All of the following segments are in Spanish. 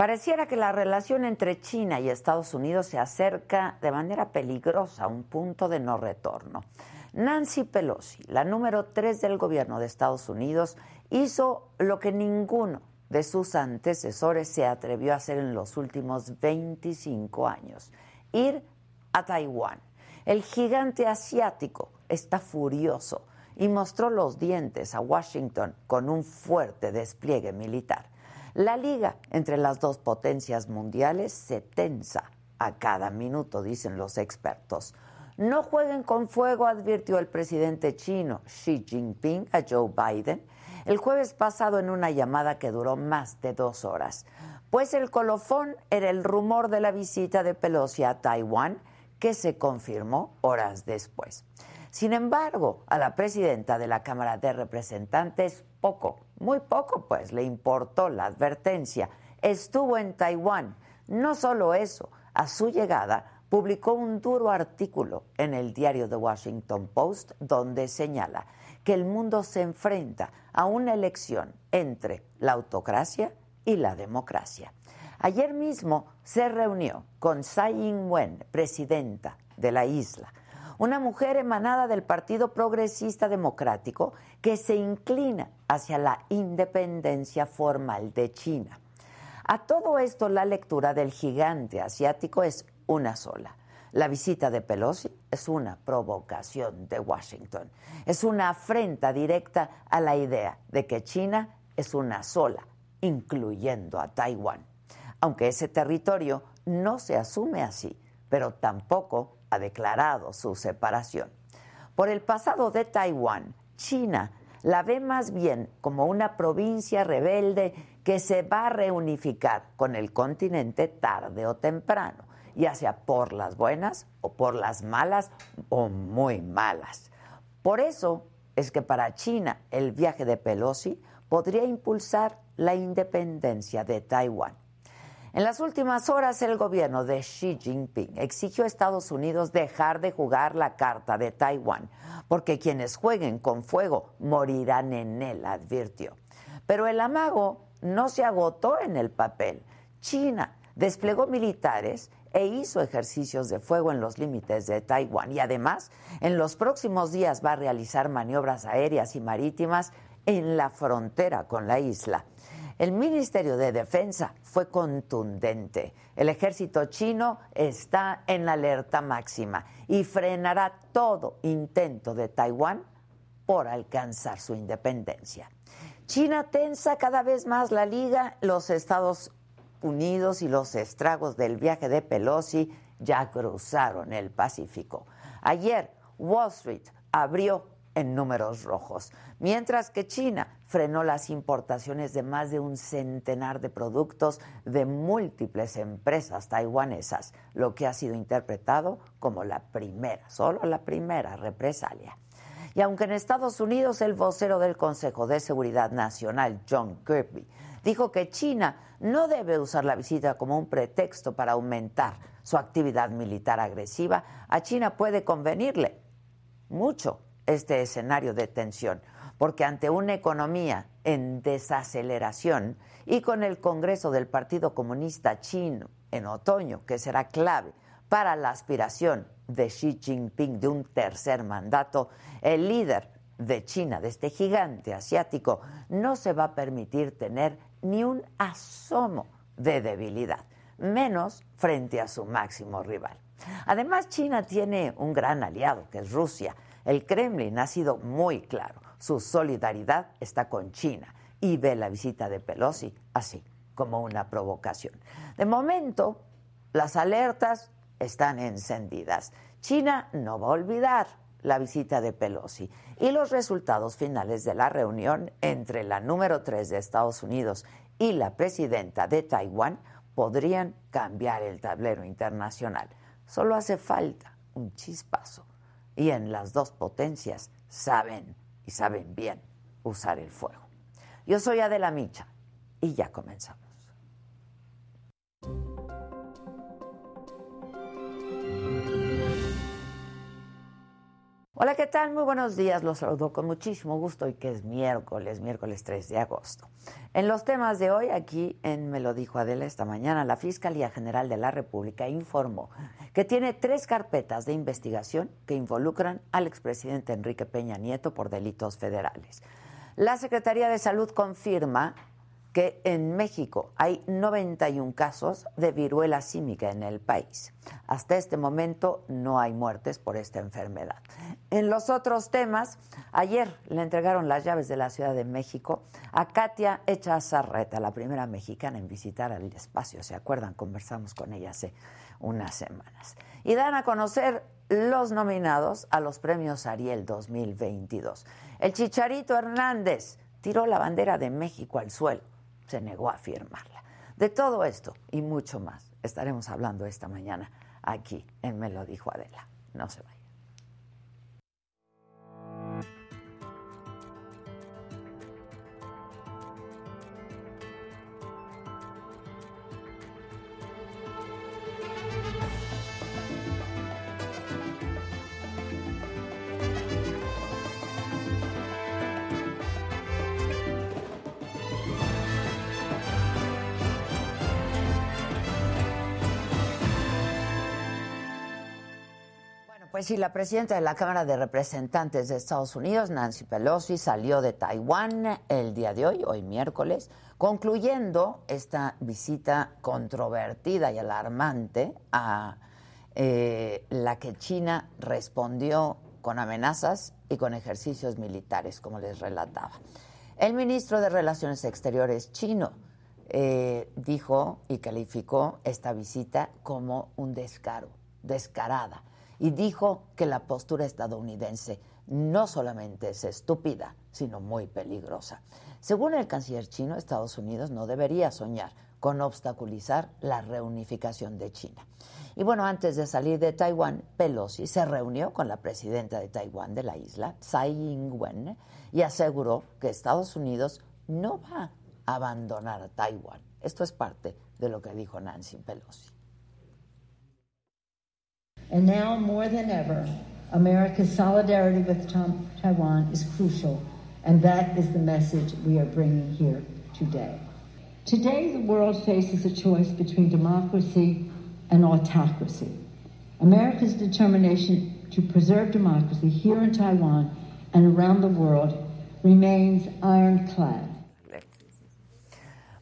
Pareciera que la relación entre China y Estados Unidos se acerca de manera peligrosa a un punto de no retorno. Nancy Pelosi, la número tres del gobierno de Estados Unidos, hizo lo que ninguno de sus antecesores se atrevió a hacer en los últimos 25 años, ir a Taiwán. El gigante asiático está furioso y mostró los dientes a Washington con un fuerte despliegue militar. La liga entre las dos potencias mundiales se tensa a cada minuto, dicen los expertos. No jueguen con fuego, advirtió el presidente chino Xi Jinping a Joe Biden el jueves pasado en una llamada que duró más de dos horas, pues el colofón era el rumor de la visita de Pelosi a Taiwán que se confirmó horas después. Sin embargo, a la presidenta de la Cámara de Representantes poco, muy poco, pues le importó la advertencia. Estuvo en Taiwán. No solo eso, a su llegada publicó un duro artículo en el diario The Washington Post donde señala que el mundo se enfrenta a una elección entre la autocracia y la democracia. Ayer mismo se reunió con Tsai Ing-wen, presidenta de la isla, una mujer emanada del Partido Progresista Democrático que se inclina hacia la independencia formal de China. A todo esto la lectura del gigante asiático es una sola. La visita de Pelosi es una provocación de Washington, es una afrenta directa a la idea de que China es una sola, incluyendo a Taiwán. Aunque ese territorio no se asume así, pero tampoco ha declarado su separación. Por el pasado de Taiwán, China la ve más bien como una provincia rebelde que se va a reunificar con el continente tarde o temprano, ya sea por las buenas o por las malas o muy malas. Por eso es que para China el viaje de Pelosi podría impulsar la independencia de Taiwán. En las últimas horas, el gobierno de Xi Jinping exigió a Estados Unidos dejar de jugar la carta de Taiwán, porque quienes jueguen con fuego morirán en él, advirtió. Pero el amago no se agotó en el papel. China desplegó militares e hizo ejercicios de fuego en los límites de Taiwán y además en los próximos días va a realizar maniobras aéreas y marítimas en la frontera con la isla. El Ministerio de Defensa fue contundente. El ejército chino está en alerta máxima y frenará todo intento de Taiwán por alcanzar su independencia. China tensa cada vez más la liga, los Estados Unidos y los estragos del viaje de Pelosi ya cruzaron el Pacífico. Ayer Wall Street abrió en números rojos, mientras que China frenó las importaciones de más de un centenar de productos de múltiples empresas taiwanesas, lo que ha sido interpretado como la primera, solo la primera represalia. Y aunque en Estados Unidos el vocero del Consejo de Seguridad Nacional, John Kirby, dijo que China no debe usar la visita como un pretexto para aumentar su actividad militar agresiva, a China puede convenirle mucho este escenario de tensión, porque ante una economía en desaceleración y con el Congreso del Partido Comunista Chino en otoño, que será clave para la aspiración de Xi Jinping de un tercer mandato, el líder de China, de este gigante asiático, no se va a permitir tener ni un asomo de debilidad, menos frente a su máximo rival. Además, China tiene un gran aliado, que es Rusia, el Kremlin ha sido muy claro. Su solidaridad está con China y ve la visita de Pelosi así, como una provocación. De momento, las alertas están encendidas. China no va a olvidar la visita de Pelosi y los resultados finales de la reunión entre la número tres de Estados Unidos y la presidenta de Taiwán podrían cambiar el tablero internacional. Solo hace falta un chispazo y en las dos potencias saben y saben bien usar el fuego. Yo soy Adela Micha y ya comenzamos. Hola, ¿qué tal? Muy buenos días. Los saludo con muchísimo gusto y que es miércoles, miércoles 3 de agosto. En los temas de hoy, aquí en Me lo dijo Adela esta mañana, la Fiscalía General de la República informó que tiene tres carpetas de investigación que involucran al expresidente Enrique Peña Nieto por delitos federales. La Secretaría de Salud confirma que en México hay 91 casos de viruela símica en el país. Hasta este momento no hay muertes por esta enfermedad. En los otros temas, ayer le entregaron las llaves de la Ciudad de México a Katia Echazarreta, la primera mexicana en visitar el espacio. ¿Se acuerdan? Conversamos con ella hace unas semanas. Y dan a conocer los nominados a los premios Ariel 2022. El Chicharito Hernández tiró la bandera de México al suelo se negó a firmarla. De todo esto y mucho más estaremos hablando esta mañana aquí en Me lo dijo Adela. No se vaya. Pues la presidenta de la Cámara de Representantes de Estados Unidos, Nancy Pelosi, salió de Taiwán el día de hoy, hoy miércoles, concluyendo esta visita controvertida y alarmante a eh, la que China respondió con amenazas y con ejercicios militares, como les relataba. El ministro de Relaciones Exteriores chino eh, dijo y calificó esta visita como un descaro, descarada y dijo que la postura estadounidense no solamente es estúpida, sino muy peligrosa. Según el canciller chino, Estados Unidos no debería soñar con obstaculizar la reunificación de China. Y bueno, antes de salir de Taiwán, Pelosi se reunió con la presidenta de Taiwán de la isla, Tsai Ing-wen, y aseguró que Estados Unidos no va a abandonar a Taiwán. Esto es parte de lo que dijo Nancy Pelosi. And now more than ever, America's solidarity with Taiwan is crucial, and that is the message we are bringing here today. Today, the world faces a choice between democracy and autocracy. America's determination to preserve democracy here in Taiwan and around the world remains ironclad.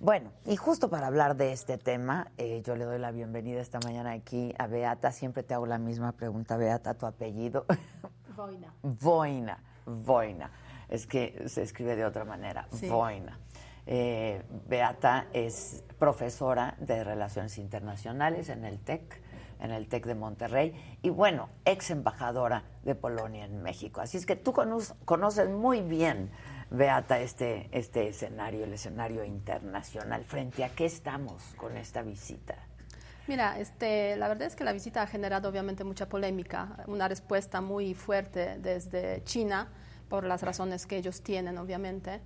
Bueno, y justo para hablar de este tema, eh, yo le doy la bienvenida esta mañana aquí a Beata. Siempre te hago la misma pregunta, Beata, tu apellido. Voina. Voina, Voina. Es que se escribe de otra manera, Voina. Eh, Beata es profesora de Relaciones Internacionales en el TEC, en el TEC de Monterrey, y bueno, ex embajadora de Polonia en México. Así es que tú conoces muy bien Beata, este, este escenario, el escenario internacional. ¿Frente a qué estamos con esta visita? Mira, este, la verdad es que la visita ha generado obviamente mucha polémica, una respuesta muy fuerte desde China por las razones que ellos tienen, obviamente.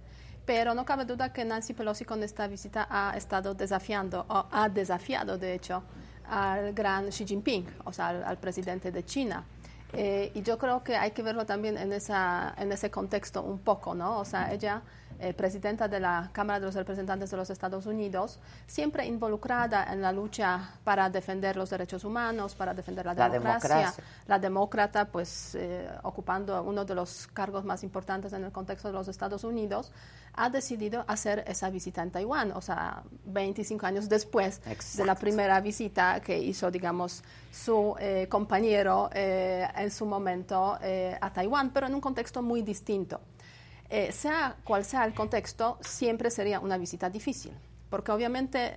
Pero no cabe duda que Nancy Pelosi con esta visita ha estado desafiando, o ha desafiado, de hecho, al gran Xi Jinping, o sea, al presidente de China. Eh, y yo creo que hay que verlo también en, esa, en ese contexto un poco, ¿no? O sea, ella, eh, presidenta de la Cámara de los Representantes de los Estados Unidos, siempre involucrada en la lucha para defender los derechos humanos, para defender la, democracia. La demócrata, pues, eh, ocupando uno de los cargos más importantes en el contexto de los Estados Unidos ha decidido hacer esa visita en Taiwán, o sea, 25 años después de la primera visita que hizo, digamos, su eh, compañero en su momento a Taiwán, pero en un contexto muy distinto. Sea cual sea el contexto, siempre sería una visita difícil, porque obviamente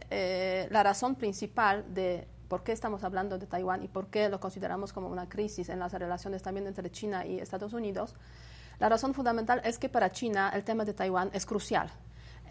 la razón principal de por qué estamos hablando de Taiwán y por qué lo consideramos como una crisis en las relaciones también entre China y Estados Unidos la razón fundamental es que para China el tema de Taiwán es crucial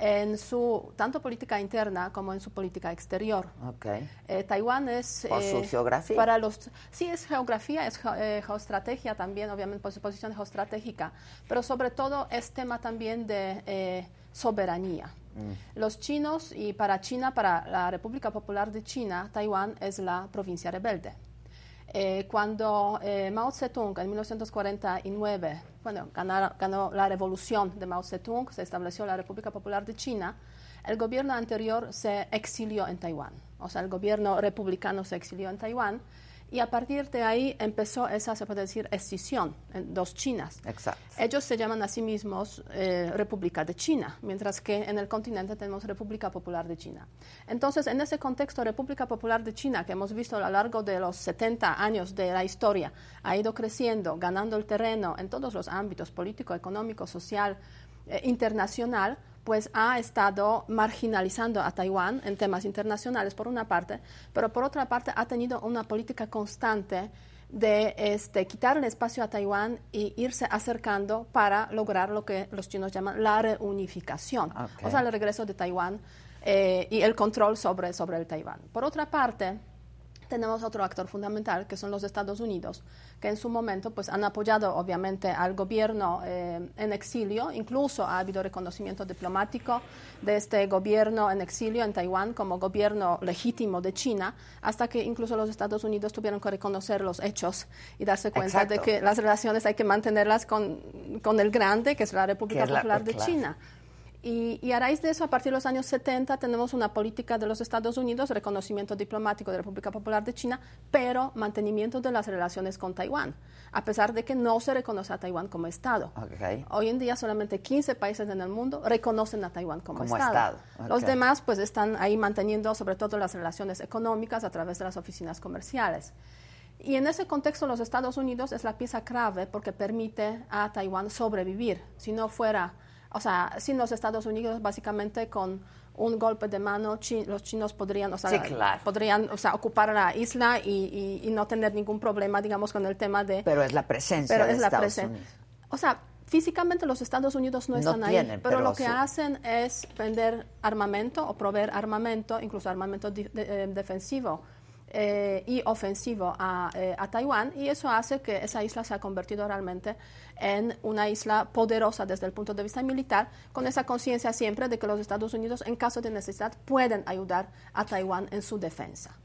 en su tanto política interna como en su política exterior. Okay. Eh, Taiwán es por su eh, geografía. Para los sí es geografía, es eh, geoestrategia también, obviamente por su posición geoestratégica, pero sobre todo es tema también de soberanía. Mm. Los chinos y para China, para la República Popular de China, Taiwán es la provincia rebelde. Eh, cuando eh, Mao Zedong en 1949, bueno, ganó, la revolución de Mao Zedong, se estableció la República Popular de China, el gobierno anterior se exilió en Taiwán. O sea, el gobierno republicano se exilió en Taiwán y a partir de ahí empezó esa, se puede decir, escisión en dos Chinas. Exacto. Ellos se llaman a sí mismos eh, República de China, mientras que en el continente tenemos República Popular de China. Entonces, en ese contexto, República Popular de China, que hemos visto a lo largo de los 70 años de la historia, ha ido creciendo, ganando el terreno en todos los ámbitos, político, económico, social, eh, internacional, pues ha estado marginalizando a Taiwán en temas internacionales, por una parte, pero por otra parte ha tenido una política constante de este, quitar el espacio a Taiwán y irse acercando para lograr lo que los chinos llaman la reunificación, o sea, el regreso de Taiwán eh, y el control sobre, sobre el Taiwán. Por otra parte, tenemos otro actor fundamental, que son los Estados Unidos, que en su momento pues, han apoyado obviamente al gobierno eh, en exilio, incluso ha habido reconocimiento diplomático de este gobierno en exilio en Taiwán como gobierno legítimo de China, hasta que incluso los Estados Unidos tuvieron que reconocer los hechos y darse cuenta de que las relaciones hay que mantenerlas con, con el grande, que es la República Popular de China. Y, a raíz de eso, a partir de los años 70, tenemos una política de los Estados Unidos, reconocimiento diplomático de la República Popular de China, pero mantenimiento de las relaciones con Taiwán, a pesar de que no se reconoce a Taiwán como Estado. Hoy en día solamente 15 países en el mundo reconocen a Taiwán como, Estado. Los demás pues están ahí manteniendo sobre todo las relaciones económicas a través de las oficinas comerciales. Y en ese contexto los Estados Unidos es la pieza clave porque permite a Taiwán sobrevivir. Si no fuera o sea, sin los Estados Unidos, básicamente con un golpe de mano, los chinos podrían, o sea, podrían o sea, ocupar la isla y, no tener ningún problema, digamos, con el tema de... Pero es la presencia pero de es la presencia. O sea, físicamente los Estados Unidos no están ahí, pero, lo que hacen es vender armamento o proveer armamento, incluso armamento eh, defensivo eh, y ofensivo eh, a, Taiwán y eso hace que esa isla se ha convertido realmente en una isla poderosa desde el punto de vista militar, con esa conciencia siempre de que los Estados Unidos en caso de necesidad pueden ayudar a Taiwán en su defensa.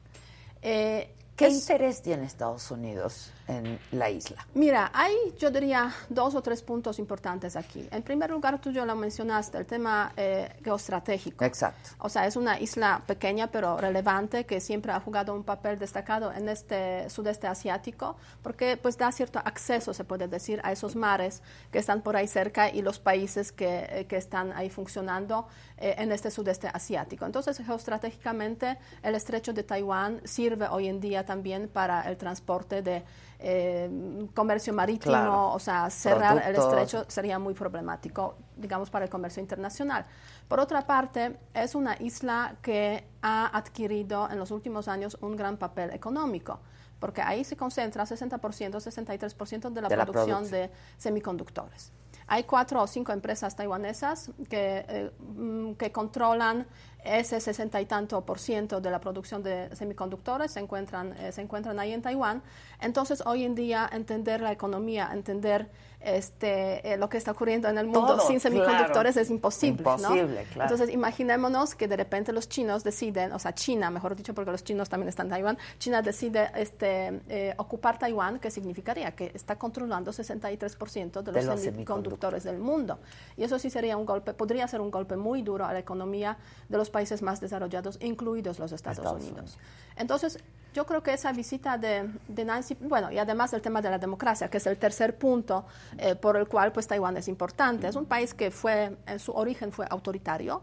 Eh, ¿Qué interés tiene Estados Unidos en la isla? Mira, hay, yo diría, dos o tres puntos importantes aquí. En primer lugar, tú ya lo mencionaste, el tema eh, geoestratégico. Exacto. O sea, es una isla pequeña pero relevante que siempre ha jugado un papel destacado en este sudeste asiático porque pues da cierto acceso, se puede decir, a esos mares que están por ahí cerca y los países que, eh, que están ahí funcionando eh, en este sudeste asiático. Entonces, geoestratégicamente, el estrecho de Taiwán sirve hoy en día también para el transporte de eh, comercio marítimo, o sea, cerrar el estrecho sería muy problemático, digamos, para el comercio internacional. Por otra parte, es una isla que ha adquirido en los últimos años un gran papel económico porque ahí se concentra 60%, 63% de la, producción de semiconductores. Hay cuatro o cinco empresas taiwanesas que, eh, mm, que controlan ese sesenta y tanto por ciento de la producción de semiconductores se encuentran, eh, se encuentran ahí en Taiwán. Entonces, hoy en día, entender la economía, entender este, eh, lo que está ocurriendo en el mundo sin semiconductores es imposible. imposible claro. Entonces, imaginémonos que de repente los chinos deciden, o sea, China, mejor dicho, porque los chinos también están en Taiwán, China decide este, eh, ocupar Taiwán, que significaría que está controlando 63% de los, de los semiconductores del mundo. Y eso sí sería un golpe, podría ser un golpe muy duro a la economía de los países más desarrollados, incluidos los Estados, Unidos. Entonces, yo creo que esa visita de, Nancy, bueno, y además el tema de la democracia, que es el tercer punto eh, por el cual pues Taiwán es importante. Es un país que fue, en su origen fue autoritario,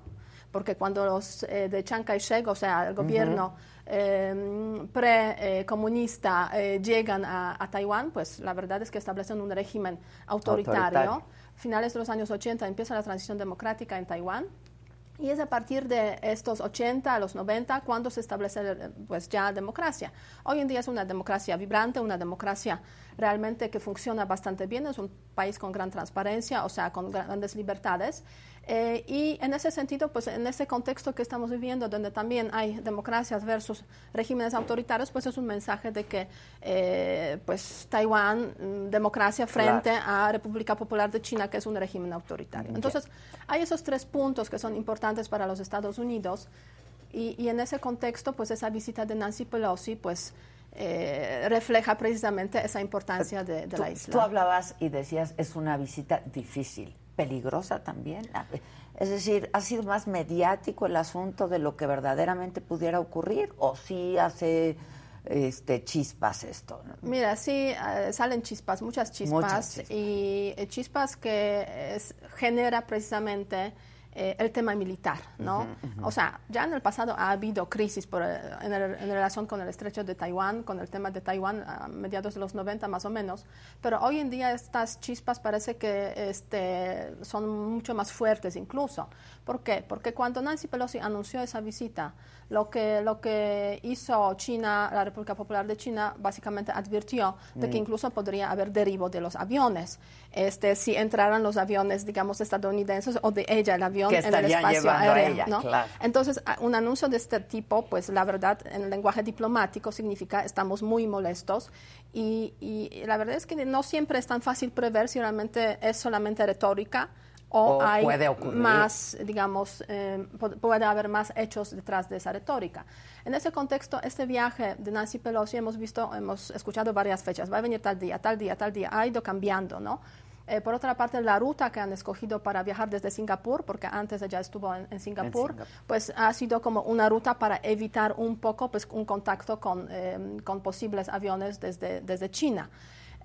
porque cuando los eh, de Chiang Kai-shek, o sea, el gobierno em, pre-comunista eh, llegan a, Taiwán, pues la verdad es que establecen un régimen autoritario. autoritario. Finales de los años 80 empieza la transición democrática en Taiwán y es a partir de estos 80 a los 90 cuando se establece pues ya democracia. Hoy en día es una democracia vibrante, una democracia realmente que funciona bastante bien, es un país con gran transparencia, o sea, con grandes libertades. Eh, y en ese sentido, pues en ese contexto que estamos viviendo, donde también hay democracias versus regímenes autoritarios, pues es un mensaje de que eh, pues Taiwán, mm, democracia frente a República Popular de China, que es un régimen autoritario. Entonces, hay esos tres puntos que son importantes para los Estados Unidos y, y en ese contexto, pues esa visita de Nancy Pelosi, pues eh, refleja precisamente esa importancia de, la isla. Tú hablabas y decías, es una visita difícil, peligrosa también. Es decir, ¿ha sido más mediático el asunto de lo que verdaderamente pudiera ocurrir o sí hace este, chispas esto? Mira, sí, eh, salen chispas, muchas chispas, y eh, chispas que genera precisamente eh, el tema militar, ¿no? O sea, ya en el pasado ha habido crisis por, eh, en, relación con el estrecho de Taiwán, con el tema de Taiwán a mediados de los 90 más o menos, pero hoy en día estas chispas parece que este, son mucho más fuertes incluso. ¿Por qué? Porque cuando Nancy Pelosi anunció esa visita, lo que, lo que hizo China, la República Popular de China, básicamente advirtió de que mm. incluso podría haber derribo de los aviones, este, si entraran los aviones, digamos, estadounidenses o de ella el avión en el espacio aéreo. ¿no? Entonces, un anuncio de este tipo, pues la verdad, en el lenguaje diplomático significa estamos muy molestos y, y la verdad es que no siempre es tan fácil prever si realmente es solamente retórica o, hay más, digamos, eh, puede haber más hechos detrás de esa retórica. En ese contexto, este viaje de Nancy Pelosi hemos visto, hemos escuchado varias fechas, va a venir tal día, tal día, tal día, ha ido cambiando, ¿no? Eh, por otra parte, la ruta que han escogido para viajar desde Singapur, porque antes ella estuvo en, Singapur, pues ha sido como una ruta para evitar un poco pues, un contacto con, eh, con posibles aviones desde, desde China.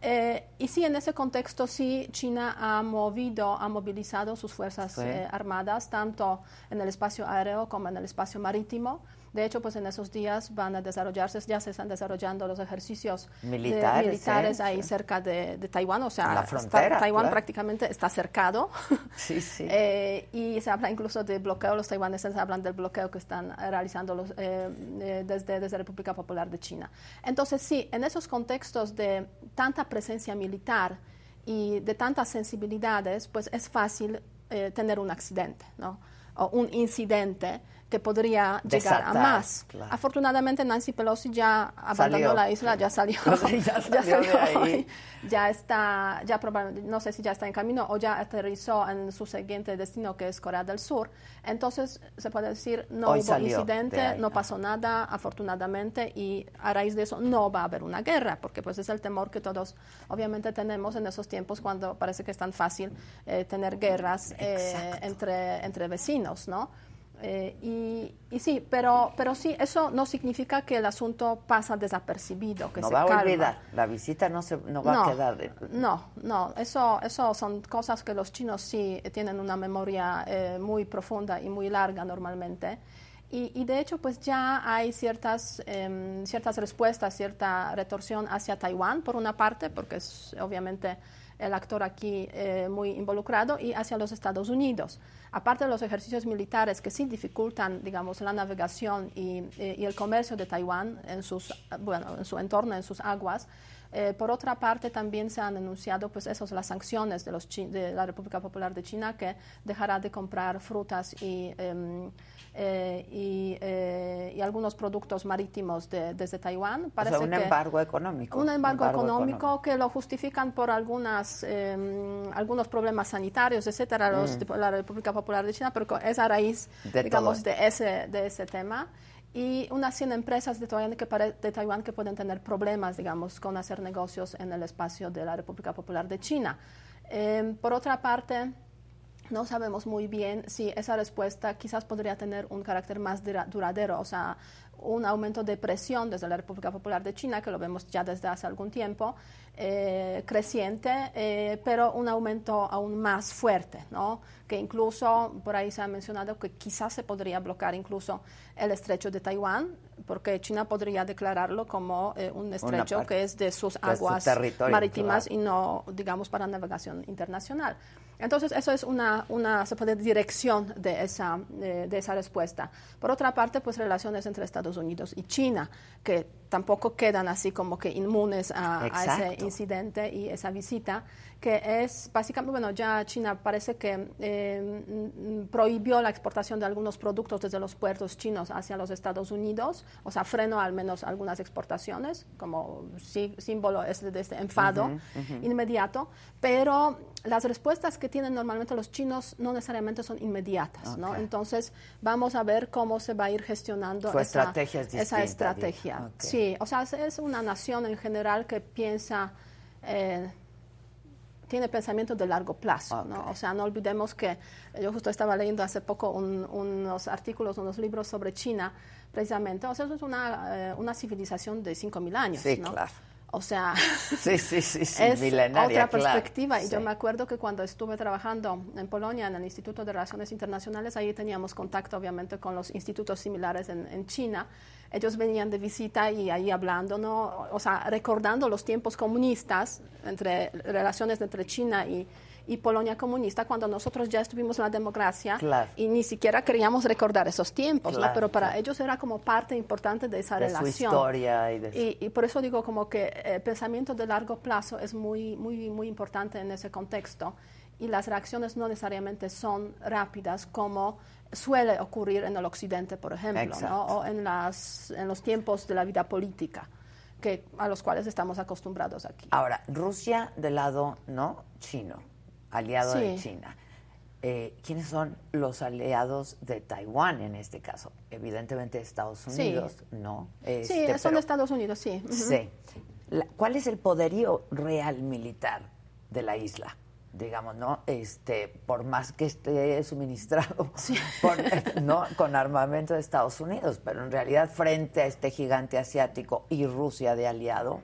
Eh, y sí, en ese contexto sí, China ha movido, ha movilizado sus fuerzas eh, armadas, tanto en el espacio aéreo como en el espacio marítimo. De hecho, pues en esos días van a desarrollarse, ya se están desarrollando los ejercicios militares, ahí cerca de, Taiwán, o sea, la frontera, Taiwán prácticamente está cercado. Sí, sí. Eh, y se habla incluso de bloqueo, los taiwaneses hablan del bloqueo que están realizando los, eh, eh, desde, desde la República Popular de China. Entonces, sí, en esos contextos de tanta presencia militar y de tantas sensibilidades, pues es fácil tener un accidente, ¿no? O un incidente que podría llegar a más. Afortunadamente Nancy Pelosi ya abandonó la isla, ya salió, ya, salió ya está, ya no sé si ya está en camino o ya aterrizó en su siguiente destino que es Corea del Sur. Entonces se puede decir no hubo incidente, no pasó nada, afortunadamente y a raíz de eso no va a haber una guerra, porque pues es el temor que todos obviamente tenemos en esos tiempos cuando parece que es tan fácil eh, tener guerras eh, entre entre vecinos, ¿no? Eh, y, sí, pero, pero sí, eso no significa que el asunto pasa desapercibido, que no se va a olvidar, la visita no, se, no va a quedar. No, no, eso, eso son cosas que los chinos sí tienen una memoria eh, muy profunda y muy larga normalmente. Y, y, de hecho, pues ya hay ciertas, em, ciertas respuestas, cierta retorsión hacia Taiwán, por una parte, porque es obviamente el actor aquí eh, muy involucrado, y hacia los Estados Unidos. Aparte de los ejercicios militares que sí dificultan, digamos, la navegación y, eh, y el comercio de Taiwán en, sus, bueno, en su entorno, en sus aguas, eh, por otra parte, también se han anunciado pues, esos, las sanciones de, los de la República Popular de China que dejará de comprar frutas y, em, eh, eh, y, algunos productos marítimos desde Taiwán. Parece un embargo económico. Un embargo, económico, que lo justifican por algunas, em, algunos problemas sanitarios, etcétera, los, mm. la República Popular de China, pero es a raíz, de digamos, de ese, de ese tema y unas 100 empresas de Taiwán, que, de Taiwán que pueden tener problemas, digamos, con hacer negocios en el espacio de la República Popular de China. Em, por otra parte, no sabemos muy bien si esa respuesta quizás podría tener un carácter más duradero, o sea, un aumento de presión desde la República Popular de China, que lo vemos ya desde hace algún tiempo, eh, creciente, eh, pero un aumento aún más fuerte, ¿no? que incluso por ahí se ha mencionado que quizás se podría bloquear incluso el estrecho de Taiwán, porque China podría declararlo como eh, un estrecho que es de sus aguas marítimas y no, digamos, para navegación internacional. Entonces, eso es una, una se puede dirección de esa, de, esa respuesta. Por otra parte, pues relaciones entre Estados Unidos y China, que tampoco quedan así como que inmunes a, ese incidente y esa visita, que es básicamente, bueno, ya China parece que eh, prohibió la exportación de algunos productos desde los puertos chinos hacia los Estados Unidos, o sea, frenó al menos algunas exportaciones, como símbolo de este enfado inmediato, pero las respuestas que tienen normalmente los chinos no necesariamente son inmediatas, ¿no? Entonces, vamos a ver cómo se va a ir gestionando esa, esa estrategia. Sí, Sí, o sea, es una nación en general que piensa, eh, tiene pensamiento de largo plazo, ¿no? O sea, no olvidemos que yo justo estaba leyendo hace poco unos artículos, unos libros sobre China, precisamente. O sea, eso es una, eh, una civilización de 5.000 años, sí, ¿no? Claro. O sea, sí, sí, sí, es milenaria, otra perspectiva. Claro. Y yo me acuerdo que cuando estuve trabajando en Polonia, en el Instituto de Relaciones Internacionales, ahí teníamos contacto, obviamente, con los institutos similares en, en China. Ellos venían de visita y ahí hablando, ¿no? O sea, recordando los tiempos comunistas, entre relaciones entre China y, y Polonia comunista cuando nosotros ya estuvimos en la democracia Claro. y ni siquiera queríamos recordar esos tiempos, ¿no? Pero para claro. ellos era como parte importante de esa de relación. su historia y de su- Y, y por eso digo como que el pensamiento de largo plazo es muy, muy, muy importante en ese contexto y las reacciones no necesariamente son rápidas como suele ocurrir en el occidente, por ejemplo, ¿no? O en, las, en los tiempos de la vida política que, a los cuales estamos acostumbrados aquí. Ahora, Rusia del lado no chino, aliado de. China. Eh, ¿Quiénes son los aliados de Taiwán en este caso? Evidentemente Estados Sí. Unidos, ¿no? sí, Este, son de Estados Unidos, sí. Sí. La- ¿Cuál es el poderío real militar de la isla? Digamos, ¿no? Este, por más que esté suministrado por- ¿no? con armamento de Estados Unidos, pero en realidad frente a este gigante asiático y Rusia de aliado,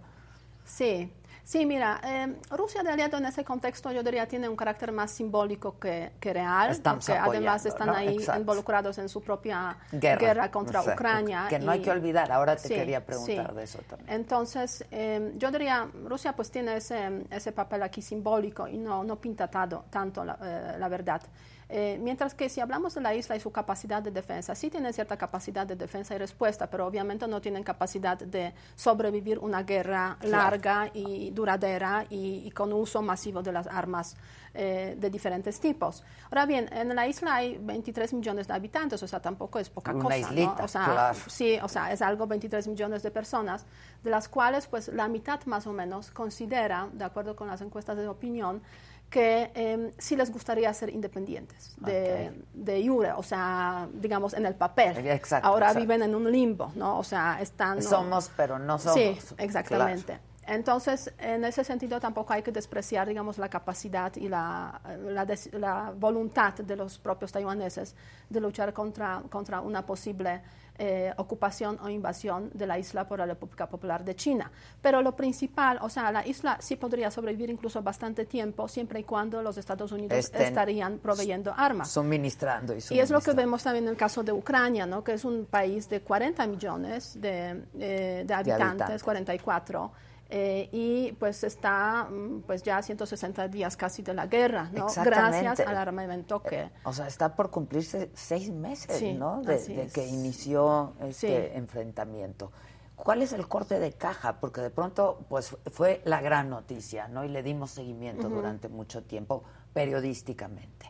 Sí, sí, mira, eh, Rusia de aliado en ese contexto yo diría tiene un carácter más simbólico que, que real, Estamos porque además están ¿no? ahí Exacto. involucrados en su propia guerra, guerra, contra Ucrania. Que no hay que olvidar, ahora te Sí, quería preguntar sí. de eso también. Entonces, eh, yo diría, Rusia pues tiene ese, ese papel aquí simbólico y no, no pinta tado- tanto la, eh, la verdad. Eh, mientras que si hablamos de la isla y su capacidad de defensa, sí tienen cierta capacidad de defensa y respuesta, pero obviamente no tienen capacidad de sobrevivir una guerra larga y duradera y, y con uso masivo de las armas eh, de diferentes tipos. Ahora bien, en la isla hay 23 millones de habitantes, o sea, tampoco es poca Una cosa. ¿no? islita, O sea, claro. Sí, o sea, es algo 23 millones de personas, de las cuales pues la mitad más o menos considera, de acuerdo con las encuestas de opinión, que eh, sí les gustaría ser independientes de, de jure, o sea, digamos en el papel. Exacto, Ahora exacto. viven en un limbo, ¿no? O sea, están... ¿no? Somos, pero no somos. Sí, exactamente. Entonces, en ese sentido tampoco hay que despreciar, digamos, la capacidad y la, la, des- la voluntad de los propios taiwaneses de luchar contra, contra una posible eh, ocupación o invasión de la isla por la República Popular de China. Pero lo principal, o sea, la isla sí podría sobrevivir incluso bastante tiempo, siempre y cuando los Estados Unidos Estén estarían proveyendo armas. Suministrando y Y es lo que vemos también en el caso de Ucrania, ¿no? que es un país de 40 millones de, eh, de habitantes, habitantes. 44, eh, y pues está mm, pues ya 160 días casi de la guerra, ¿no? Gracias al armamento que... O sea, está por cumplirse seis meses, Sí, ¿no? De, que inició este Sí. enfrentamiento. ¿Cuál es el corte de caja? Porque de pronto, pues, fue la gran noticia, ¿no? Y le dimos seguimiento durante mucho tiempo periodísticamente.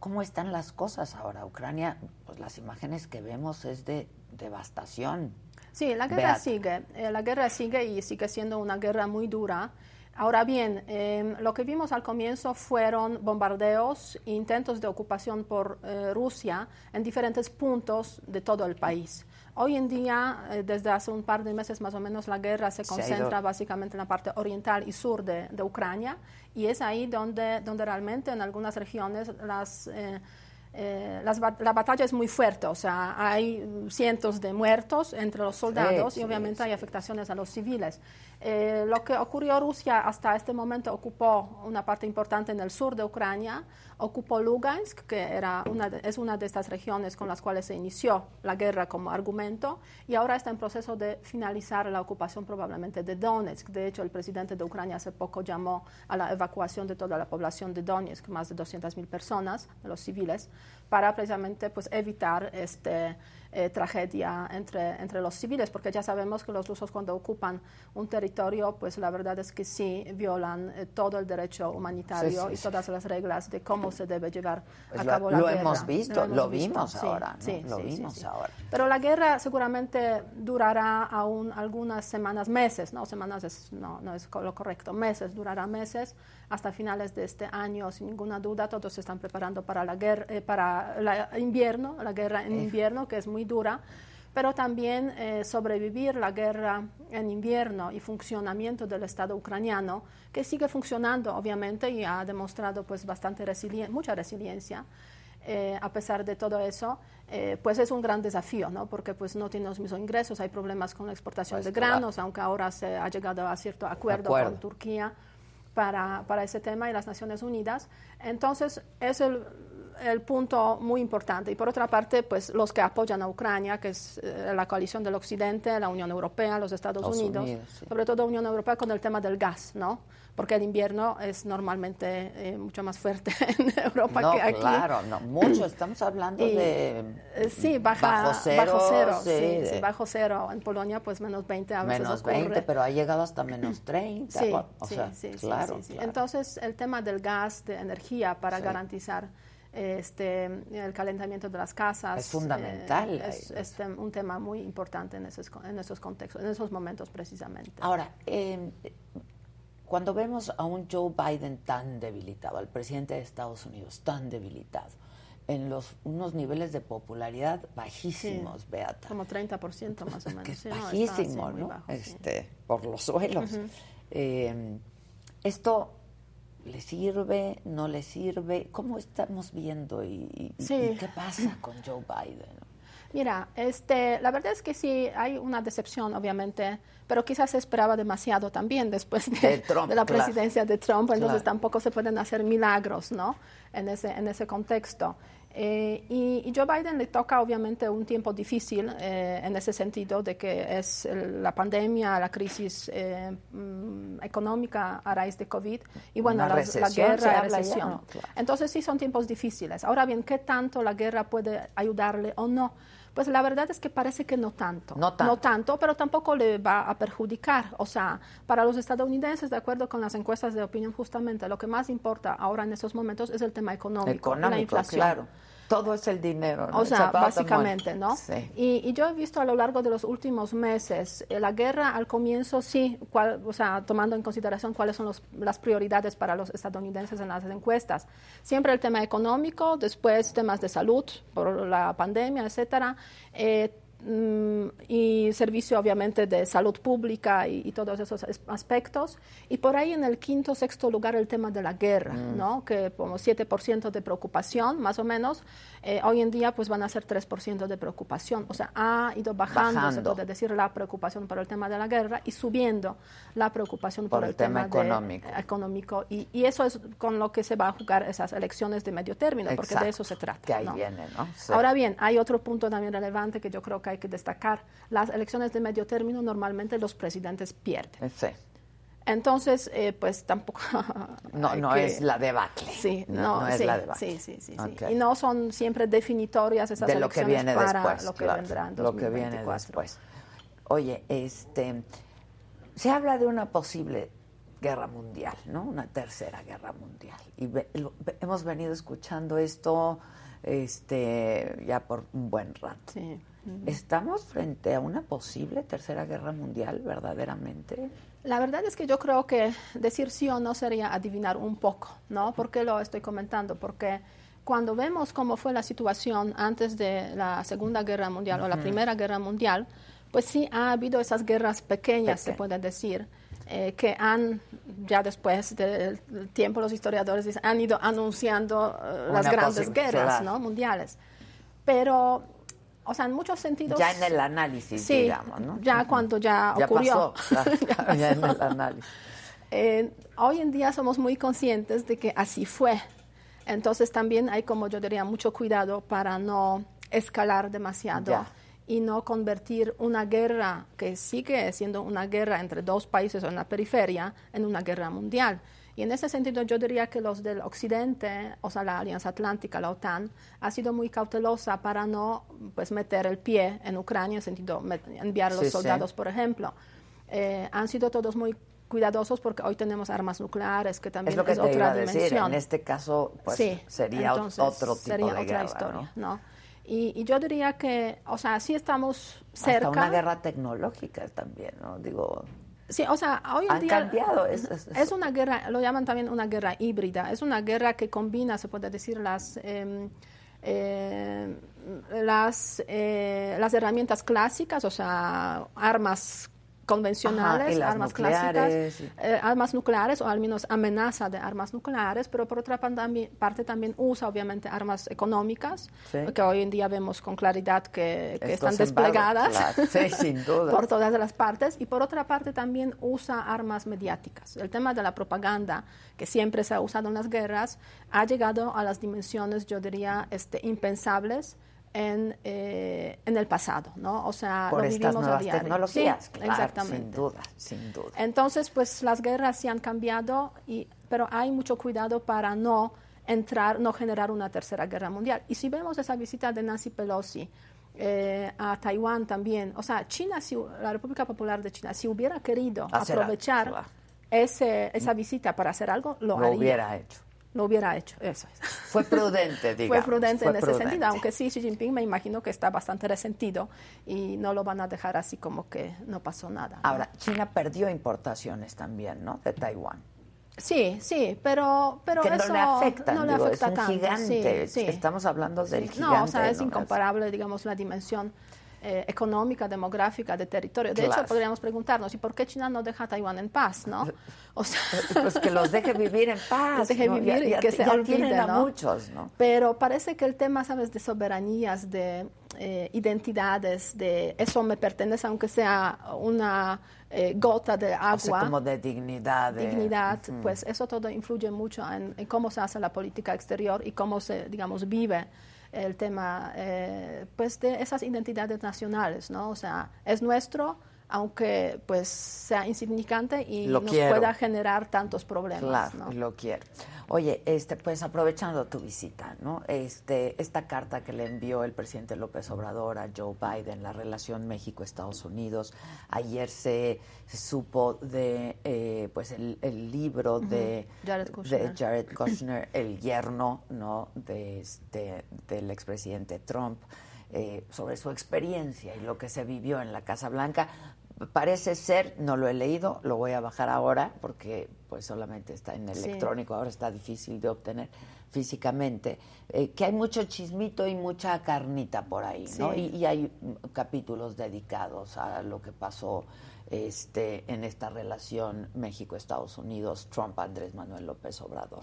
¿Cómo están las cosas ahora? Ucrania, pues las imágenes que vemos es de devastación. Sí, la guerra sigue, eh, la guerra sigue y sigue siendo una guerra muy dura. Ahora bien, eh, lo que vimos al comienzo fueron bombardeos e intentos de ocupación por eh, Rusia en diferentes puntos de todo el país. Hoy en día, eh, desde hace un par de meses más o menos, la guerra se Se concentra ido- básicamente en la parte oriental y sur de, de Ucrania y es ahí donde, donde realmente en algunas regiones las... eh, las la batalla es muy fuerte, o sea, hay cientos de muertos entre los soldados sí, y obviamente sí. hay afectaciones a los civiles. Eh, lo que ocurrió, Rusia hasta este momento ocupó una parte importante en el sur de Ucrania, ocupó Lugansk, que era una de- es una de estas regiones con las cuales se inició la guerra como argumento, y ahora está en proceso de finalizar la ocupación probablemente de Donetsk. De hecho, el presidente de Ucrania hace poco llamó a la evacuación de toda la población de Donetsk, más de 200.000 personas, los civiles, para precisamente pues, evitar este, eh, tragedia entre, entre los civiles, porque ya sabemos que los rusos cuando ocupan un territorio, pues la verdad es que sí violan eh, todo el derecho humanitario Sí, sí, y todas las reglas de cómo se debe llevar Pues a lo- cabo la lo guerra. hemos visto, hemos lo visto, vimos ahora, ¿no? sí, Lo vimos ahora. Pero la guerra seguramente durará aún algunas semanas, meses, no semanas es, no, no es lo correcto, meses, durará meses hasta finales de este año, sin ninguna duda. Todos se están preparando para la guerra, eh, para la invierno, la guerra en invierno, que es muy dura. pero también eh, sobrevivir la guerra en invierno y funcionamiento del Estado ucraniano, que sigue funcionando obviamente y ha demostrado pues bastante mucha resiliencia. Eh, a pesar de todo eso, eh, pues es un gran desafío, ¿no? Porque pues no tiene los mismos ingresos, hay problemas con la exportación pues de granos, aunque ahora se ha llegado a cierto acuerdo, con Turquía para, para ese tema y las Naciones Unidas. Entonces, es el, el punto muy importante. Y por otra parte, pues los que apoyan a Ucrania, que es eh, la coalición del Occidente, la Unión Europea, los Estados, Unidos, sobre todo Unión Europea con el tema del gas, ¿no? Porque el invierno es normalmente eh, mucho más fuerte en Europa que aquí. Claro, no, mucho. Estamos hablando de eh, sí, baja, bajo cero, sí, sí, bajo cero. En Polonia, pues menos 20 a veces Menos 20, pero ha llegado hasta menos 30. Sí, o sea, claro, Entonces, el tema del gas, de energía, para garantizar este, el calentamiento de las casas. Es fundamental. Eh, es, un tema muy importante en esos, en esos contextos, en esos momentos precisamente. Ahora, em, cuando vemos a un Joe Biden tan debilitado, al presidente de Estados Unidos tan debilitado, en los unos niveles de popularidad bajísimos, Beata. Como 30% más o menos. bajísimo, ¿no? este, Por los suelos. Em, esto ¿Le sirve? ¿No le sirve? ¿Cómo estamos viendo y, qué pasa con Joe Biden? Mira, este, la verdad es que sí hay una decepción, obviamente, pero quizás se esperaba demasiado también después de, la presidencia de Trump, entonces tampoco se pueden hacer milagros, ¿no? En ese, en ese contexto. Eh, y, Joe Biden le toca obviamente un tiempo difícil eh, en ese sentido de que es la pandemia, la crisis eh, mm, económica a raíz de COVID y bueno, la, guerra, la recesión. Entonces sí son tiempos difíciles. Ahora bien, ¿qué tanto la guerra puede ayudarle o no? Pues la verdad es que parece que no tanto. No tanto. No tanto, pero tampoco le va a perjudicar. O sea, para los estadounidenses, de acuerdo con las encuestas de opinión, justamente lo que más importa ahora en estos momentos es el tema económico, económico la inflación. Claro. Todo es el dinero. O sea, básicamente, ¿no? Sí. Y, yo he visto a lo largo de los últimos meses, eh, la guerra al comienzo sí, o sea, tomando en consideración cuáles son las prioridades para los estadounidenses en las encuestas. Siempre el tema económico, después temas de salud por la pandemia, etcétera. Eh, y servicio obviamente de salud pública y, todos esos aspectos. Y por ahí en el quinto, sexto lugar el tema de la guerra, mm. ¿no? que como 7% de preocupación más o menos, eh, hoy en día pues van a ser 3% de preocupación. O sea, ha ido bajando, se puede decir, la preocupación por el tema de la guerra y subiendo la preocupación por, el, tema, económico. económico. Y, y, eso es con lo que se va a jugar esas elecciones de medio término, porque de eso se trata. Que ahí viene, ¿no? Ahora bien, hay otro punto también relevante que yo creo que hay que destacar. Las elecciones de medio término normalmente los presidentes pierden. Sí. Entonces, eh, pues tampoco... no, no es la debacle. Sí, no, es la debacle. Sí, sí, sí, Y no son siempre definitorias esas de lo que viene para después, lo que vendrá Lo que viene después. Oye, este, se habla de una posible guerra mundial, ¿no? Una tercera guerra mundial. Y hemos venido escuchando esto este, ya por un buen rato. Sí. ¿Estamos frente a una posible tercera guerra mundial verdaderamente? La verdad es que yo creo que decir sí o no sería adivinar un poco, ¿no? ¿Por qué lo estoy comentando? Porque cuando vemos cómo fue la situación antes de la Segunda Guerra Mundial o la Primera Guerra Mundial, pues sí ha habido esas guerras pequeñas, se puede decir, eh, que han, ya después del tiempo los historiadores han ido anunciando eh, las grandes guerras ¿no? mundiales. Pero o sea, en muchos sentidos. Ya en el análisis, digamos, ¿no? Ya cuando ya, ocurrió. ya, en el análisis. Eh, hoy en día somos muy conscientes de que así fue. Entonces también hay, como yo diría, mucho cuidado para no escalar demasiado y no convertir una guerra que sigue siendo una guerra entre dos países o en la periferia en una guerra mundial. Y en ese sentido yo diría que los del Occidente, o sea, la Alianza Atlántica, la OTAN, ha sido muy cautelosa para no pues, meter el pie en Ucrania, en sentido enviar los soldados, por ejemplo. Eh, han sido todos muy cuidadosos porque hoy tenemos armas nucleares, que también es, otra dimensión. En este caso, pues sería otro tipo sería de otra historia, ¿no? Y, yo diría que, o sea, sí estamos cerca. Hasta una guerra tecnológica también, ¿no? Digo, Sí, o sea, hoy en día cambiado. Es, es, una guerra, lo llaman también una guerra híbrida. Es una guerra que combina, se puede decir, las, em, eh, las, eh, las herramientas clásicas, o sea, armas convencionales, armas clásicas, eh, armas nucleares o al menos amenaza de armas nucleares, pero por otra parte también usa obviamente armas económicas, que hoy en día vemos con claridad que, están desplegadas por todas las partes, y por otra parte también usa armas mediáticas. El tema de la propaganda, que siempre se ha usado en las guerras, ha llegado a las dimensiones, yo diría, este, impensables en, eh, en el pasado, ¿no? O sea, lo vivimos a diario. tecnologías, exactamente. Sin duda, sin duda. Entonces, pues las guerras se han cambiado, y, pero hay mucho cuidado para no entrar, no generar una tercera guerra mundial. Y si vemos esa visita de Nancy Pelosi eh, a Taiwán también, o sea, China, si, la República Popular de China, si hubiera querido aprovechar ese, esa visita para hacer algo, lo, lo hubiera hecho lo hubiera hecho. Eso Fue prudente, digamos. Fue prudente en ese sentido, aunque sí, Xi Jinping me imagino que está bastante resentido y no lo van a dejar así como que no pasó nada. Ahora, China perdió importaciones también, ¿no? De Taiwán. Sí, sí, pero, pero que eso no le afecta, no le afecta es un gigante. Estamos hablando del gigante. No, o sea, es incomparable, digamos, la dimensión eh, económica, demográfica, de territorio. De hecho, podríamos preguntarnos, ¿y por qué China no deja a Taiwán en paz, no? O sea, pues que los deje vivir en paz. Los deje vivir y que se olviden, a muchos, ¿no? Pero parece que el tema, ¿sabes?, de soberanías, de eh, identidades, de eso me pertenece, aunque sea una eh, gota de agua. como de dignidad. dignidad, pues eso todo influye mucho en, en, cómo se hace la política exterior y cómo se, digamos, vive el tema eh, pues de esas identidades nacionales, ¿no? O sea, es nuestro, aunque pues sea insignificante y nos pueda generar tantos problemas. Claro, lo quiero. Oye, este, pues aprovechando tu visita, ¿no? Este, esta carta que le envió el presidente López Obrador a Joe Biden, la relación México-Estados Unidos, ayer se, supo de, eh, pues el, libro de, Jared Kushner. de Jared Kushner, el yerno, ¿no? De este, del expresidente Trump. Eh, sobre su experiencia y lo que se vivió en la Casa Blanca parece ser, no lo he leído, lo voy a bajar ahora porque pues solamente está en electrónico, ahora está difícil de obtener físicamente, eh, que hay mucho chismito y mucha carnita por ahí, ¿no? Y, hay capítulos dedicados a lo que pasó este, en esta relación México-Estados Unidos, Trump-Andrés Manuel López Obrador.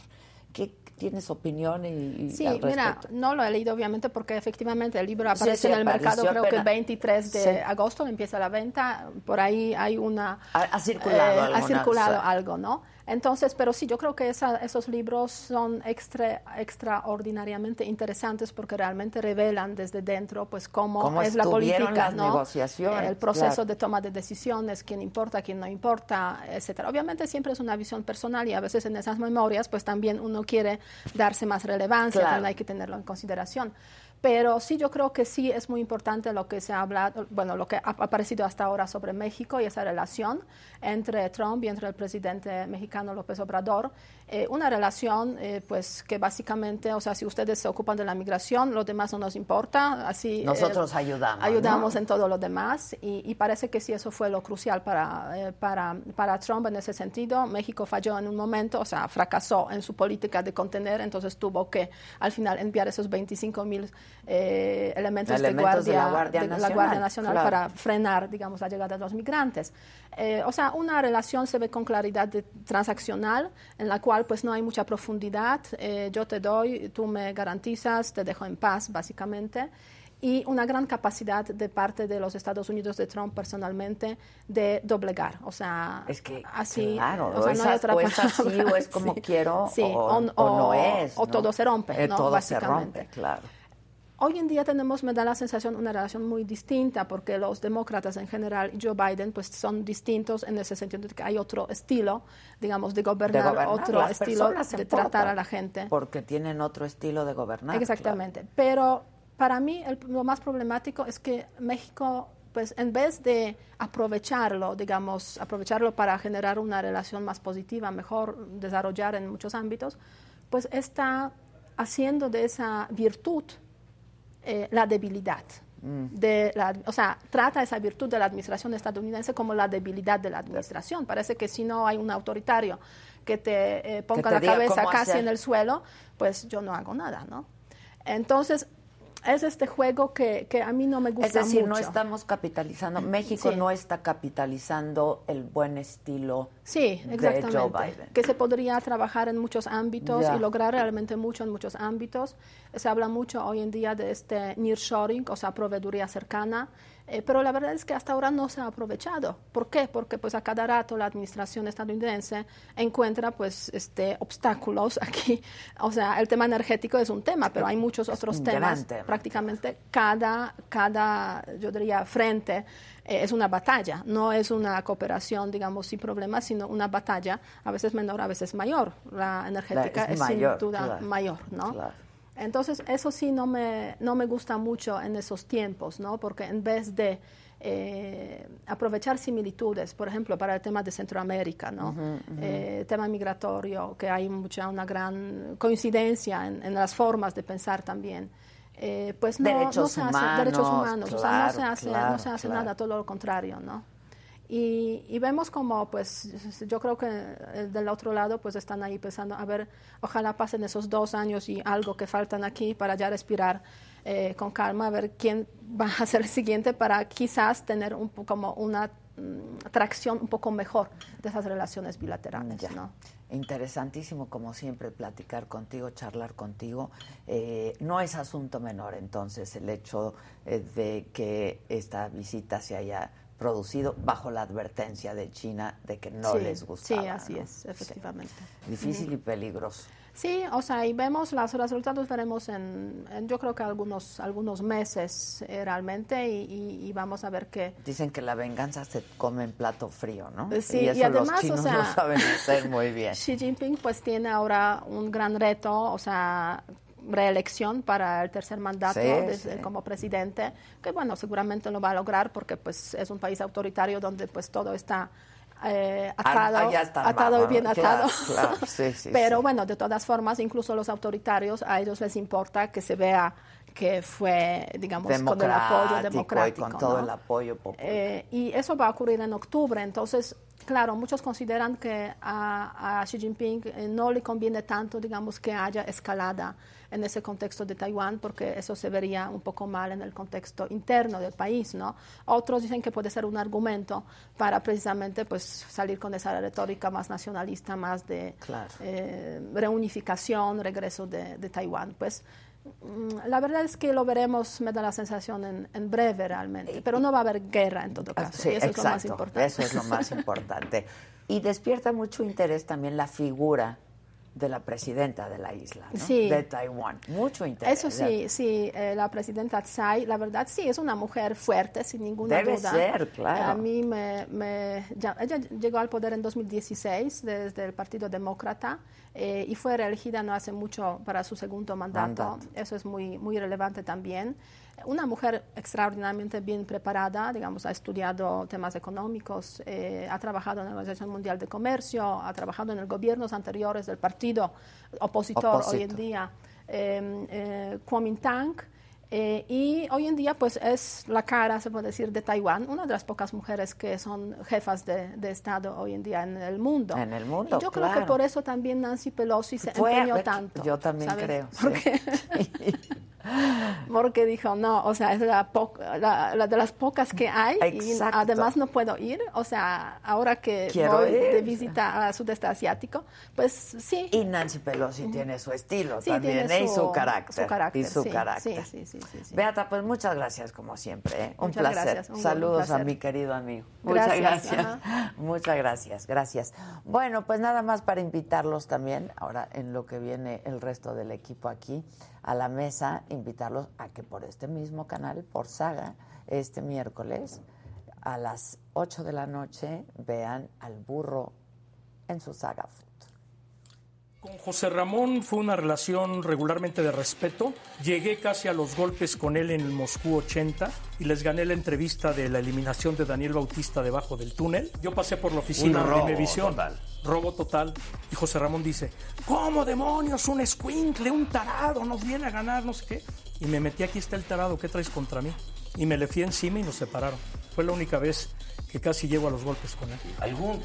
¿Qué tienes opinión y, Sí, mira, no lo he leído obviamente porque efectivamente el libro aparece en el mercado creo que el 23 de agosto empieza la venta, por ahí hay una... Ha, circulado, eh, ha circulado algo, ¿no? Entonces, pero sí, yo creo que esos libros son extra, extraordinariamente interesantes porque realmente revelan desde dentro pues cómo, es la política, las negociaciones, el proceso de toma de decisiones, quién importa, quién no importa, etcétera. Obviamente siempre es una visión personal y a veces en esas memorias pues también uno quiere darse más relevancia, hay que tenerlo en consideración. Pero sí, yo creo que sí es muy importante lo que se ha hablado, bueno, lo que ha aparecido hasta ahora sobre México y esa relación entre Trump y entre el presidente mexicano López Obrador. Eh, una relación, eh, pues, que básicamente, o sea, si ustedes se ocupan de la migración, lo demás no nos importa. Así, eh, Nosotros ayudamos. Ayudamos en todo lo demás y, parece que sí, eso fue lo crucial para, para, para Trump en ese sentido. México falló en un momento, o sea, fracasó en su política de contener, entonces tuvo que al final enviar esos 25 mil eh, elementos, de, guardia, la Guardia Nacional, para frenar, digamos, la llegada de los migrantes. Eh, o sea, una relación se ve con claridad transaccional, en la cual pues no hay mucha profundidad. Eh, yo te doy, tú me garantizas, te dejo en paz, básicamente y una gran capacidad de parte de los Estados Unidos de Trump personalmente de doblegar, o sea, es que así, claro, o, sea, no hay otra o es así o es como quiero o, no es, o todo se rompe, ¿no? todo básicamente. se rompe, claro. Hoy en día tenemos, me da la sensación, una relación muy distinta porque los demócratas en general y Joe Biden pues son distintos en ese sentido de que hay otro estilo, digamos, de gobernar, otro estilo de tratar a la gente. Porque tienen otro estilo de gobernar. Exactamente. Pero para mí lo más problemático es que México pues en vez de aprovecharlo, digamos, aprovecharlo para generar una relación más positiva, mejor desarrollar en muchos ámbitos, pues está haciendo de esa virtud eh, la debilidad. Mm. De la, o sea, trata esa virtud de la administración estadounidense como la debilidad de la administración. Parece que si no hay un autoritario que te eh, ponga la cabeza casi en el suelo, pues yo no hago nada, ¿no? Entonces, es este juego que, que, a mí no me gusta mucho. Es decir, no estamos capitalizando, México no está capitalizando el buen estilo sí, exactamente, de Joe Biden. Que se podría trabajar en muchos ámbitos y lograr realmente mucho en muchos ámbitos. Se habla mucho hoy en día de este nearshoring, o sea, proveeduría cercana. Eh, pero la verdad es que hasta ahora no se ha aprovechado. ¿Por qué? Porque pues a cada rato la administración estadounidense encuentra pues este obstáculos aquí. O sea, el tema energético es un tema, pero hay muchos otros temas. Prácticamente cada, cada, yo diría, frente eh, es una batalla. No es una cooperación, digamos, sin problemas, sino una batalla, a veces menor, a veces mayor. La energética es, sin duda mayor, ¿no? Entonces, eso sí no me, no me gusta mucho en esos tiempos, ¿no? Porque en vez de eh, aprovechar similitudes, por ejemplo, para el tema de Centroamérica, ¿no? Eh, tema migratorio, que hay mucha, una gran coincidencia en, las formas de pensar también. Eh, pues no, derechos se humanos, hace derechos humanos, o sea, no se hace, no se hace nada, todo lo contrario, ¿no? Y, vemos como, pues, yo creo que eh, del otro lado, pues están ahí pensando, a ver, ojalá pasen esos dos años y algo que faltan aquí para ya respirar eh, con calma, a ver quién va a ser el siguiente para quizás tener un, como una mm, tracción un poco mejor de esas relaciones bilaterales. ¿no? Interesantísimo, como siempre, platicar contigo, charlar contigo. Eh, no es asunto menor, entonces, el hecho de que esta visita se haya producido bajo la advertencia de China de que no les gustaba. Sí, así es, efectivamente. Difícil y peligroso. Sí, o sea, y vemos los resultados, veremos en, yo creo que algunos, algunos meses eh, realmente y, vamos a ver qué. Dicen que la venganza se come en plato frío, ¿no? Sí, y, además, los chinos o sea, lo saben hacer muy bien. Xi Jinping pues tiene ahora un gran reto, o sea, reelección para el tercer mandato como presidente, que bueno, seguramente lo va a lograr porque pues es un país autoritario donde pues todo está eh, atado, ah, atado y bien atado. Sí, Pero bueno, de todas formas, incluso los autoritarios, a ellos les importa que se vea que fue, digamos, con el apoyo democrático. Y con todo el apoyo popular. Eh, y eso va a ocurrir en octubre. Entonces, claro, muchos consideran que a, a Xi Jinping eh, no le conviene tanto, digamos, que haya escalada en ese contexto de Taiwán, porque eso se vería un poco mal en el contexto interno del país, ¿no? Otros dicen que puede ser un argumento para precisamente pues salir con esa retórica más nacionalista, más de eh, reunificación, regreso de, de Taiwán. Pues mm, la verdad es que lo veremos, me da la sensación, en, breve realmente, pero no va a haber guerra en todo caso. Sí, eso es lo más importante. Eso es lo más importante. Y despierta mucho interés también la figura de la presidenta de la isla, ¿no? de Taiwán. Mucho interés. Eso sí, sí, eh, la presidenta Tsai, la verdad sí, es una mujer fuerte, sin ninguna Debe duda. ser, claro. A mí me, ella llegó al poder en 2016 desde el Partido Demócrata eh, y fue reelegida no hace mucho para su segundo mandato. Eso es muy, muy relevante también una mujer extraordinariamente bien preparada, digamos, ha estudiado temas económicos, eh, ha trabajado en la Organización Mundial de Comercio, ha trabajado en los gobiernos anteriores del partido opositor hoy en día, eh, eh, Kuomintang, eh, y hoy en día pues es la cara, se puede decir, de Taiwán, una de las pocas mujeres que son jefas de, Estado hoy en día en el mundo. En el mundo, y yo creo que por eso también Nancy Pelosi se empeñó tanto. Yo también creo. porque dijo, no, o sea, es la, la, de las pocas que hay y además no puedo ir, o sea, ahora que voy de visita a sudeste asiático, pues sí. Y Nancy Pelosi tiene su estilo también ¿eh? y su carácter. y su carácter. Beata, pues muchas gracias como siempre, ¿eh? un placer. Saludos a mi querido amigo. Muchas gracias. Muchas gracias, gracias. Bueno, pues nada más para invitarlos también, ahora en lo que viene el resto del equipo aquí a la mesa, invitarlos a que por este mismo canal, por Saga, este miércoles a las 8 de la noche vean al burro en su Saga con José Ramón fue una relación regularmente de respeto. Llegué casi a los golpes con él en el Moscú 80 y les gané la entrevista de la eliminación de Daniel Bautista debajo del túnel. Yo pasé por la oficina de Imevisión. Total. Robo total. Y José Ramón dice, ¿cómo demonios? Un escuincle, un tarado, nos viene a ganar, no sé qué. Y me metí, aquí está el tarado, ¿qué traes contra mí? Y me le fui encima y nos separaron. Fue la única vez que casi llego a los golpes con él. ¿Algún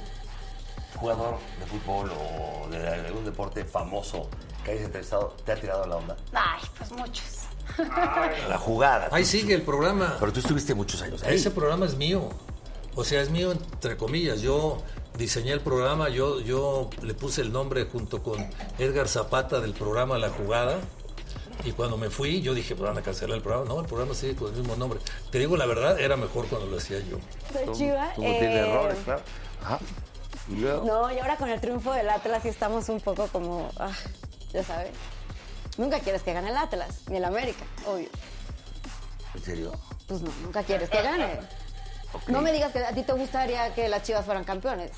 jugador de fútbol o de algún deporte famoso que hayas entrevistado te ha tirado la onda? Ay, pues muchos. La jugada. Ahí sigue el programa. Pero tú estuviste muchos años ahí. Ese programa es mío. O sea, es mío entre comillas. Yo diseñé el programa, yo, yo le puse el nombre junto con Edgar Zapata del programa La Jugada. Y cuando me fui, yo dije, pues van a cancelar el programa. No, el programa sigue con el mismo nombre. Te digo la verdad, era mejor cuando lo hacía yo. Tú tienes eh, errores, claro. Ajá. Y luego. No, y ahora con el triunfo del Atlas sí estamos un poco como, ah, ya sabes. Nunca quieres que gane el Atlas, ni el América, obvio. ¿En serio? Pues no, nunca quieres que gane. No me digas que a ti te gustaría que las chivas fueran campeones.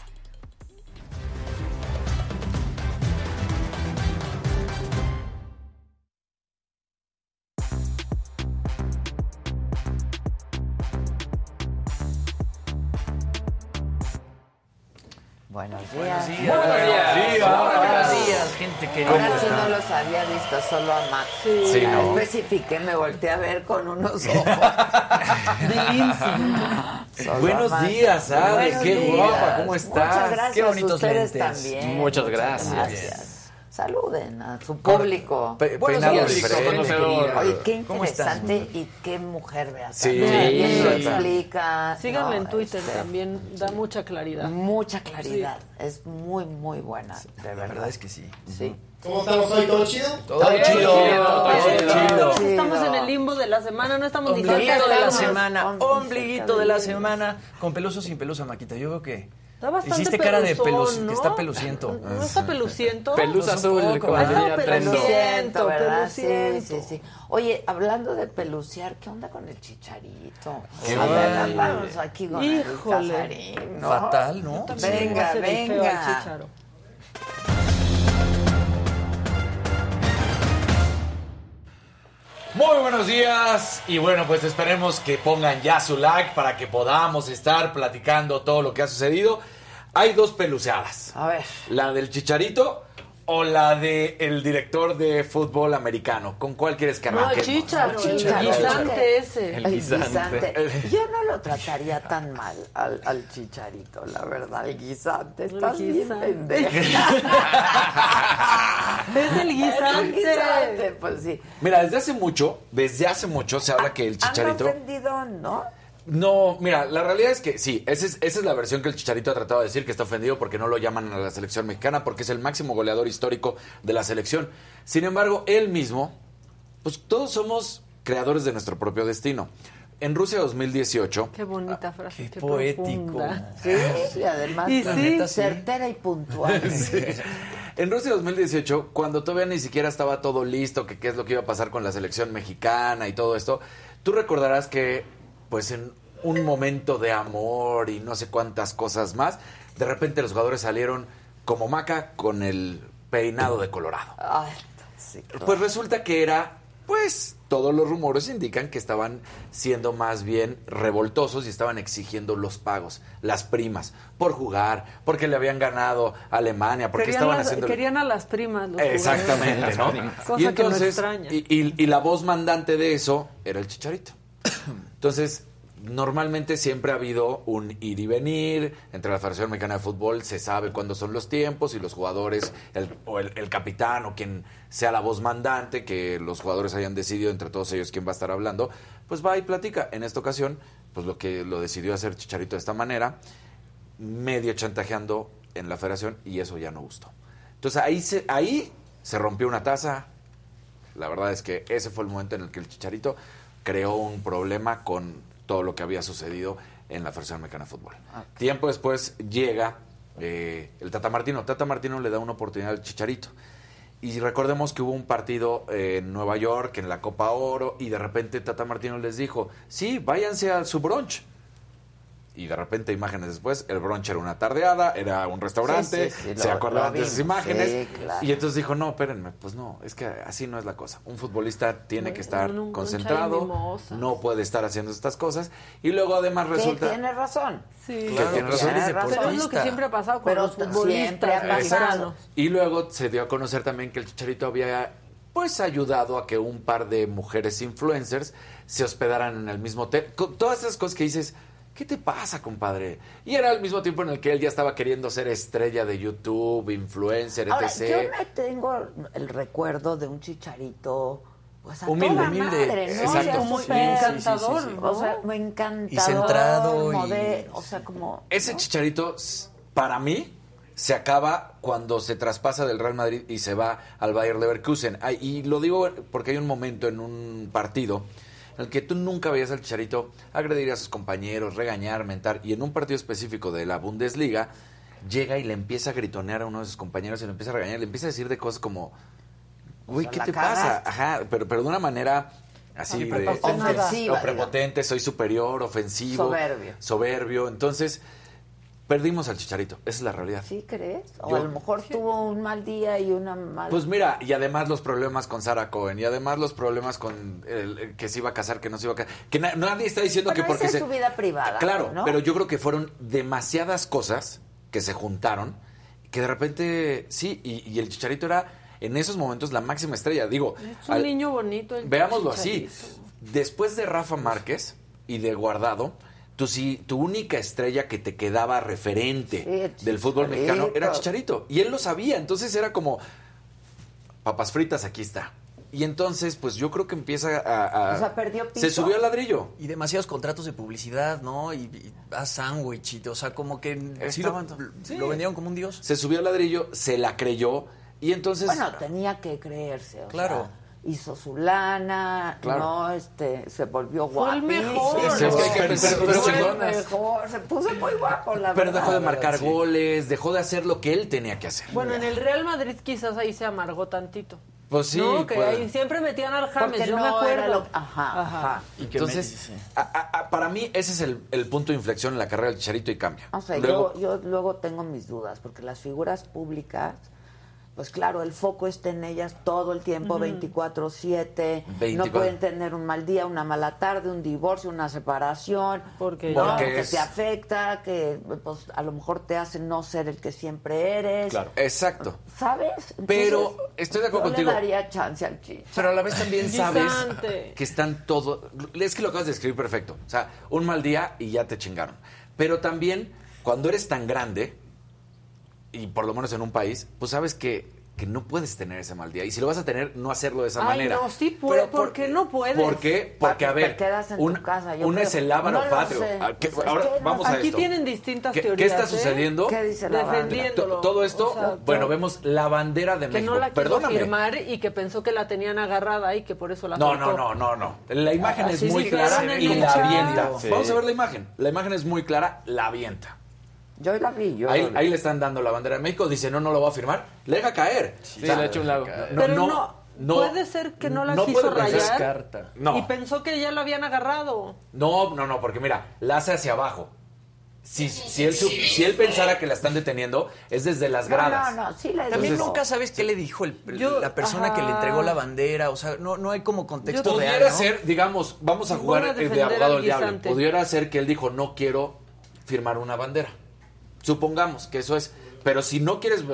Buenos días. Buenos días. Buenos días, gente querida. Ahora sí no los había visto, solo a Max. Sí, ¿no? especifiqué, me volteé a ver con unos ojos. Buenos días, Ale, Buenos qué días. guapa, ¿cómo estás? Muchas gracias. Qué bonitos Ustedes lentes. también. Muchas gracias. Saluden a su público. Pe- peinado. Oye, qué interesante y qué mujer, Beata. Sí. Lo Sí. explica. Síganme No, en Twitter este, también, da mucha claridad. Mucha claridad. Es muy, muy buena, de La verdad. verdad es que sí. Sí. ¿Cómo estamos hoy? ¿Todo chido? Todo chido, todo chido. Estamos en el limbo de la semana, no estamos ni Ombliguito cerca de la semana, Ombliguito de la semana, con peluso o sin pelusa, Maquita. Yo creo que Está bastante hiciste cara de pelus, ¿no? que está peluciento. ¿No está peluciento? Pelusa Pues un azul, poco, como ¿verdad? diría peluciento. Peluciento, ¿verdad? Sí, peluciento. sí, sí. Oye, hablando de peluciar, ¿qué onda con el chicharito? Qué A ver, mal. vamos aquí con Híjole. el Casarín, ¿no? Fatal, ¿no? Venga, venga. Muy buenos días y bueno, pues esperemos que pongan ya su like para que podamos estar platicando todo lo que ha sucedido. Hay dos peluceadas, A ver, la del Chicharito o la del director de fútbol americano. ¿Con cuál quieres que No, arranque? el Chícharo, el Chícharo. guisante ese. el guisante. guisante. Yo no lo trataría tan mal al, al chicharito, la verdad, el guisante. Estás bien guisante. pendeja. Es el El guisante. guisante, pues sí. Mira, desde hace mucho, desde hace mucho se habla que el Han Chicharito... ofendido, ¿no? No, mira, la realidad es que sí, esa es, esa es la versión que el Chicharito ha tratado de decir, que está ofendido porque no lo llaman a la selección mexicana, porque es el máximo goleador histórico de la selección. Sin embargo, él mismo, pues todos somos creadores de nuestro propio destino. En Rusia 2018, Qué bonita frase, Qué qué, poético. Sí, y además Y la sí. neta, certera y puntual. en Rusia 2018, cuando todavía ni siquiera estaba todo listo, que qué es lo que iba a pasar con la selección mexicana y todo esto, tú recordarás que, pues en un momento de amor y no sé cuántas cosas más, de repente los jugadores salieron como maca con el peinado de Colorado. Ay, sí, claro. Pues resulta que era, pues, todos los rumores indican que estaban siendo más bien revoltosos y estaban exigiendo los pagos, las primas, por jugar, porque le habían ganado a Alemania, porque Querían, estaban las- haciendo... querían a las primas. Los Exactamente, ¿no? Cosa y que no entonces, extraña. y, y- y la voz mandante de eso era el Chicharito. Entonces, normalmente siempre ha habido un ir y venir entre la Federación Mexicana de Fútbol, se sabe cuándo son los tiempos y los jugadores, el, o el, el capitán o quien sea la voz mandante, que los jugadores hayan decidido entre todos ellos quién va a estar hablando, pues va y platica. En esta ocasión, pues lo que lo decidió hacer Chicharito de esta manera, medio chantajeando en la federación y eso ya no gustó. Entonces ahí se, ahí se rompió una taza. La verdad es que ese fue el momento en el que el Chicharito creó un problema con todo lo que había sucedido en la Federación Mexicana de Fútbol. Tiempo después llega eh, el Tata Martino. Tata Martino le da una oportunidad al Chicharito. Y recordemos que hubo un partido en Nueva York, en la Copa Oro, y de repente Tata Martino les dijo, sí, váyanse a su brunch. Y de repente, imágenes después, el brunch era una tardeada, era un restaurante, Sí, sí, sí, se lo- acordaban lo de esas imágenes. sí, claro. Y entonces dijo, no, espérenme, pues no, es que así no es la cosa. Un futbolista tiene que estar un- un concentrado, no puede estar haciendo estas cosas. Y luego además Que resulta... tiene razón. Sí, Claro, tiene razón. tiene eres razón. pero es lo que siempre ha pasado con Pero los futbolistas. Y luego se dio a conocer también que el Chicharito había pues ayudado a que un par de mujeres influencers se hospedaran en el mismo hotel. Todas esas cosas que dices, ¿qué te pasa, compadre? Y era al mismo tiempo en el que él ya estaba queriendo ser estrella de YouTube, influencer, Ahora, etc. yo me tengo el recuerdo de un chicharito pues a Humilde, toda humilde. madre, ¿no? Exacto. O sea, súper- encantador, sí, sí, sí. ¿no? O sea, muy encantador. Y centrado y- o sea, como... Ese chicharito, para mí, se acaba cuando se traspasa del Real Madrid y se va al Bayer Leverkusen. Ay, y lo digo porque hay un momento en un partido en el que tú nunca veías al chicharito agredir a sus compañeros, regañar, mentar. Y en un partido específico de la Bundesliga, llega y le empieza a gritonear a uno de sus compañeros y le empieza a regañar, le empieza a decir de cosas como, güey, ¿qué te pasa? Ajá, pero, pero de una manera así Sí, de prepotente. Ofensiva, o prepotente, soy superior, ofensivo, Soberbio. soberbio. Entonces, perdimos al Chicharito, esa es la realidad. ¿Sí crees? O Yo- a lo mejor tuvo un mal día y una mala... Pues mira, y además los problemas con Sarah Cohen, y además los problemas con el, el que se iba a casar, que no se iba a casar. Que na- nadie está diciendo que porque esa se. es su vida privada. Claro, ¿no? pero yo creo que fueron demasiadas cosas que se juntaron, que de repente, sí, y, y el Chicharito era en esos momentos la máxima estrella. Digo, Es un al- niño bonito. el veámoslo así. Después de Rafa Márquez y de Guardado, tu, sí, tu única estrella que te quedaba referente Sí, del fútbol mexicano era Chicharito. Y él lo sabía, entonces era como, papas fritas, aquí está. Y entonces, pues yo creo que empieza a... a- O sea, perdió piso. Se subió al ladrillo. Y demasiados contratos de publicidad, ¿no? Y, y a sándwich, y- o sea, como que sí lo, Estaban- sí. lo vendieron como un dios. Se subió al ladrillo, se la creyó y entonces... Bueno, tenía que creerse. O Claro. sea, hizo su lana, Claro. no, este, se volvió Fue el guapísimo. mejor. Sí, sí, es que hay que Fue mejor, se puso muy guapo, la pero verdad. dejó de marcar sí. goles, dejó de hacer lo que él tenía que hacer. Bueno, en el Real Madrid quizás ahí se amargó tantito. Pues sí, No, que puede. ahí siempre metían al James, Porque yo no me acuerdo. lo- Ajá, ajá. Y que Entonces, Messi, sí. a- a- a- para mí ese es el, el punto de inflexión en la carrera del Chicharito y cambia. O sea, Luego- yo, yo luego tengo mis dudas, porque las figuras públicas, pues claro, el foco está en ellas todo el tiempo, 24-7. No 24. pueden tener un mal día, una mala tarde, un divorcio, una separación. Porque- ¿no? Porque que es- te afecta, que pues, a lo mejor te hace no ser el que siempre eres. Exacto. ¿Sabes? Entonces, Pero estoy de acuerdo yo contigo. le daría chance al chicho. Pero a la vez también sabes que están todos... Es que lo acabas de escribir perfecto. O sea, un mal día y ya te chingaron. Pero también, cuando eres tan grande, y por lo menos en un país, pues sabes que, que no puedes tener ese mal día. Y si lo vas a tener, no hacerlo de esa Ay, manera. no, sí puede, Pero ¿por qué no puedes? ¿Por qué? Porque, a Te ver, quedas en un- tu casa, yo uno creo. es el lábaro No patrio. sé. Ah, ¿qué- Pues es ahora que vamos a Aquí esto. tienen distintas ¿Qué, qué teorías. está ¿eh? sucediendo? ¿Qué dice la? Defendiéndolo. To- Todo esto, O sea, bueno, vemos la bandera de que México. no la quiso Perdóname. firmar y que pensó que la tenían agarrada y que por eso la No, no, no, no, no. La imagen es Así muy clara y la avienta. Vamos a ver la imagen. La imagen es muy clara, la avienta. Yo la vi, yo Ahí, la vi. ahí le están dando la bandera de México. Dice, no, no lo va a firmar. Le deja caer. Sí, le ha hecho un lado. Pero no, puede ser que no la quiso puede pensar- rayar. Carta. No. Y pensó que ya la habían agarrado. No, no, no, porque mira, la hace hacia abajo. Si, si, él, su- si él pensara que la están deteniendo, es desde las No, gradas. no, no, sí le También nunca sabes qué le dijo el- Yo- la persona que le entregó la bandera. O sea, no, no hay como contexto Pudiera real, ¿no? ser, digamos, vamos a jugar a de abogado al al diablo. Pudiera ser que él dijo, no quiero firmar una bandera. Supongamos que eso es. Pero si no quieres,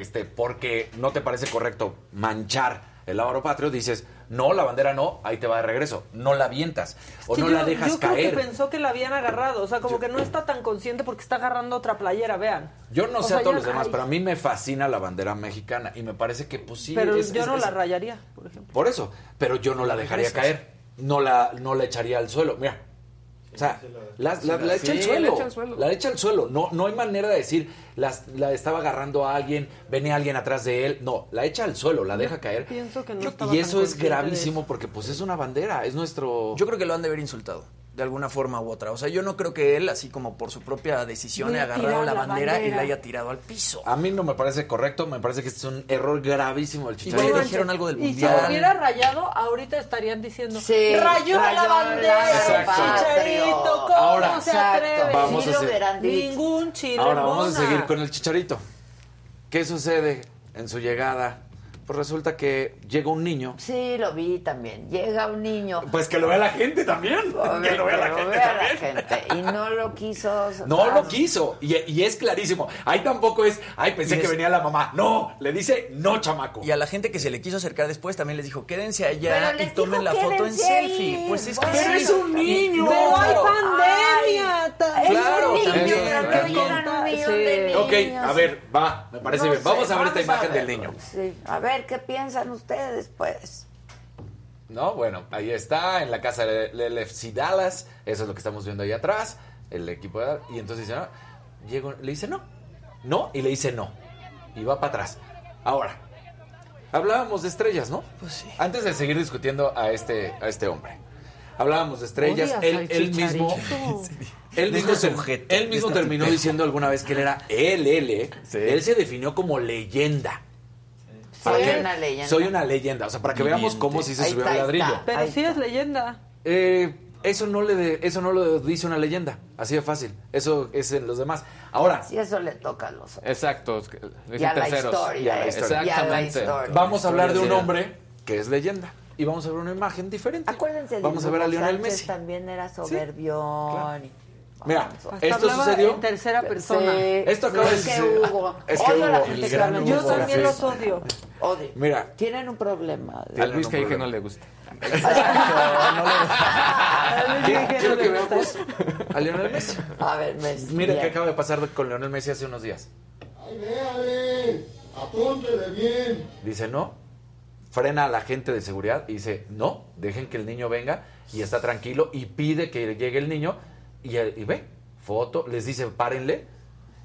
este, porque no te parece correcto manchar el lábaro patrio, dices, no, la bandera no, ahí te va de regreso. No la avientas. O Sí, no yo, la dejas yo creo caer. que pensó que la habían agarrado. O sea, como que no está tan consciente porque está agarrando otra playera, vean. Yo no O sé sea, a todos los demás, pero a mí me fascina la bandera mexicana y me parece que pues sí. Pero es- yo es- no es- la rayaría, por ejemplo. Por eso, pero yo no la dejaría caer. No la, no la echaría al suelo. Mira. O sea, la, la- la echa al Sí, suelo. la echa al suelo. La echa al suelo. No, no hay manera de decir, la estaba agarrando a alguien, venía alguien atrás de él. No, la echa al suelo, la deja caer. Pienso que no Yo- y eso es gravísimo eso. porque pues es una bandera, es nuestro... Yo creo que lo han de haber insultado, de alguna forma u otra. O sea, yo no creo que él, así como por su propia decisión, haya agarrado la la bandera, y la haya tirado al piso. A mí no me parece correcto, me parece que este es un error gravísimo del Igual chicharito. le dijeron algo del Y si mundial. lo hubiera rayado, ahorita estarían diciendo, Sí, rayó rayó la bandera, Exacto. Chicharito, ¿cómo Ahora, se atreve? Vamos a hacer-. Ningún chile Ahora vamos a seguir con el chicharito. ¿Qué sucede en su llegada? Pues resulta que llega un niño. Sí, lo vi también. Llega un niño. Pues que lo vea la gente también. Que lo vea la que gente vea la también. gente. Y no lo quiso. No lo quiso. Y, y es clarísimo. Ahí tampoco es, ay, pensé que es- venía la mamá. No, le dice, no, chamaco. Y a la gente que se le quiso acercar después también les dijo, quédense allá y tomen dijo, la foto en "Quédense selfie. ahí". Pues es que Bueno. sí. Pero es un niño. Pero hay Claro. pandemia. Es Claro, un niño, llegan un millón de Sí. Ok, a ver, va, me parece No bien. Vamos sé, a ver esta imagen ver. del niño. Sí, a ver qué piensan ustedes, pues. No, bueno, ahí está, en la casa del del FC Dallas, eso es lo que estamos viendo ahí atrás, el equipo de Dallas, y entonces dice, no, llego, le dice no, no, y le dice no, y va para atrás. Ahora, hablábamos de estrellas, ¿no? Pues sí. Antes de seguir discutiendo a este, a este hombre, hablábamos de estrellas, él, mismo... Él De mismo, este sujeto, él de mismo este terminó diciendo alguna vez que él era él, él, ¿eh? Sí. Él se definió como leyenda. Soy una leyenda. Soy una leyenda. O sea, para que veamos cómo sí se Ahí subió al ladrillo. está. Pero Ahí sí está. es leyenda. Eh, eso no le de- eso no lo dice una leyenda. Así de fácil. Eso es en los demás. Ahora, Si eso le toca a los otros. Exacto. Y a la terceros. historia. Y a la historia. y a la Exactamente. historia. vamos a hablar de un hombre que es leyenda. Y vamos a ver una imagen diferente. Acuérdense de Vamos a ver a Lionel Sánchez Messi. también era soberbión. claro. Mira, esto sucedió. en tercera persona. Sí, Esto acaba sí, de es que suceder. Es que Odio a la Hugo, gente el que gran habla Yo también los odio. Odio. Mira. Tienen un problema. A Luis que dije no le gusta. Quiero- que veamos a Lionel Messi. A ver, Messi. Mira qué acaba de pasar con Lionel Messi hace unos días. ¡Ay, véale! ¡Apúntele bien! Dice no, frena a la gente de seguridad y dice no, dejen que el niño venga y está tranquilo y pide que llegue el niño y, y ve, foto, les dice párenle,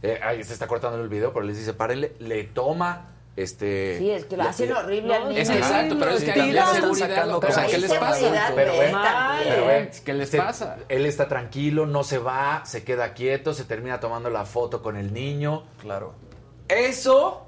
eh, ahí se está cortando el video, pero les dice párenle, le toma este... Sí, es que lo le- hacen le- horrible al niño. Es que exacto, pero es que ahí la están seguridad. sacando O sea, cosas. ¿qué les pasa? Pero ve, pero ve, ¿Qué les se- pasa? Él está tranquilo, no se va, se queda quieto, se termina tomando la foto con el niño. Claro. Eso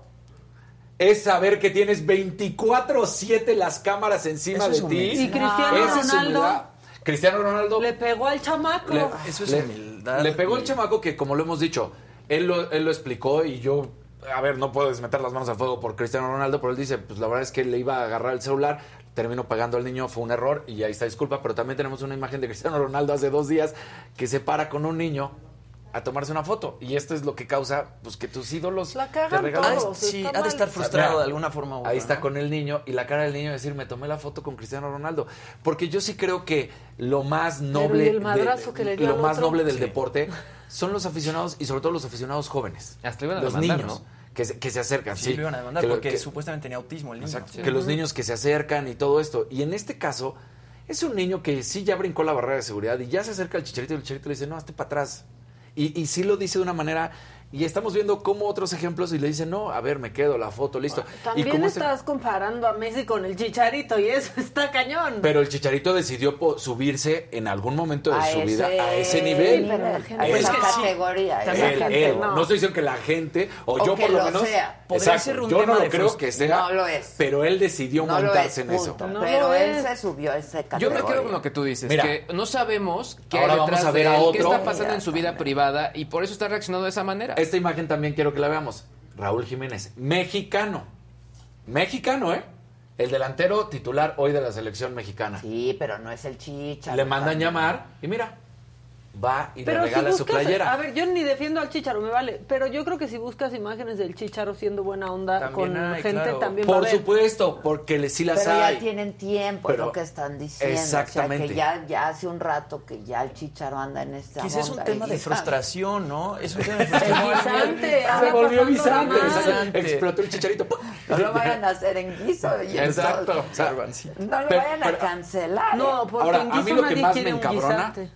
es saber que tienes 24/7 las cámaras encima de ti. Y Cristiano Ronaldo. Cristiano Ronaldo le pegó al chamaco. le, Eso es le- humildad le pegó el y- chamaco que, como lo hemos dicho, él lo, él lo explicó y yo, a ver, no puedes meter las manos al fuego por Cristiano Ronaldo, pero él dice, pues la verdad es que le iba a agarrar el celular, terminó pagando al niño, fue un error y ahí está disculpa, pero también tenemos una imagen de Cristiano Ronaldo hace dos días que se para con un niño a tomarse una foto y esto es lo que causa pues que tus ídolos La te regalen. todos. sí, está ha de estar frustrado Mira, de alguna forma u otra. Ahí está ¿no? con el niño y la cara del niño decir, me tomé la foto con Cristiano Ronaldo. Porque yo sí creo que lo más noble, ¿y el madrazo que le dio lo más otro? noble del Sí. deporte son los aficionados y sobre todo los aficionados jóvenes. Hasta iban a los demandar, niños ¿no? que, se, que se acercan. Sí, Sí, lo iban a demandar Que lo- porque que- supuestamente tenía autismo el niño. Exacto, Sí. que los niños que se acercan y todo esto. Y en este caso, es un niño que sí ya brincó la barrera de seguridad y ya se acerca al chicharito y el chicharito le dice, no, hazte para atrás. Y, y sí lo dice de una manera... Y estamos viendo cómo otros ejemplos y le dicen, no, a ver, me quedo, la foto, listo. y También este- estás comparando a Messi con el Chicharito y eso está cañón. Pero el Chicharito decidió subirse en algún momento de A su ese vida a ese nivel. nivel, Pero la gente- a Es esa que sí, categoría. esa Él, gente él. no. No. estoy diciendo que la gente, o, O yo que por lo lo menos. sea. Podría Exacto, ser un yo no lo de creo que sea. No lo es. Pero él decidió no montarse es, en eso. pero lo él es. se subió a Yo categoría. me quedo con lo que tú dices, Mira. que no sabemos qué vamos a ver de a él, qué otro. está pasando en su vida privada y por eso está reaccionando de esa manera. Esta imagen también quiero que la veamos. Raúl Jiménez, mexicano. Mexicano, ¿eh? El delantero titular hoy de la selección mexicana. Sí, pero no es el chicha. Le mandan llamar y mira, va y Pero le regala si su buscas, playera. a ver, yo ni defiendo al Chicharo, me vale, pero yo creo que si buscas imágenes del Chicharo siendo buena onda También con hay, gente claro. también va a Por supuesto, porque le, sí las Pero hay. ya tienen tiempo, Pero- es lo que están diciendo. Exactamente. O sea, que ya, ya hace un rato que ya el chicharo anda en esta Quizás es un tema de guisante. frustración, ¿no? Es un tema de frustración. guisante, Se volvió guisante. Explotó el chicharito. No lo vayan a hacer en guiso. y Exacto. entonces- O sea, No lo Pero- vayan pero- a cancelar. No, porque Ahora, en a mí guiso lo que nadie más me un encabrona- guisante.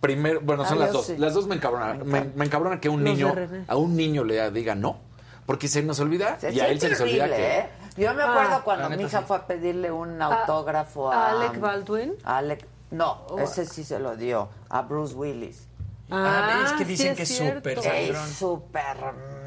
Primero, bueno, son Ah, las dos. sí. Las dos me encabronan. Me Me, me encabrona que un Los niño, a un niño le diga no. Porque se nos olvida Se y a él se les olvida que. ¿eh? Yo me acuerdo Ah, cuando la mi hija sí. fue a pedirle un autógrafo ¿A a... Alec Baldwin? a Alec- no, ese sí se lo dio. A Bruce Willis. Ah, es que sí dicen que es súper Es sangrón. súper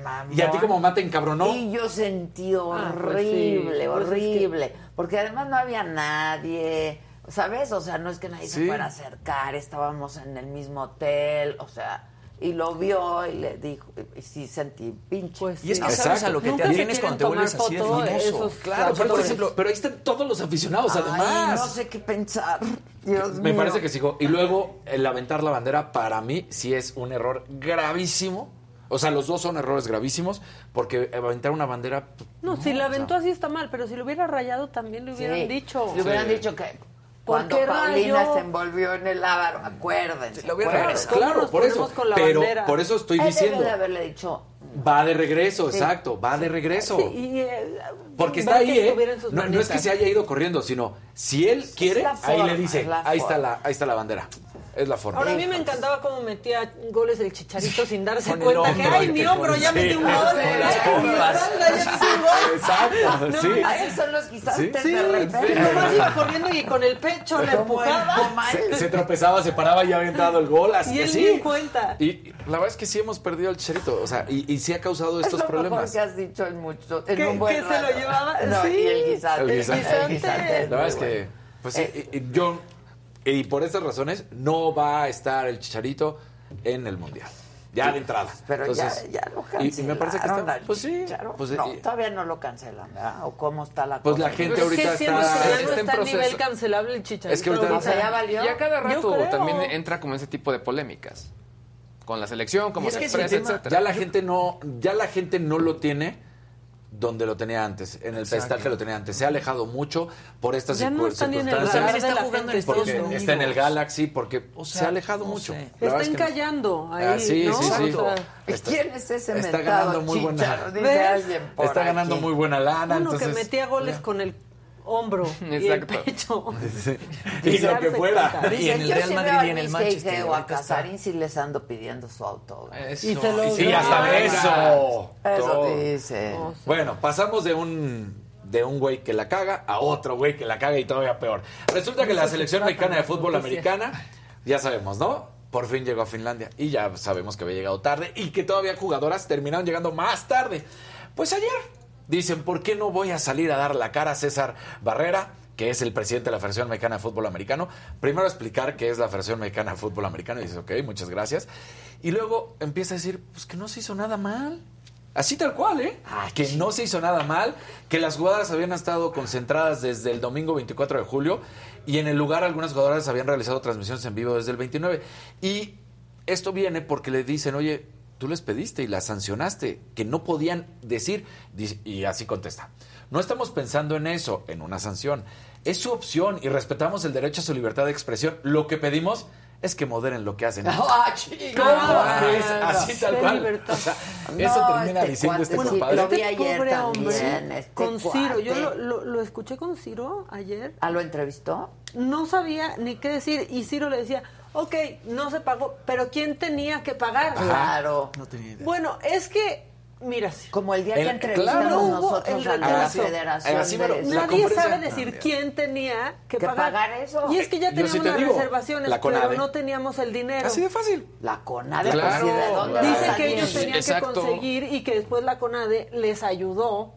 mamón. Y a ti como mate encabronó. Y yo sentí Ah, pues horrible. Pues es que- horrible. Porque además no había nadie, ¿sabes? O sea, no es que nadie se fuera a acercar, estábamos en el mismo hotel, o sea, y lo vio y le dijo, y sí sentí pinche. Pues Y es que sabes a lo que Nunca te atienes cuando te vuelves así de famoso. Claro, pero, por ejemplo, pero ahí están todos los aficionados, Ay, además. no sé qué pensar. Dios Me mío. parece que sigo. Y luego, el aventar la bandera, para mí, sí es un error gravísimo. O sea, los dos son errores gravísimos, porque aventar una bandera. No, si la o sea, aventó así está mal, pero si lo hubiera rayado también le hubieran Sí. dicho. Le hubieran Sí. dicho que ¿Por cuando Paulina rayó? se envolvió en el ávaro, acuérdense. lo acuérdense. Claro, nos por eso. ponemos con la Pero bandera. por eso estoy Él diciendo. debe de haberle dicho, Va de regreso, Sí. exacto, va de regreso. Sí, y, eh, Porque está ahí, ¿eh? estuviera en sus No, no es que se haya ido corriendo, sino si él quiere, la ahí forma, le dice, ahí está forma. la, ahí está la bandera. Es la forma. Ahora a mí me encantaba cómo metía goles el chicharito sin darse Con cuenta que hombro, ay mi que hombro ya metió un sí, gol. Ay, mi ya un. Exacto, No, sí. son los guisantes Sí, de repente. y nomás iba corriendo y con el pecho le Como el empujaba. comal. Se, se tropezaba, se paraba y había entrado el gol. Así, Y él cuenta. Y la verdad es que sí hemos perdido al chicharito. O sea, y, y sí ha causado Es estos lo problemas. que has dicho en mucho, en ¿Que- un buen que se lo rato. llevaba? No, Sí. y el guisante. El guisante. el guisante es La verdad es que, pues sí, y yo, y por estas razones, no va a estar el chicharito en el mundial. Ya de entrada. Pero Entonces, ya, ya lo y- cancelaron. y me parece que está- pues sí, pues, no, y- todavía no lo cancelan, ¿verdad? ¿O cómo está la Pues cosa? la gente Pues es ahorita está- no está en está a nivel proceso. cancelable el chicharito. Es que ahorita- ahorita. O sea, ya valió. Y a cada rato creo. también entra como ese tipo de polémicas. Con la selección, como se expresa, tema, etcétera. ya la gente no, ya la gente no lo tiene donde lo tenía antes, en el Exacto. pedestal que lo tenía antes. Se ha alejado mucho por estas Ya no circun- está en el circunstancias. radar está jugando en Estados Unidos. está en el Galaxy, porque O se sea, ha alejado no mucho. sé. Está no- encallando ahí, Ah, sí, ¿no? sí, sí. O sea, ¿Y ¿Quién es ese está ganando muy buena- Está ganando aquí. muy buena lana, uno entonces que metía goles con el hombro y el Exacto. pecho. y lo que fuera. cuenta. Y en el yo Real sí Madrid y en el Manchester, Gege o a. Casarín sí les ando pidiendo su autógrafo. Eso. Y se lo Sí, hasta. Eso Todo. dice. Bueno, pasamos de un de un güey que la caga a otro güey que la caga y todavía peor. Resulta que la selección mexicana de fútbol americana, ya sabemos, ¿no? Por fin llegó a Finlandia y ya sabemos que había llegado tarde y que todavía jugadoras terminaron llegando más tarde. Pues ayer dicen, ¿por qué no voy a salir a dar la cara a César Barrera? que es el presidente de la Federación Mexicana de Fútbol Americano. Primero explicar qué es la Federación Mexicana de Fútbol Americano y dices, ok, muchas gracias. Y luego empieza a decir, pues que no se hizo nada mal. Así tal cual, ¿eh? que no se hizo nada mal, que las jugadoras habían estado concentradas desde el domingo 24 de julio y en el lugar algunas jugadoras habían realizado transmisiones en vivo desde el 29. Y esto viene porque le dicen, oye, tú les pediste y las sancionaste, que no podían decir, y así contesta. No estamos pensando en eso, en una sanción. Es su opción y respetamos el derecho a su libertad de expresión. Lo que pedimos es que moderen lo que hacen. ¡Ah, chico! ¿Cómo es? Así tal cual. libertad. O sea, No, eso termina este diciendo cuate este sí, compadre. lo vi Este ayer pobre también, hombre, este con Ciro. Yo lo- lo escuché con Ciro ayer. ¿Ah, lo entrevistó? No sabía ni qué decir. Y Ciro le decía, ok, no se pagó, pero ¿quién tenía que pagar? Claro. No tenía idea. Bueno, es que, mira, Como el día El- que entrevistamos claro. No hubo nosotros el a la. Federación de- la nadie sabe decir quién tenía que, Que pagar. pagar eso. Y es que ya teníamos sí te las digo, reservaciones, la pero no teníamos el dinero. Así de fácil. La CONADE, pues, Claro. ¿y de dónde va a Dice que ellos tenían Exacto. que conseguir y que después la CONADE les ayudó,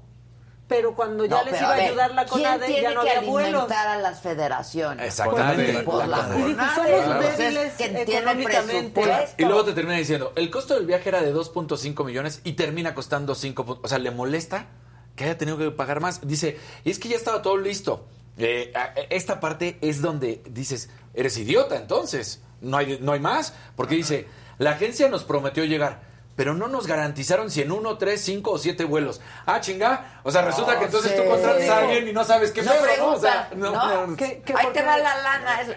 pero cuando ya No, les iba a ver, ayudar la ¿quién CONADE ya no que había vuelos. alimentar a las federaciones? Exactamente. Pues la débiles que económicamente. presupuesto. Y luego te termina diciendo, el costo del viaje era de 2.5 millones y termina costando 5. pu- O sea, le molesta que haya tenido que pagar más. Dice, y es que ya estaba todo listo. Eh, a- esta parte es donde dices, eres idiota entonces. No hay, no hay más. Porque dice, la agencia nos prometió llegar. Pero no nos garantizaron si en uno, tres, cinco o siete vuelos. Ah, chinga. O sea, resulta No que entonces tú contratas a alguien y no sabes qué No pedo, ¿no? O sea, no, no. Que- que Ahí te va la lana, es-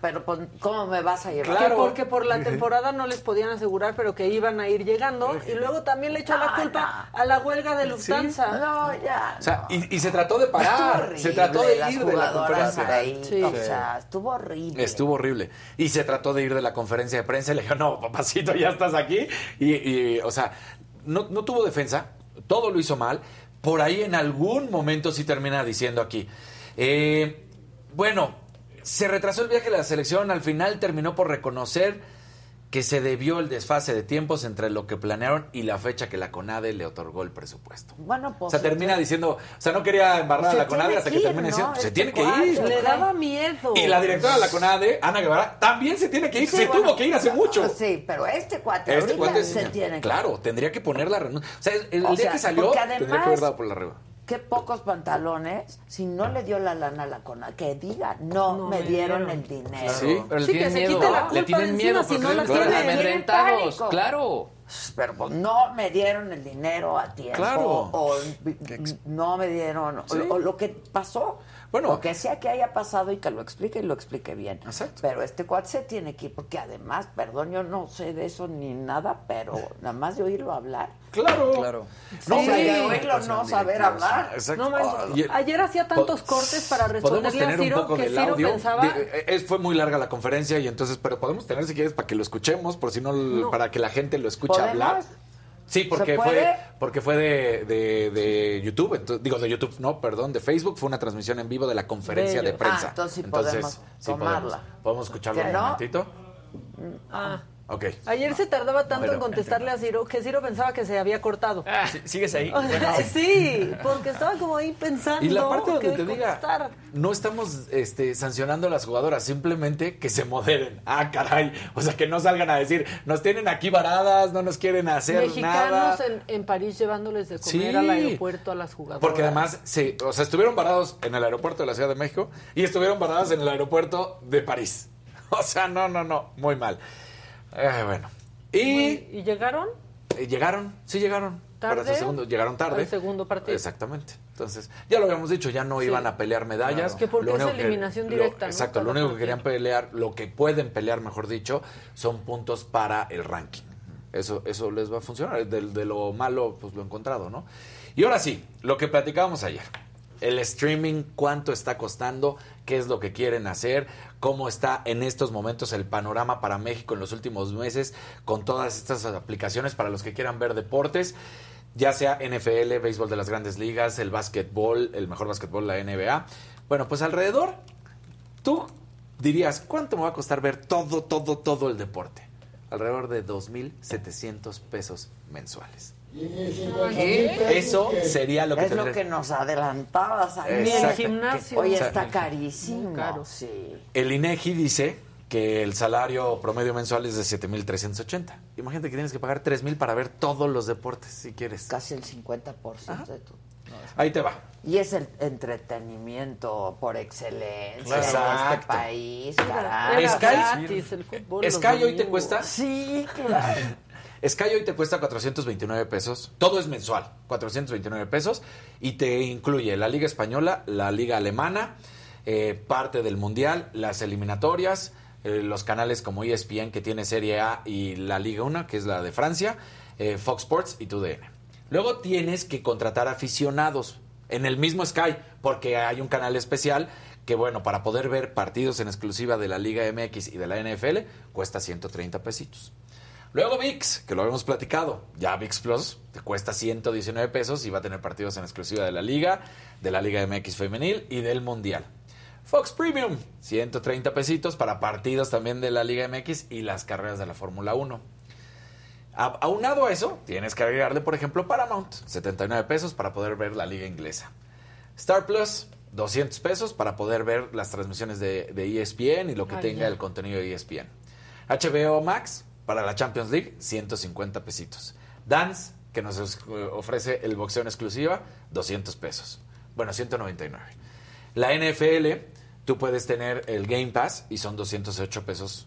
pero pues, ¿cómo me vas a llevar? Claro. Que porque por la temporada no les podían asegurar, pero que iban a ir llegando. Y luego también le echó la No, culpa a la huelga de Lufthansa. No, ya. O sea, y, y se trató de Estuvo parar. horrible, Se trató de ir de la conferencia. ahí, Sí. O sea, estuvo horrible. Estuvo horrible. Y se trató de ir de la conferencia de prensa y le dijo, no, papacito, ya estás aquí. Y, y, o sea, no, no tuvo defensa, todo lo hizo mal. Por ahí en algún momento sí termina diciendo aquí. eh, bueno, se retrasó el viaje de la selección, al final terminó por reconocer que se debió el desfase de tiempos entre lo que planearon y la fecha que la CONADE le otorgó el presupuesto. Bueno, pues. O sea, termina diciendo, o sea, no quería embarrar a Se la CONADE hasta que que ir, termine ¿no? diciendo, se Este tiene que ir. Le daba miedo. Y la directora de la CONADE, Ana Guevara, también se tiene que ir. Sí, se bueno, tuvo que ir hace mucho. Sí, pero este cuate Este ahorita cuate se tiene que Claro, tendría que poner la renuncia. O sea, el, el O día sea, que salió, tendría que haber dado por la arriba. Qué pocos pantalones, si no le dio la lana a la CONADE, que diga, no, No me me dieron dieron. el dinero. Sí. Pero le Sí, que tienen se miedo. quite la le culpa tienen de miedo si no la que están tiene. amedrentados. Pánico. Claro. Pero pues, no me dieron el dinero a tiempo. Claro. O no me dieron. O, lo que pasó. Bueno. o que sea que haya pasado y que lo explique y lo explique bien. Exacto. Pero este cuate se tiene que ir, porque además, perdón, yo no sé de eso ni nada, pero nada más de oírlo hablar. Claro. Claro. No, Sí. de oírlo no saber hablar. Exacto. No manches. Y- Ayer hacía tantos cortes para responderle a tener un Ciro poco que del Ciro audio. pensaba. Di- eh, es- fue muy larga la conferencia y entonces, pero podemos tener si quieres para que lo escuchemos, por si no, No. para que la gente lo escuche ¿Podemos? hablar. Sí, porque ¿Se fue porque fue de, de, de YouTube, entonces, digo de YouTube, no, perdón, de Facebook, fue una transmisión en vivo de la conferencia de prensa. Ah, entonces sí podemos sí tomarla. podemos, podemos escucharlo ¿Que un no? momentito. Ah. Ok. Ayer se tardaba tanto en contestarle a Ciro que Ciro pensaba que se había cortado. Sí, ¿Sigues ahí? Sí, porque estaba como ahí pensando. Y la parte donde te diga, no estamos este, sancionando a las jugadoras, simplemente que se moderen. Ah, caray. O sea, que no salgan a decir, nos tienen aquí varadas, no nos quieren hacer Mexicanos nada. en, en París llevándoles de comer Sí. al aeropuerto a las jugadoras. Porque además, sí, o sea, estuvieron varados en el aeropuerto de la Ciudad de México y estuvieron varados en el aeropuerto de París. O sea, no, no, no, muy mal. Eh, bueno. Y ¿Y llegaron? eh, llegaron, sí llegaron. Para ¿Tarde? su segundo, llegaron tarde. Al segundo partido. Exactamente. Entonces, ya lo habíamos dicho, ya no Sí. iban a pelear medallas. Claro. Que porque Lo es único eliminación lo- directa, ¿no? Exacto, lo único que querían pelear, lo que pueden pelear, mejor dicho, son puntos para el ranking. Eso, eso les va a funcionar. De, de lo malo, pues lo encontrado, ¿no? Y ahora sí, lo que platicábamos ayer. El streaming, cuánto está costando, qué es lo que quieren hacer, cómo está en estos momentos el panorama para México en los últimos meses con todas estas aplicaciones para los que quieran ver deportes, ya sea NFL, béisbol de las grandes ligas, el básquetbol, el mejor básquetbol, la NBA. Bueno, pues alrededor, tú dirías, ¿cuánto me va a costar ver todo, todo, todo el deporte? Alrededor de 2.700 pesos mensuales. ¿Qué? Eso sería lo que es lo que nos adelantabas ayer. Ni el gimnasio. Hoy está carísimo. caro. Sí. El INEGI dice que el salario promedio mensual es de 7.380. Imagínate que tienes que pagar 3.000 para ver todos los deportes, si quieres. Casi el 50% de tu... Ahí te va. Y es el entretenimiento por excelencia en este país, Era caray. Sky- gratis el fútbol. Sky hoy te cuesta Sí, claro. Sky hoy te cuesta 429 pesos. Todo es mensual, 429 pesos. Y te incluye la Liga Española, la Liga Alemana, eh, parte del Mundial, las eliminatorias, eh, los canales como ESPN que tiene Serie A y la Liga 1, que es la de Francia, eh, Fox Sports y TUDN. Luego tienes que contratar aficionados en el mismo Sky, porque hay un canal especial que, bueno, para poder ver partidos en exclusiva de la Liga MX y de la NFL, cuesta 130 pesitos. Luego VIX, que lo habíamos platicado. Ya VIX Plus te cuesta 119 pesos y va a tener partidos en exclusiva de la Liga, de la Liga MX Femenil y del Mundial. Fox Premium, 130 pesitos para partidos también de la Liga MX y las carreras de la Fórmula 1. A- Aunado a eso, tienes que agregarle, por ejemplo, Paramount, 79 pesos para poder ver la liga inglesa. Star Plus, 200 pesos para poder ver las transmisiones de, de ESPN y lo que tenga ya. el contenido de E ESPN. HBO Max, para la Champions League, 150 pesitos. Dance, que nos ofrece el boxeo en exclusiva, 200 pesos. Bueno, 199. La NFL, tú puedes tener el Game Pass y son 208 pesos.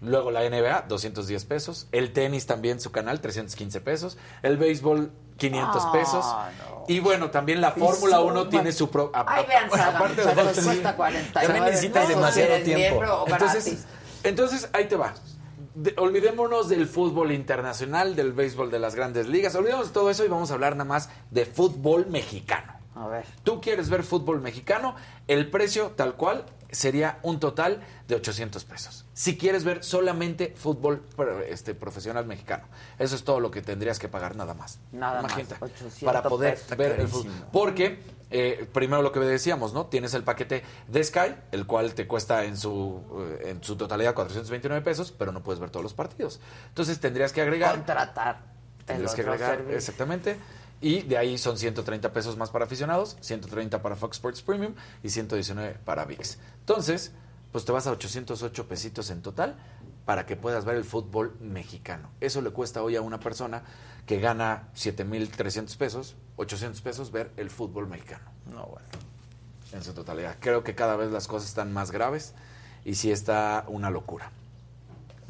Luego la NBA, 210 pesos. El tenis también, su canal, 315 pesos. El béisbol, 500 Ah, pesos. no. Y bueno, también la Fórmula suma. 1 tiene su... Pro, a- a- Ay, vean, Saddam, aparte de pero los- cuesta 49 También necesitas demasiado tiempo. entonces, ahí te va. De- olvidémonos del fútbol internacional, del béisbol de las grandes ligas. Olvidémonos de todo eso y vamos a hablar nada más de fútbol mexicano. A ver. Tú quieres ver fútbol mexicano, el precio tal cual sería un total de 800 pesos. Si quieres ver solamente fútbol este, profesional mexicano, eso es todo lo que tendrías que pagar nada más. Nada más, Imagínate, 800 para poder pesos. ver el fútbol. Porque eh, primero lo que decíamos, ¿no? Tienes el paquete de Sky, el cual te cuesta en su eh, en su totalidad 429 pesos, pero no puedes ver todos los partidos. Entonces tendrías que agregar Contratar. Tendrías que agregar, servicio. exactamente. Y de ahí son 130 pesos más para aficionados, 130 para Fox Sports Premium y 119 para VIX. Entonces, pues te vas a 808 pesitos en total para que puedas ver el fútbol mexicano. Eso le cuesta hoy a una persona que gana 7.300 pesos, 800 pesos ver el fútbol mexicano No, bueno. en su totalidad. Creo que cada vez las cosas están más graves y sí está una locura.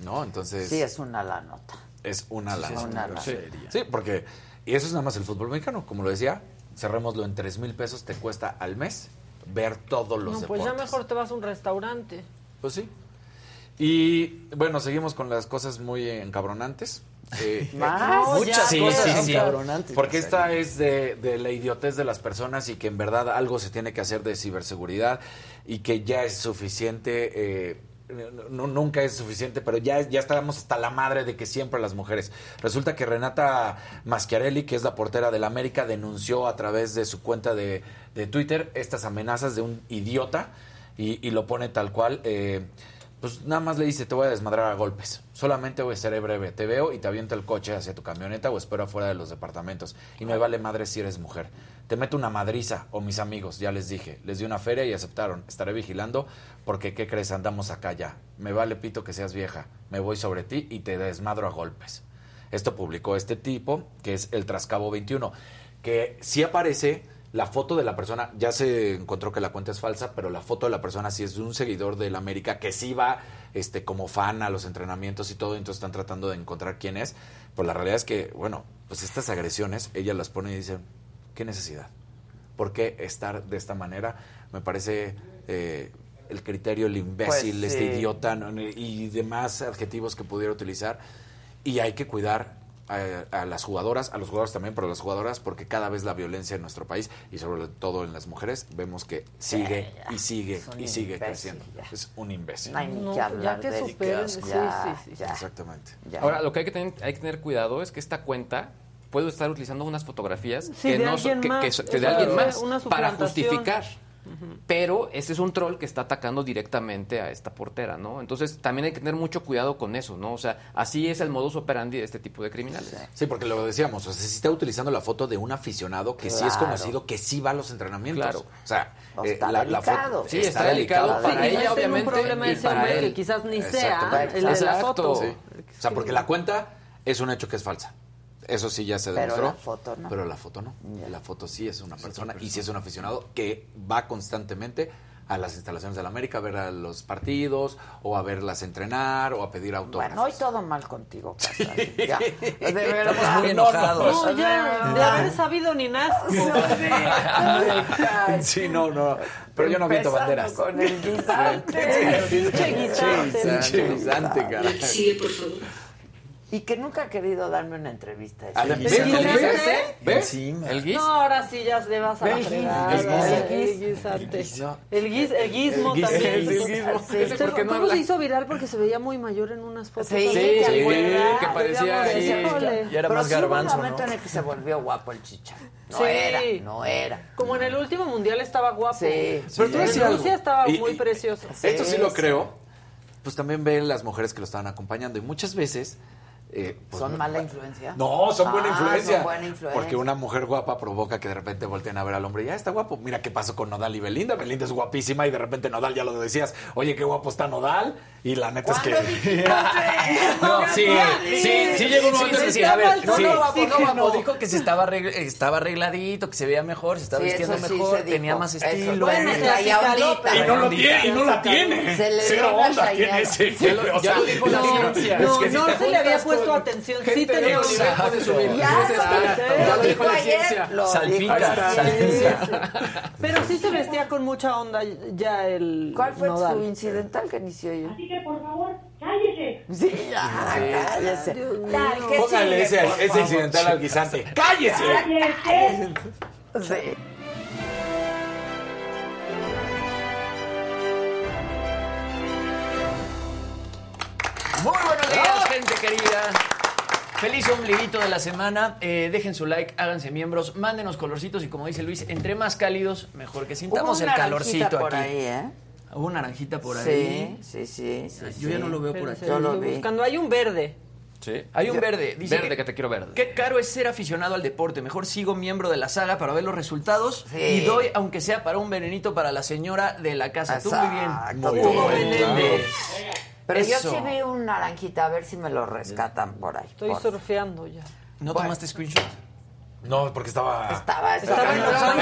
¿No? Entonces... Sí, es una la nota. es una lana. es una lana. Sí, sí, porque, y eso es nada más el fútbol mexicano, como lo decía, cerrémoslo en 3 mil pesos, te cuesta al mes ver todos los No, pues ya mejor te vas a un restaurante. Pues sí. Y bueno, seguimos con las cosas muy encabronantes. Eh, ¿Más? Muchas Sí, cosas sí, sí. encabronantes. Porque esta es de, de la idiotez de las personas y que en verdad algo se tiene que hacer de ciberseguridad y que ya es suficiente. eh, no, nunca es suficiente, pero ya, ya estábamos hasta la madre de que siempre las mujeres. Resulta que Renata Maschiarelli, que es la portera del América, denunció a través de su cuenta de, de Twitter estas amenazas de un idiota y, y lo pone tal cual. eh, pues nada más le dice, te voy a desmadrar a golpes. Solamente voy a ser breve. Te veo y te aviento el coche hacia tu camioneta o espero afuera de los departamentos. Y me vale madre si eres mujer. Te meto una madriza o mis amigos, ya les dije. Les di una feria y aceptaron. Estaré vigilando porque, ¿qué crees? Andamos acá ya. Me vale pito que seas vieja. Me voy sobre ti y te desmadro a golpes. Esto publicó este tipo, que es el Trascabo 21, que sí aparece la foto de la persona, ya se encontró que la cuenta es falsa, pero la foto de la persona sí es de un seguidor del América que sí va este, como fan a los entrenamientos y todo, entonces están tratando de encontrar quién es. Pues la realidad es que, bueno, pues estas agresiones, ella las pone y dice, ¿qué necesidad? ¿Por qué estar de esta manera? Me parece eh, el criterio, el imbécil, Pues, este sí. idiota ¿no? y demás adjetivos que pudiera utilizar. Y hay que cuidar a, a las jugadoras, a los jugadores también, pero a las jugadoras, porque cada vez la violencia en nuestro país y sobre todo en las mujeres, vemos que sigue y sigue y sigue imbécil, creciendo. ya. Es un imbécil. No hay ni No, que ya que superen, sí, sí, sí. ya. Exactamente. Ya. Ahora, lo que hay que, tener, hay que tener cuidado es que esta cuenta puede estar utilizando unas fotografías Sí, que de no son- alguien que, más. que son- que de alguien más Una para Pero este es un troll que está atacando directamente a esta portera, ¿no? Entonces también hay que tener mucho cuidado con eso, ¿no? O sea, así es el modus operandi de este tipo de criminales. Sí, porque lo decíamos, o sea, si está utilizando la foto de un aficionado que sí es conocido, que sí va a los entrenamientos. Claro. O sea, No, eh, está la, la foto- delicado. Sí, está delicado para Sí, ella, tenga obviamente, un problema y ese para él. que quizás ni sea el de la Exacto. foto. Sí. O sea, porque la cuenta es un hecho que es falsa. Eso sí ya se Pero demostró. la foto no. Pero la foto no. Ya. La foto sí es una persona y sí es un aficionado que va constantemente a las instalaciones de la América a ver a los partidos o a verlas entrenar o a pedir autógrafos. Bueno, hoy todo mal contigo, Casa. Ya. De verdad. Muy enojados. No, ya, de haber sabido ni nada. sí, no, no. Pero yo no aviento banderas. Con el guisante. Pinche guisante. Pinche guisante, caray. Y que nunca ha querido darme una entrevista. A ver, Sí. ¿ves? ¿El? ¿Ves? ¿Ves? ¿El guis? No, ahora sí ya le vas a la El fregada. guis- El guis, el guismo guis- también. el guismo. Sí. No ¿Cómo se hizo viral? Porque se veía muy mayor en unas fotos. Sí, así, sí, ¿te acuerdas? que parecía híjole. Ya era más sí garbanzo, un momento en el que se volvió guapo el chicha. No Sí. era, no era. Como en el último mundial estaba guapo. Sí. Pero en algo. Rusia estaba Y- muy y- precioso. Esto sí Sí, lo sí. creo. Pues también ven las mujeres que lo estaban acompañando. Y muchas veces. Eh, pues, ¿Son mala influencia? No, son buena Ah, influencia. son buena influencia. Porque una mujer guapa provoca que de repente volteen a ver al hombre y ya está guapo. Mira qué pasó con Nodal y Belinda. Belinda es guapísima y de repente Nodal ya lo decías. Oye, qué guapo está Nodal. Y la neta es que. No, sí, sí, sí llegó un momento a ver, no, sí, no, guapo, sí no, que guapo, no. dijo que se estaba, arregl- estaba arregladito, que se veía mejor, se estaba Sí, vistiendo mejor, tenía más estilo. Bueno, pero- Y no lo tiene, y no la tiene. Se le Cero onda tiene ese. Ya lo- dijo la No, ciencia. no, se le había juntas atención. Sí Ya, lo dijo la ciencia. Salpica, salpica. Pero sí se vestía con mucha onda ya el ¿Cuál fue su incidental que inició yo? Así que por favor, cállese. Sí, ya, cállese. Póngale ese, incidental al guisante. ¡Cállese! Cállese. Sí. Muy buenos días, gente querida. Feliz ombliguito de la semana. Eh, dejen su like, háganse miembros, mándenos colorcitos y como dice Luis, entre más cálidos, mejor que sintamos Hubo el una calorcito por aquí. ahí, ¿eh? Hubo naranjita por Sí, ahí. sí, sí, sí, Yo ya sí. no lo veo por aquí. Yo lo estoy vi. buscando. Hay un verde. Sí. Hay un verde. Dice Verde, que te quiero verde. Qué caro es ser aficionado al deporte. Mejor sigo miembro de la saga para ver los resultados Sí. y doy, aunque sea para un venenito para la señora de la casa. Tú muy bien. Exacto, Muy tú bien, Pero yo sí vi un naranjita, a ver si me lo rescatan por ahí. Estoy por- surfeando ya. ¿No Bueno. tomaste screenshot? No, porque estaba. Estaba, Estaba enojado.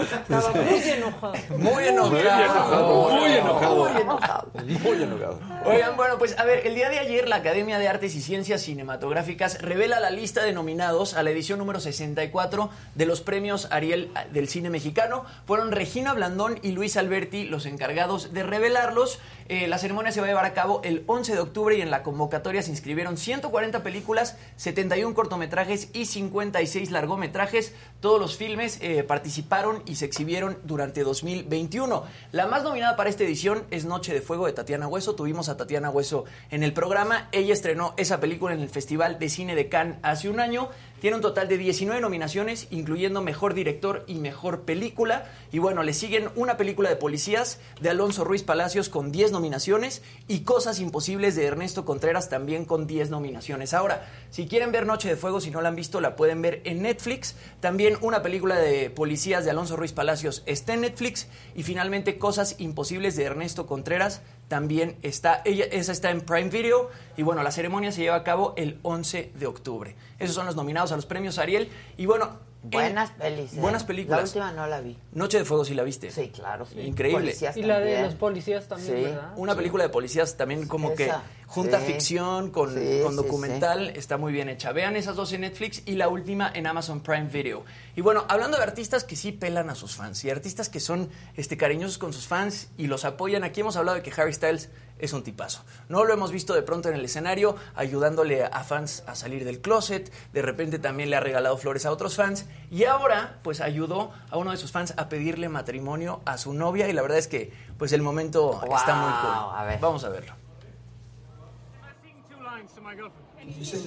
Estaba muy enojado. Muy enojado. Muy enojado. Muy enojado. Muy enojado. Oigan, bueno, pues a ver, el día de ayer la Academia de Artes y Ciencias Cinematográficas revela la lista de nominados a la edición número 64 de los premios Ariel del cine mexicano. Fueron Regina Blandón y Luis Alberti los encargados de revelarlos. Eh, la ceremonia se va a llevar a cabo el 11 de octubre y en la convocatoria se inscribieron 140 películas, 71 cortometrajes y 56 largometrajes. Todos los filmes eh, participaron y se exhibieron durante 2021. La más nominada para esta edición es Noche de Fuego de Tatiana Hueso. Tuvimos a Tatiana Hueso en el programa. Ella estrenó esa película en el Festival de Cine de Cannes hace un año. Tiene un total de 19 nominaciones, incluyendo Mejor Director y Mejor Película. Y bueno, le siguen una película de policías de Alonso Ruiz Palacios con 10 nominaciones y Cosas Imposibles de Ernesto Contreras también con 10 nominaciones. Ahora, si quieren ver Noche de Fuego, si no la han visto, la pueden ver en Netflix. También una película de policías de Alonso Ruiz Palacios está en Netflix. Y finalmente Cosas Imposibles de Ernesto Contreras también está, ella, esa está en Prime Video. Y bueno, la ceremonia se lleva a cabo el 11 de octubre. Esos son los nominados a los premios Ariel. Y bueno, en- Buenas pelis. ¿eh? Buenas películas. La última no la vi. Noche de Fuego, si la viste. Sí, claro. Increíble. Policías Y la de los policías también, Sí. ¿verdad? Una película de policías también como que junta Sí. ficción con, Sí, con sí, documental, está muy bien hecha. Vean esas dos en Netflix y la última en Amazon Prime Video. Y bueno, hablando de artistas que sí pelan a sus fans y artistas que son este, cariñosos con sus fans y los apoyan, aquí hemos hablado de que Harry Styles es un tipazo. No lo hemos visto de pronto en el escenario ayudándole a fans a salir del closet, de repente también le ha regalado flores a otros fans y ahora pues ayudó a uno de sus fans a pedirle matrimonio a su novia y la verdad es que pues el momento está muy cool. A ver. Vamos a verlo.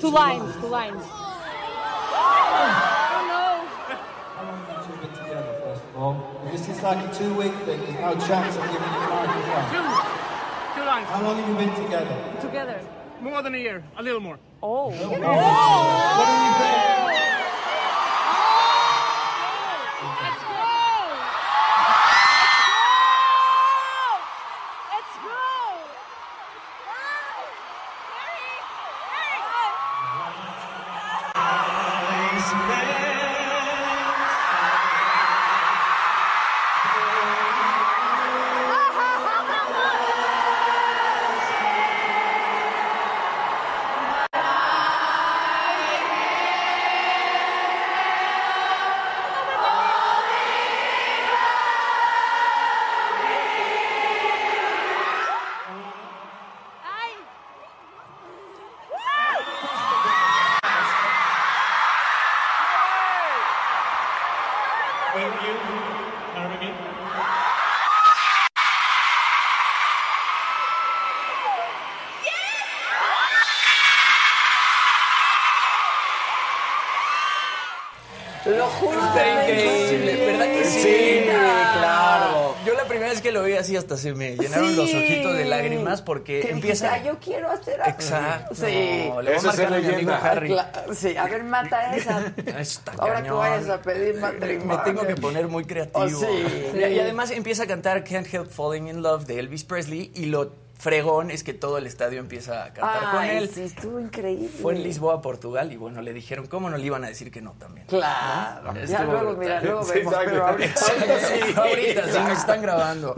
Two lines, two lines. This is like a two-week thing, there's no chance of giving you the microphone. Two lines. How long have you been together? Together. More than a year, a little more. Oh. What have que hasta se me llenaron Sí. los ojitos de lágrimas porque Que empieza... dijiste, "Ah, yo quiero hacer algo". Exacto. Sí. Le voy a marcar a mi amigo. Harry. Claro, sí, a ver, mata esa. Está Ahora que cañón. vayas a pedir matrimonio. Me tengo que poner muy creativo. Oh, sí. Y, y además empieza a cantar Can't Help Falling in Love de Elvis Presley y lo fregón es que todo el estadio empieza a cantar con él. sí, estuvo increíble. Fue en Lisboa, Portugal, y bueno, le dijeron, ¿cómo no le iban a decir que no también? Claro. ¿No? Ya luego, brutal. mira, luego Sí, vemos, pero ahorita, sí, ahorita, sí, exacto. nos están grabando.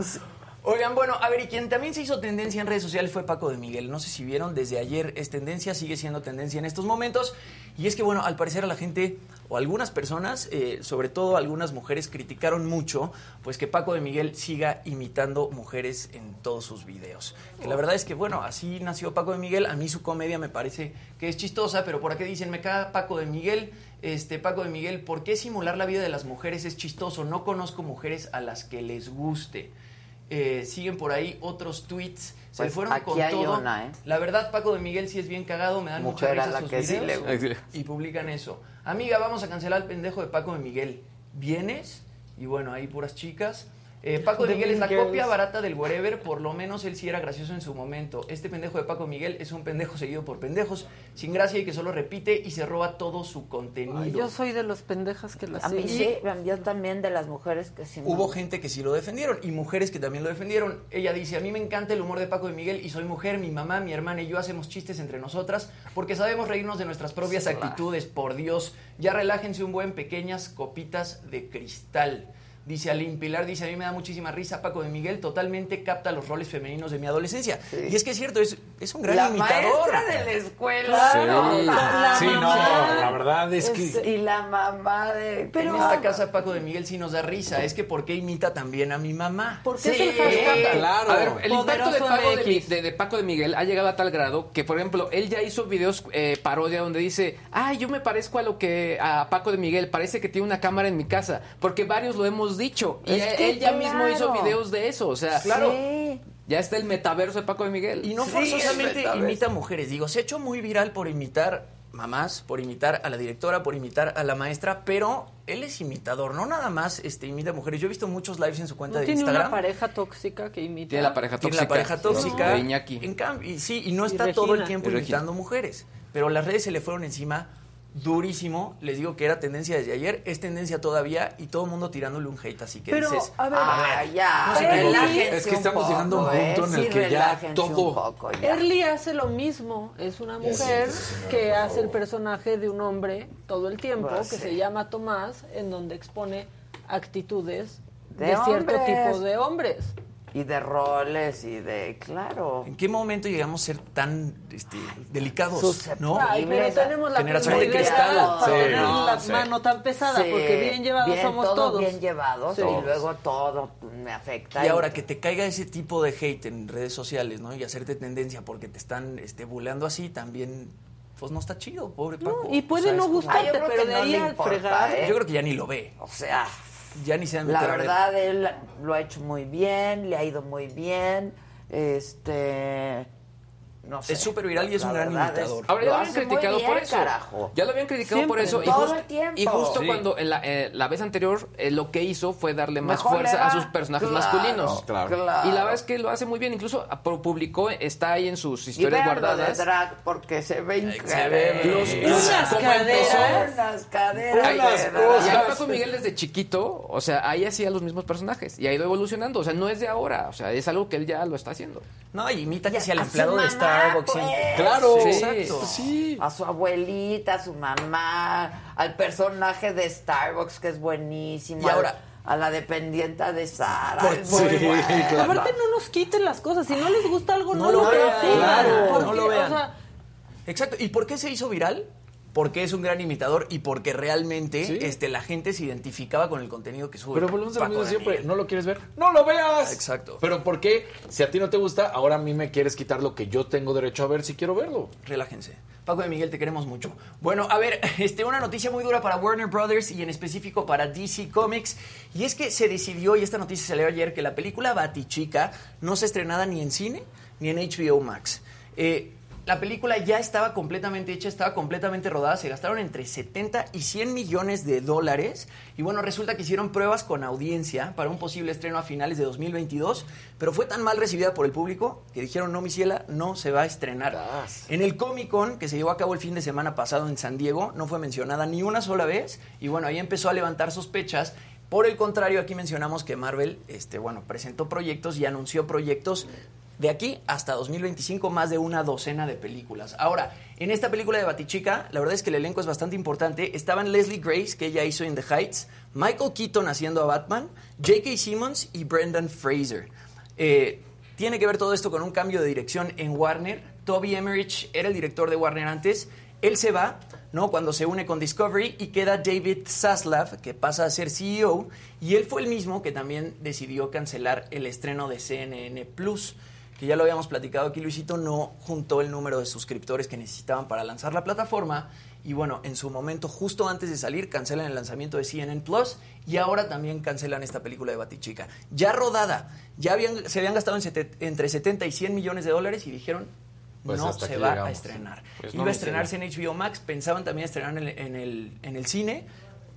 Oigan, bueno, a ver, y quien también se hizo tendencia en redes sociales fue Paco de Miguel. No sé si vieron, desde ayer es tendencia, sigue siendo tendencia en estos momentos. Y es que, bueno, al parecer a la gente, o algunas personas, eh, sobre todo algunas mujeres, criticaron mucho, pues que Paco de Miguel siga imitando mujeres en todos sus videos. Que la verdad es que, bueno, así nació Paco de Miguel. A mí su comedia me parece que es chistosa, pero por aquí dicen, me caga Paco de Miguel. Este, Paco de Miguel, ¿por qué simular la vida de las mujeres es chistoso? No conozco mujeres a las que les guste. Eh, siguen por ahí otros tweets. Se Pues fueron aquí con hay todo. una, ¿eh? La verdad, Paco de Miguel sí es bien cagado, me dan Mujer mucha a risa la sus que sí videos le gusta. y publican eso. Amiga, vamos a cancelar al pendejo de Paco de Miguel. ¿Vienes? Y bueno, ahí puras chicas. Eh, Paco de Miguel es la copia barata del wherever, por lo menos él sí era gracioso en su momento. Este pendejo de Paco Miguel es un pendejo seguido por pendejos, sin gracia y que solo repite y se roba todo su contenido. Ay, yo soy de los pendejas que las A mí sí, yo también de las mujeres que sí. no. Hubo gente que sí lo defendieron y mujeres que también lo defendieron. Ella dice, a mí me encanta el humor de Paco de Miguel y soy mujer, mi mamá, mi hermana y yo hacemos chistes entre nosotras porque sabemos reírnos de nuestras propias actitudes, por Dios. Ya relájense un buen pequeñas copitas de cristal. Dice Aline Pilar, dice, a mí me da muchísima risa Paco de Miguel, totalmente capta los roles femeninos de mi adolescencia. Y es que es cierto, es, es un gran la imitador. maestra de la escuela. Sí. La Sí, no, la verdad es que... Este, Y la mamá de... en esta casa Paco de Miguel sí nos da risa. Es que ¿por qué imita también a mi mamá? Porque es el hashtag. Claro. A ver, el impacto de Paco de, de- de Paco de Miguel ha llegado a tal grado que, por ejemplo, él ya hizo videos eh, parodia donde dice, ay, yo me parezco a lo que a Paco de Miguel, parece que tiene una cámara en mi casa, porque varios lo hemos dicho. Y Es él, que él ya mismo hizo videos de eso, o sea, Claro. Ya está el metaverso de Paco de Miguel. Y no Sí, forzosamente imita mujeres. Digo, se ha hecho muy viral por imitar mamás, por imitar a la directora, por imitar a la maestra, pero él es imitador, no nada más este, imita mujeres. Yo he visto muchos lives en su cuenta ¿No de tiene Instagram. una pareja tóxica que imita? Tiene la pareja Tiene tóxica. la pareja tóxica. De Iñaki. En cambio, y sí, y no Y está todo el tiempo imitando mujeres. Pero las redes se le fueron encima durísimo. Les digo que era tendencia desde ayer, es tendencia todavía y todo el mundo tirándole un hate. Así que Pero, dices, a ver, Ah, ya. No Es que estamos llegando a un poco, punto ¿eh? en el Sí, que ya todo- poco. Early hace lo mismo. Es una mujer que hace el personaje de un hombre todo el tiempo, Pues que sí. se llama Tomás, en donde expone actitudes De de, cierto tipo de hombres. Y de roles y de... Claro. ¿en qué momento llegamos a ser tan este, delicados? ¿no? Ay, pero tenemos la Generación de cristal. para Sí, tener no, la sí. mano tan pesada, Sí, porque bien llevados bien, somos todos. todos. bien llevados Sí. y luego todo me afecta. Y ahora que te caiga ese tipo de hate en redes sociales, ¿no? Y hacerte tendencia porque te están este, buleando así, también, pues no está chido, pobre No, Paco. y puede O sea, no gustarte, pero que de no ahí al fregar. ¿eh? Yo creo que ya ni lo ve. O sea, Ya ni se dan la verdad él lo ha hecho muy bien, le ha ido muy bien. Este... No sé. Es súper viral y es La un gran imitador. Ahora ya Lo lo habían criticado bien, por eso. carajo. Ya lo habían criticado por eso. Y, todo justo- el tiempo. y justo Sí. cuando en la, eh, la vez anterior eh, lo que hizo fue darle más Mejor fuerza a sus personajes Claro, masculinos. claro. Y la verdad es que lo hace muy bien. Incluso ah, publicó, está ahí en sus Y historias guardadas. de drag porque se ven Se ve Los- Unas ¿cómo caderas. Unas caderas. Ay, de y Paco Miguel desde chiquito, o sea, ahí hacía los mismos personajes y ha ido evolucionando, o sea, no es de ahora, o sea, es algo que él ya lo está haciendo. No, y imita que sea el empleado de mamá, sí. pues. Claro, Sí. Exacto. Sí. A su abuelita, a su mamá, al personaje de Starbucks que es buenísimo. Y ahora- a la dependienta de Sara. Por- es muy sí, claro. Aparte no nos quiten las cosas, si no les gusta algo no, No lo lo vean. vean, claro, Porque, no lo o vean. sea, Exacto. ¿Y por qué se hizo viral? Porque es un gran imitador y porque realmente Sí. este, la gente se identificaba con el contenido que sube. Pero volvemos a lo mismo siempre. ¿No lo quieres ver? ¡No lo veas! Exacto. Pero ¿por qué? Si a ti no te gusta, ahora a mí me quieres quitar lo que yo tengo derecho a ver si quiero verlo. Relájense. Paco de Miguel, te queremos mucho. Bueno, a ver, este, una noticia muy dura para Warner Brothers y en específico para DC Comics. Y es que se decidió, y esta noticia salió ayer, que la película Batichica no se estrenada ni en cine ni en HBO Max. Eh, la película ya estaba completamente hecha, estaba completamente rodada, se gastaron entre 70 y 100 millones de dólares. Y bueno, resulta que hicieron pruebas con audiencia para un posible estreno a finales de 2022, pero fue tan mal recibida por el público que dijeron, no, mi ciela, no se va a estrenar. En el Comic Con, que se llevó a cabo el fin de semana pasado en San Diego, no fue mencionada ni una sola vez, y bueno, ahí empezó a levantar sospechas. Por el contrario, aquí mencionamos que Marvel, este, bueno, presentó proyectos y anunció proyectos de aquí hasta 2025 más de una docena de películas. Ahora, en esta película de Batichica, la verdad es que el elenco es bastante importante. Estaban Leslie Grace, que ella hizo In the Heights, Michael Keaton haciendo a Batman, J.K. Simmons y Brendan Fraser. Eh, tiene que ver todo esto con un cambio de dirección en Warner. Toby Emmerich era el director de Warner antes. Él se va, ¿no? Cuando se une con Discovery y queda David Zaslav, que pasa a ser CEO. Y él fue el mismo que también decidió cancelar el estreno de CNN Plus que ya lo habíamos platicado aquí, Luisito no juntó el número de suscriptores que necesitaban para lanzar la plataforma. Y bueno, en su momento, justo antes de salir, cancelan el lanzamiento de CNN Plus y ahora también cancelan esta película de Batichica. Ya rodada, ya habían, se habían gastado en entre 70 y 100 millones de dólares y dijeron, Pues no se va a estrenar. Pues no, Iba a estrenarse en HBO Max, pensaban también estrenar en el, en el, en el cine.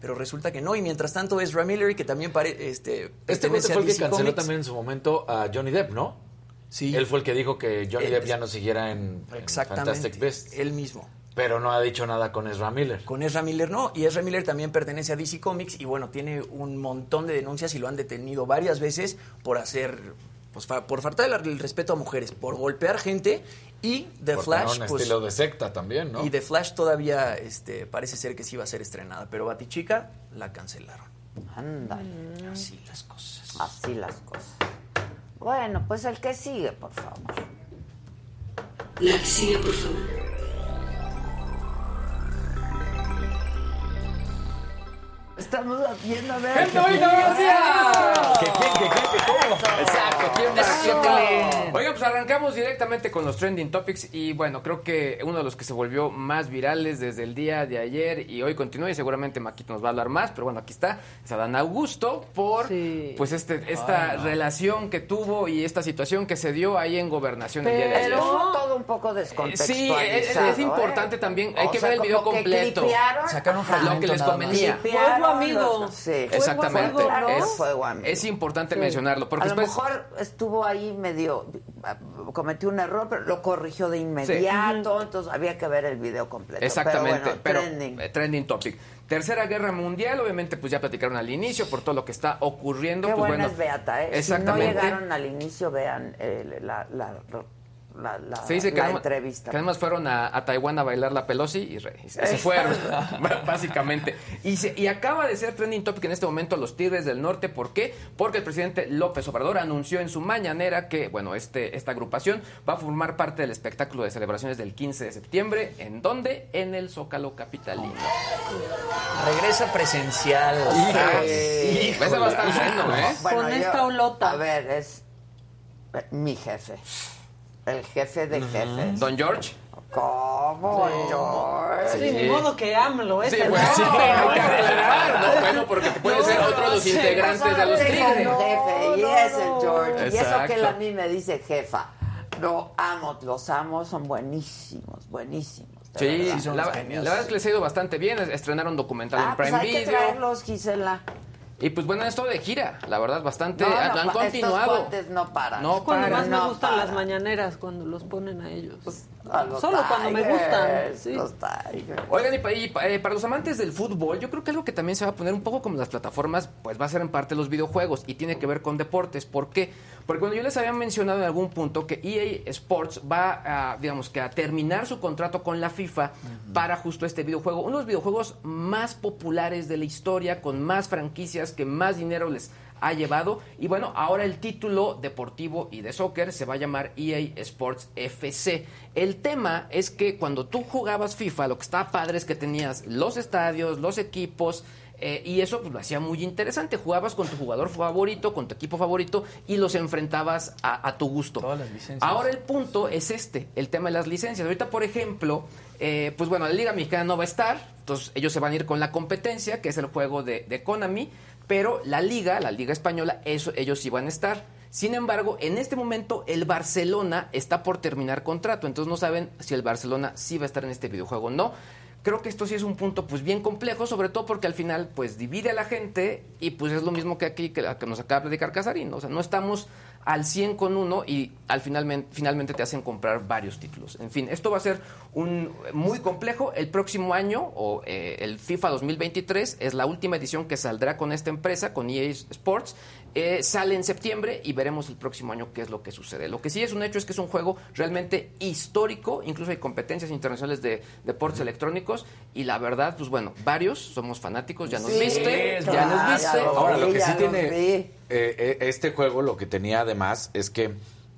pero resulta que no. Y mientras tanto es Miller, que también pare, este, Este fue el que canceló Comics. también en su momento a Johnny Depp, ¿no? Sí. Él fue el que dijo que Johnny Él Depp ya no siguiera en. Fantastic Beasts. Él mismo. Pero no ha dicho nada con Ezra Miller. Con Ezra Miller no, y Ezra Miller también pertenece a DC Comics y bueno, tiene un montón de denuncias y lo han detenido varias veces por hacer, pues fa- por faltar el, el respeto a mujeres, por golpear gente y The Por Flash, tener un pues, estilo de secta también, ¿no? y The Flash todavía este, parece ser que sí va a ser estrenada, pero Batichica la cancelaron. Anda. Así las cosas. Así las cosas. Bueno, pues el que sigue, por favor. La que sigue, por favor. Estamos haciendo a ver. ¡Gente bonita, García! ¿Qué, qué, qué, qué, qué, cómo? Exacto. Eso. ¿Quién va? Oigan, pues arrancamos directamente con los trending topics y bueno, creo que uno de los que se volvió más virales desde el día de ayer y hoy continúa y seguramente Maquito nos va a hablar más, pero bueno, aquí está, es Adán Augusto por Sí. pues este esta Ay, no. relación que tuvo y esta situación que se dio ahí en Gobernación el día de ayer. Pero todo un poco Sí, descontextualizado. es, es ¿eh? importante también, hay O que sea, ver el video que completo. Sacaron un fragmento Lo que les convenía. Clipearon amigo. los- Sí. Exactamente. Fuego, ¿no? Es, Fuego amigo. es importante Sí. mencionarlo porque a lo después mejor estuvo ahí medio cometió un error, pero lo corrigió de inmediato, entonces había que ver el video completo. Exactamente, pero, pero, bueno, trending. eh, trending topic. Tercera Guerra Mundial, obviamente pues ya platicaron al inicio por todo lo que está ocurriendo. Qué pues, buena bueno, es Beata, ¿eh? Si no Exactamente. llegaron al inicio, vean eh, la, la, la, la, Se dice que, la nada más- entrevista. que además fueron a, a Taiwán a bailar la Pelosi y, re- y se, se fueron, básicamente. Y, se- y acaba de ser trending topic en este momento los Tigres del Norte. ¿Por qué? Porque el presidente López Obrador anunció en su mañanera que, bueno, este, esta agrupación va a formar parte del espectáculo de celebraciones del 15 de septiembre. ¿En dónde? En el Zócalo Capitalino. Regresa presencial. Ese va a estar bueno, ¿eh? Con esta olota. A ver, es mi jefe. El jefe de jefes. Don George. ¿Cómo, George? Sí, ni modo que AMLO es Sí, bueno, sí, hay que aclarar, ¿no? Bueno, porque puede ser otro de los Sí, integrantes pues de los Tigres. jefe, y No, es el George. Y eso que él a mí me dice jefa. No, amo, los amo, son buenísimos, buenísimos. Sí, la, la verdad es que les ha ido bastante bien. Estrenaron documental Ah, en pues Prime hay que Video. traerlos, Gisela. Y pues bueno, esto de gira, la verdad, bastante. No, no, han, estos continuado. no paran. No Cuando paran. más me gustan para. las mañaneras, cuando los ponen a ellos. A los Solo cuando me gustan. sí. Los. Oigan, y, eh, para los amantes del fútbol, yo creo que algo que también se va a poner un poco como las plataformas, pues va a ser en parte los videojuegos y tiene que ver con deportes. ¿Por qué? Porque cuando yo les había mencionado en algún punto que EA Sports va a, digamos que a terminar su contrato con la FIFA para justo este videojuego, uno de los videojuegos más populares de la historia, con más franquicias, que más dinero les ha llevado. Y bueno, ahora el título deportivo y de soccer se va a llamar EA Sports FC. El tema es que cuando tú jugabas FIFA, lo que estaba padre es que tenías los estadios, los equipos. eh, y eso pues, lo hacía muy interesante. Jugabas con tu jugador favorito, con tu equipo favorito y los enfrentabas a, a tu gusto. Todas las licencias. Ahora el punto es este, el tema de las licencias. Ahorita, por ejemplo, eh, pues bueno, la Liga Mexicana no va a estar, entonces ellos se van a ir con la competencia, que es el juego de, de Konami, pero la Liga, la Liga Española, eso, ellos sí van a estar. Sin embargo, en este momento el Barcelona está por terminar contrato, entonces no saben si el Barcelona sí va a estar en este videojuego o no. Creo que esto sí es un punto pues bien complejo, sobre todo porque al final pues divide a la gente y pues es lo mismo que aquí que, que nos acaba de platicar Casarín, o sea, no estamos al 100 con uno y al finalmente, finalmente te hacen comprar varios títulos. En fin, esto va a ser un muy complejo. El próximo año, o eh, el FIFA 2023, es la última edición que saldrá con esta empresa, con EA Sports. Eh, sale en septiembre y veremos el próximo año qué es lo que sucede. Lo que sí es un hecho es que es un juego realmente histórico, incluso hay competencias internacionales de deportes electrónicos y la verdad, pues bueno, varios somos fanáticos, ya nos Sí, viste, ya nos viste. ya lo Ahora, lo que sí tiene eh, eh, este juego, lo que tenía además, es que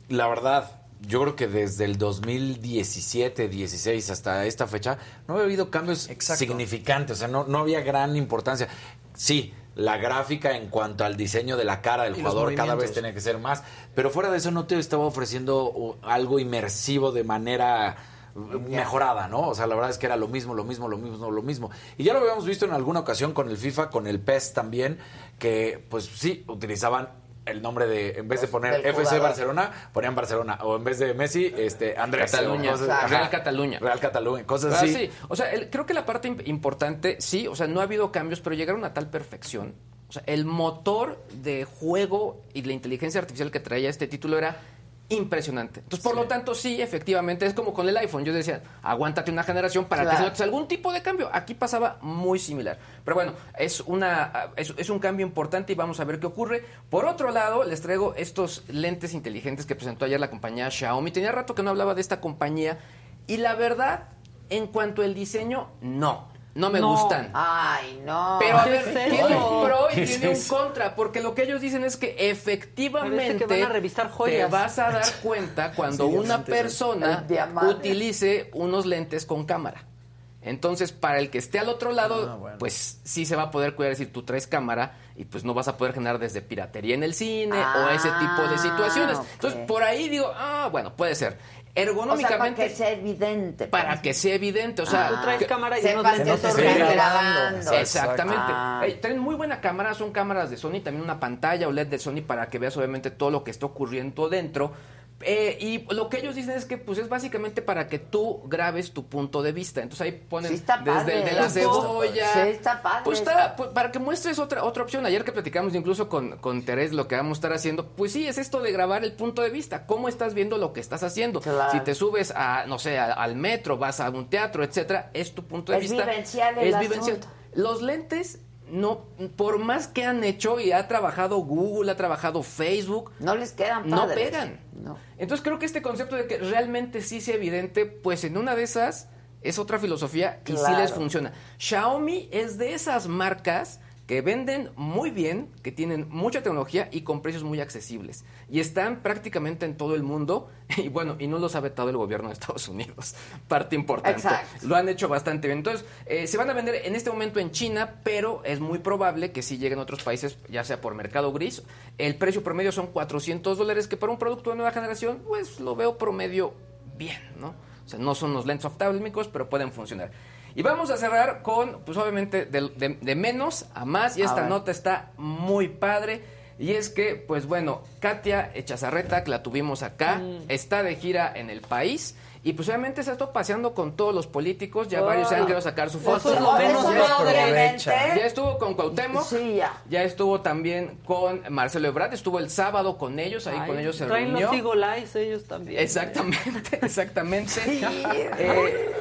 la verdad, yo creo que desde el 2017, 16 hasta esta fecha, no había habido cambios Exacto. significantes, o sea, no, no había gran importancia. Sí, la gráfica en cuanto al diseño de la cara del Y jugador cada vez tenía que ser más, pero fuera de eso no te estaba ofreciendo uh, algo inmersivo de manera uh, mejorada, ¿no? O sea, la verdad es que era lo mismo, lo mismo, lo mismo, lo mismo. Y ya lo habíamos visto en alguna ocasión con el FIFA, con el PES también, que pues sí, utilizaban el nombre de, en vez de poner Del FC jugador. Barcelona, ponían Barcelona. O en vez de Messi, este, Andrés. Cataluña, cosas- Real ajá. Cataluña. Real Cataluña, cosas Ah, así. sí. O sea, el- creo que la parte imp- importante, sí, o sea, no ha habido cambios, pero llegaron a tal perfección. O sea, el motor de juego y la inteligencia artificial que traía este título era impresionante. Entonces, por lo tanto, sí, efectivamente, es como con el iPhone. Yo decía, aguántate una generación para que se notes algún tipo de cambio. Aquí pasaba muy similar. Pero bueno, es, una, es, es un cambio importante y vamos a ver qué ocurre. Por otro lado, les traigo estos lentes inteligentes que presentó ayer la compañía Xiaomi. Tenía rato que no hablaba de esta compañía y la verdad, en cuanto al diseño, no. No me No. gustan. Ay, no. Pero a ¿Qué ver, es tiene un pro y ¿Qué es tiene un contra, porque lo que ellos dicen es que efectivamente Parece que van a revisar te vas a dar cuenta cuando Sí, una persona utilice unos lentes con cámara. Entonces, para el que esté al otro lado, pues sí se va a poder cuidar, es decir, tú traes cámara y pues no vas a poder generar desde piratería en el cine o ese tipo de situaciones. ok. Entonces, por ahí digo, ah, bueno, puede ser. O sea, para Ergonómicamente, que sea evidente. para que sea evidente, o sea, Tú traes cámara y se horribles. ve grabando. Exactamente. Ah. Ey, traen muy buena cámara, son cámaras de Sony, también una pantalla OLED de Sony para que veas obviamente todo lo que está ocurriendo dentro. Eh, y lo que ellos dicen es que pues es básicamente para que tú grabes tu punto de vista. Entonces ahí ponen Sí está desde padre, el de la ¿eh? cebolla. Sí, está padre, Pues está- pues, para que muestres otra otra opción. Ayer que platicamos incluso con, con Terés lo que vamos a estar haciendo, pues sí, es esto de grabar el punto de vista. ¿Cómo estás viendo lo que estás haciendo? Si te subes a, no sé, a- al metro, vas a un teatro, etcétera, es tu punto de Es vista. vivencial el es vivencial. Los lentes, no, por más que han hecho y ha trabajado Google, ha trabajado Facebook, no les quedan no padres. pegan. No. Entonces creo que este concepto de que realmente sí sea evidente, pues en una de esas es otra filosofía y sí les funciona. Xiaomi es de esas marcas que venden muy bien, que tienen mucha tecnología y con precios muy accesibles. Y están prácticamente en todo el mundo. Y bueno, y no los ha vetado el gobierno de Estados Unidos. Parte importante. Exacto. Lo han hecho bastante bien. Entonces, eh, se van a vender en este momento en China, pero es muy probable que sí lleguen a otros países, ya sea por mercado gris. El precio promedio son 400 dólares, que para un producto de nueva generación, pues lo veo promedio bien, ¿no? O sea, no son los lentes oftálmicos, pero pueden funcionar. Y vamos a cerrar con, pues obviamente, de, de- de menos a más. Y esta nota está muy padre. Y es que, pues bueno, Katia Echazarreta, que la tuvimos acá, Mm. está de gira en el país. Y pues obviamente se ha estado paseando con todos los políticos. Ya Oh. varios se han querido sacar su Eso foto. es lo menos ya, estuvo, padre. ya estuvo con Cuauhtémoc. Sí, ya. Ya estuvo también con Marcelo Ebrard. Estuvo el sábado con ellos. Ahí Ay, con ellos se traen reunió. los Eagle ellos también. Exactamente, exactamente. Eh,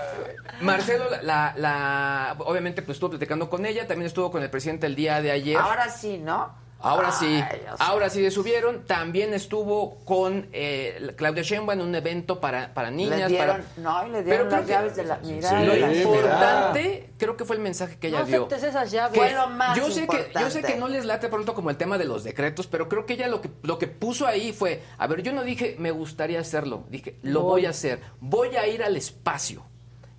Marcelo, la, la- obviamente, pues estuvo platicando con ella, también estuvo con el presidente el día de ayer. Ahora sí, ¿no? Ahora sí, Ay, ahora sí le subieron. También estuvo con eh, Claudia Sheinbaum en un evento para, para niñas. Le dieron, para... no, y le dieron las que- llaves de la mira. Lo de la- importante, creo que fue el mensaje que ella No dio. esas llaves. Que Fue lo más yo sé que yo sé que no les late pronto como el tema de los decretos, pero creo que ella lo que lo que puso ahí fue, a ver, yo no dije me gustaría hacerlo, dije lo Voy. voy a hacer, voy a ir al espacio.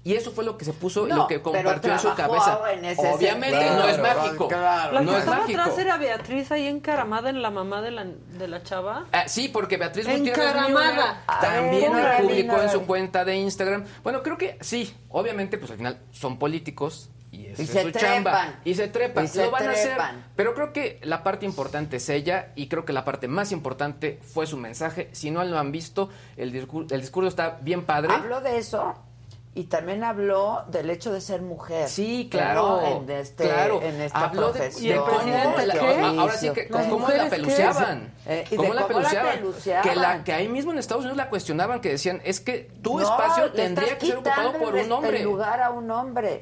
Y eso fue lo que se puso y No, lo que compartió en su cabeza. en ese Obviamente no es mágico. claro. La que no es estaba mágico. atrás era Beatriz ahí encaramada en la mamá de la, de la chava. Ah, sí, porque Beatriz Gutiérrez Encaramada. También Ay, lo no, publicó en su cuenta de Instagram. Bueno, creo que sí, obviamente, pues al final son políticos y Y es se su trepan. chamba. Y se trepan. Y se lo van a hacer. trepan. Pero creo que la parte importante es ella y creo que la parte más importante fue su mensaje. Si no lo han visto, el discurso, el discurso está bien padre. Habló de eso y también habló del hecho de ser mujer. Sí, claro, ¿no? En, este, claro. en esta Habló de, profesión. de cómo en la- este ahora sí que cómo Las la peluceaban. Eh, cómo la cómo la peluceaban. Que, la, que ahí mismo en Estados Unidos la cuestionaban, que decían, es que tu No, espacio tendría que ser ocupado por un hombre. El lugar a un hombre.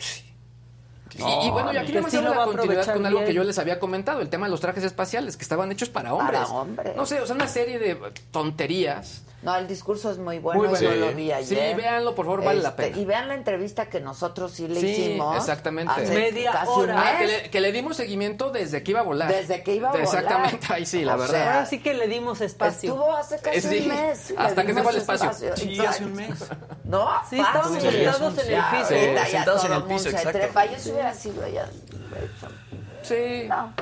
Y, y bueno, y aquí que le vamos sí a lo dar va la a continuidad con algo que yo les había comentado, el tema de los trajes espaciales, que estaban hechos para hombres. Para hombres. No sé, o sea, una serie de tonterías. No, el discurso es muy bueno. Muy bueno. Lo Sí. vi Sí, ayer. véanlo, por favor, vale la Este, pena. Y vean la entrevista que nosotros sí le Sí, hicimos. exactamente. hace Media casi hora. un Ah, que le, que le dimos seguimiento desde que iba a volar. Desde que iba a volar. Exactamente, ahí sí, la O verdad. sea, Ahora sí que le dimos espacio. Estuvo hace casi Eh, sí, un mes. hasta que se fue al dimos espacio. Sí, hace un mes. ¿No? Sí, estábamos sentados en el Ya, piso. Sí, ya sentados en el piso, exacto. trepa. Yo si hubiera sido ella. Sí. No.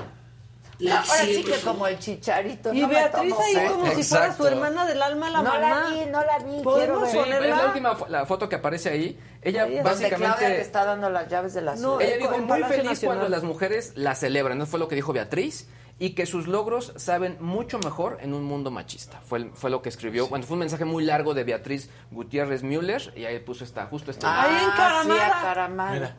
La Ahora sí que por como el chicharito. Y no Beatriz ahí como si fuera su hermana del alma la No mamá. la vi, no la vi. Quiero ¿Podemos. Sí, ponerla? es la última fo- la foto que aparece ahí. Ella Ahí es. Donde básicamente está dando las llaves de la No, ciudad. ella dijo muy feliz Nacional. cuando las mujeres la celebran, no fue lo que dijo Beatriz. y que sus logros saben mucho mejor en un mundo machista. Fue, fue lo que escribió. Bueno, fue un mensaje muy largo de Beatriz Gutiérrez Müller y ahí puso esta, justo esta. Ah, imagen. sí, a Caramara. Mira.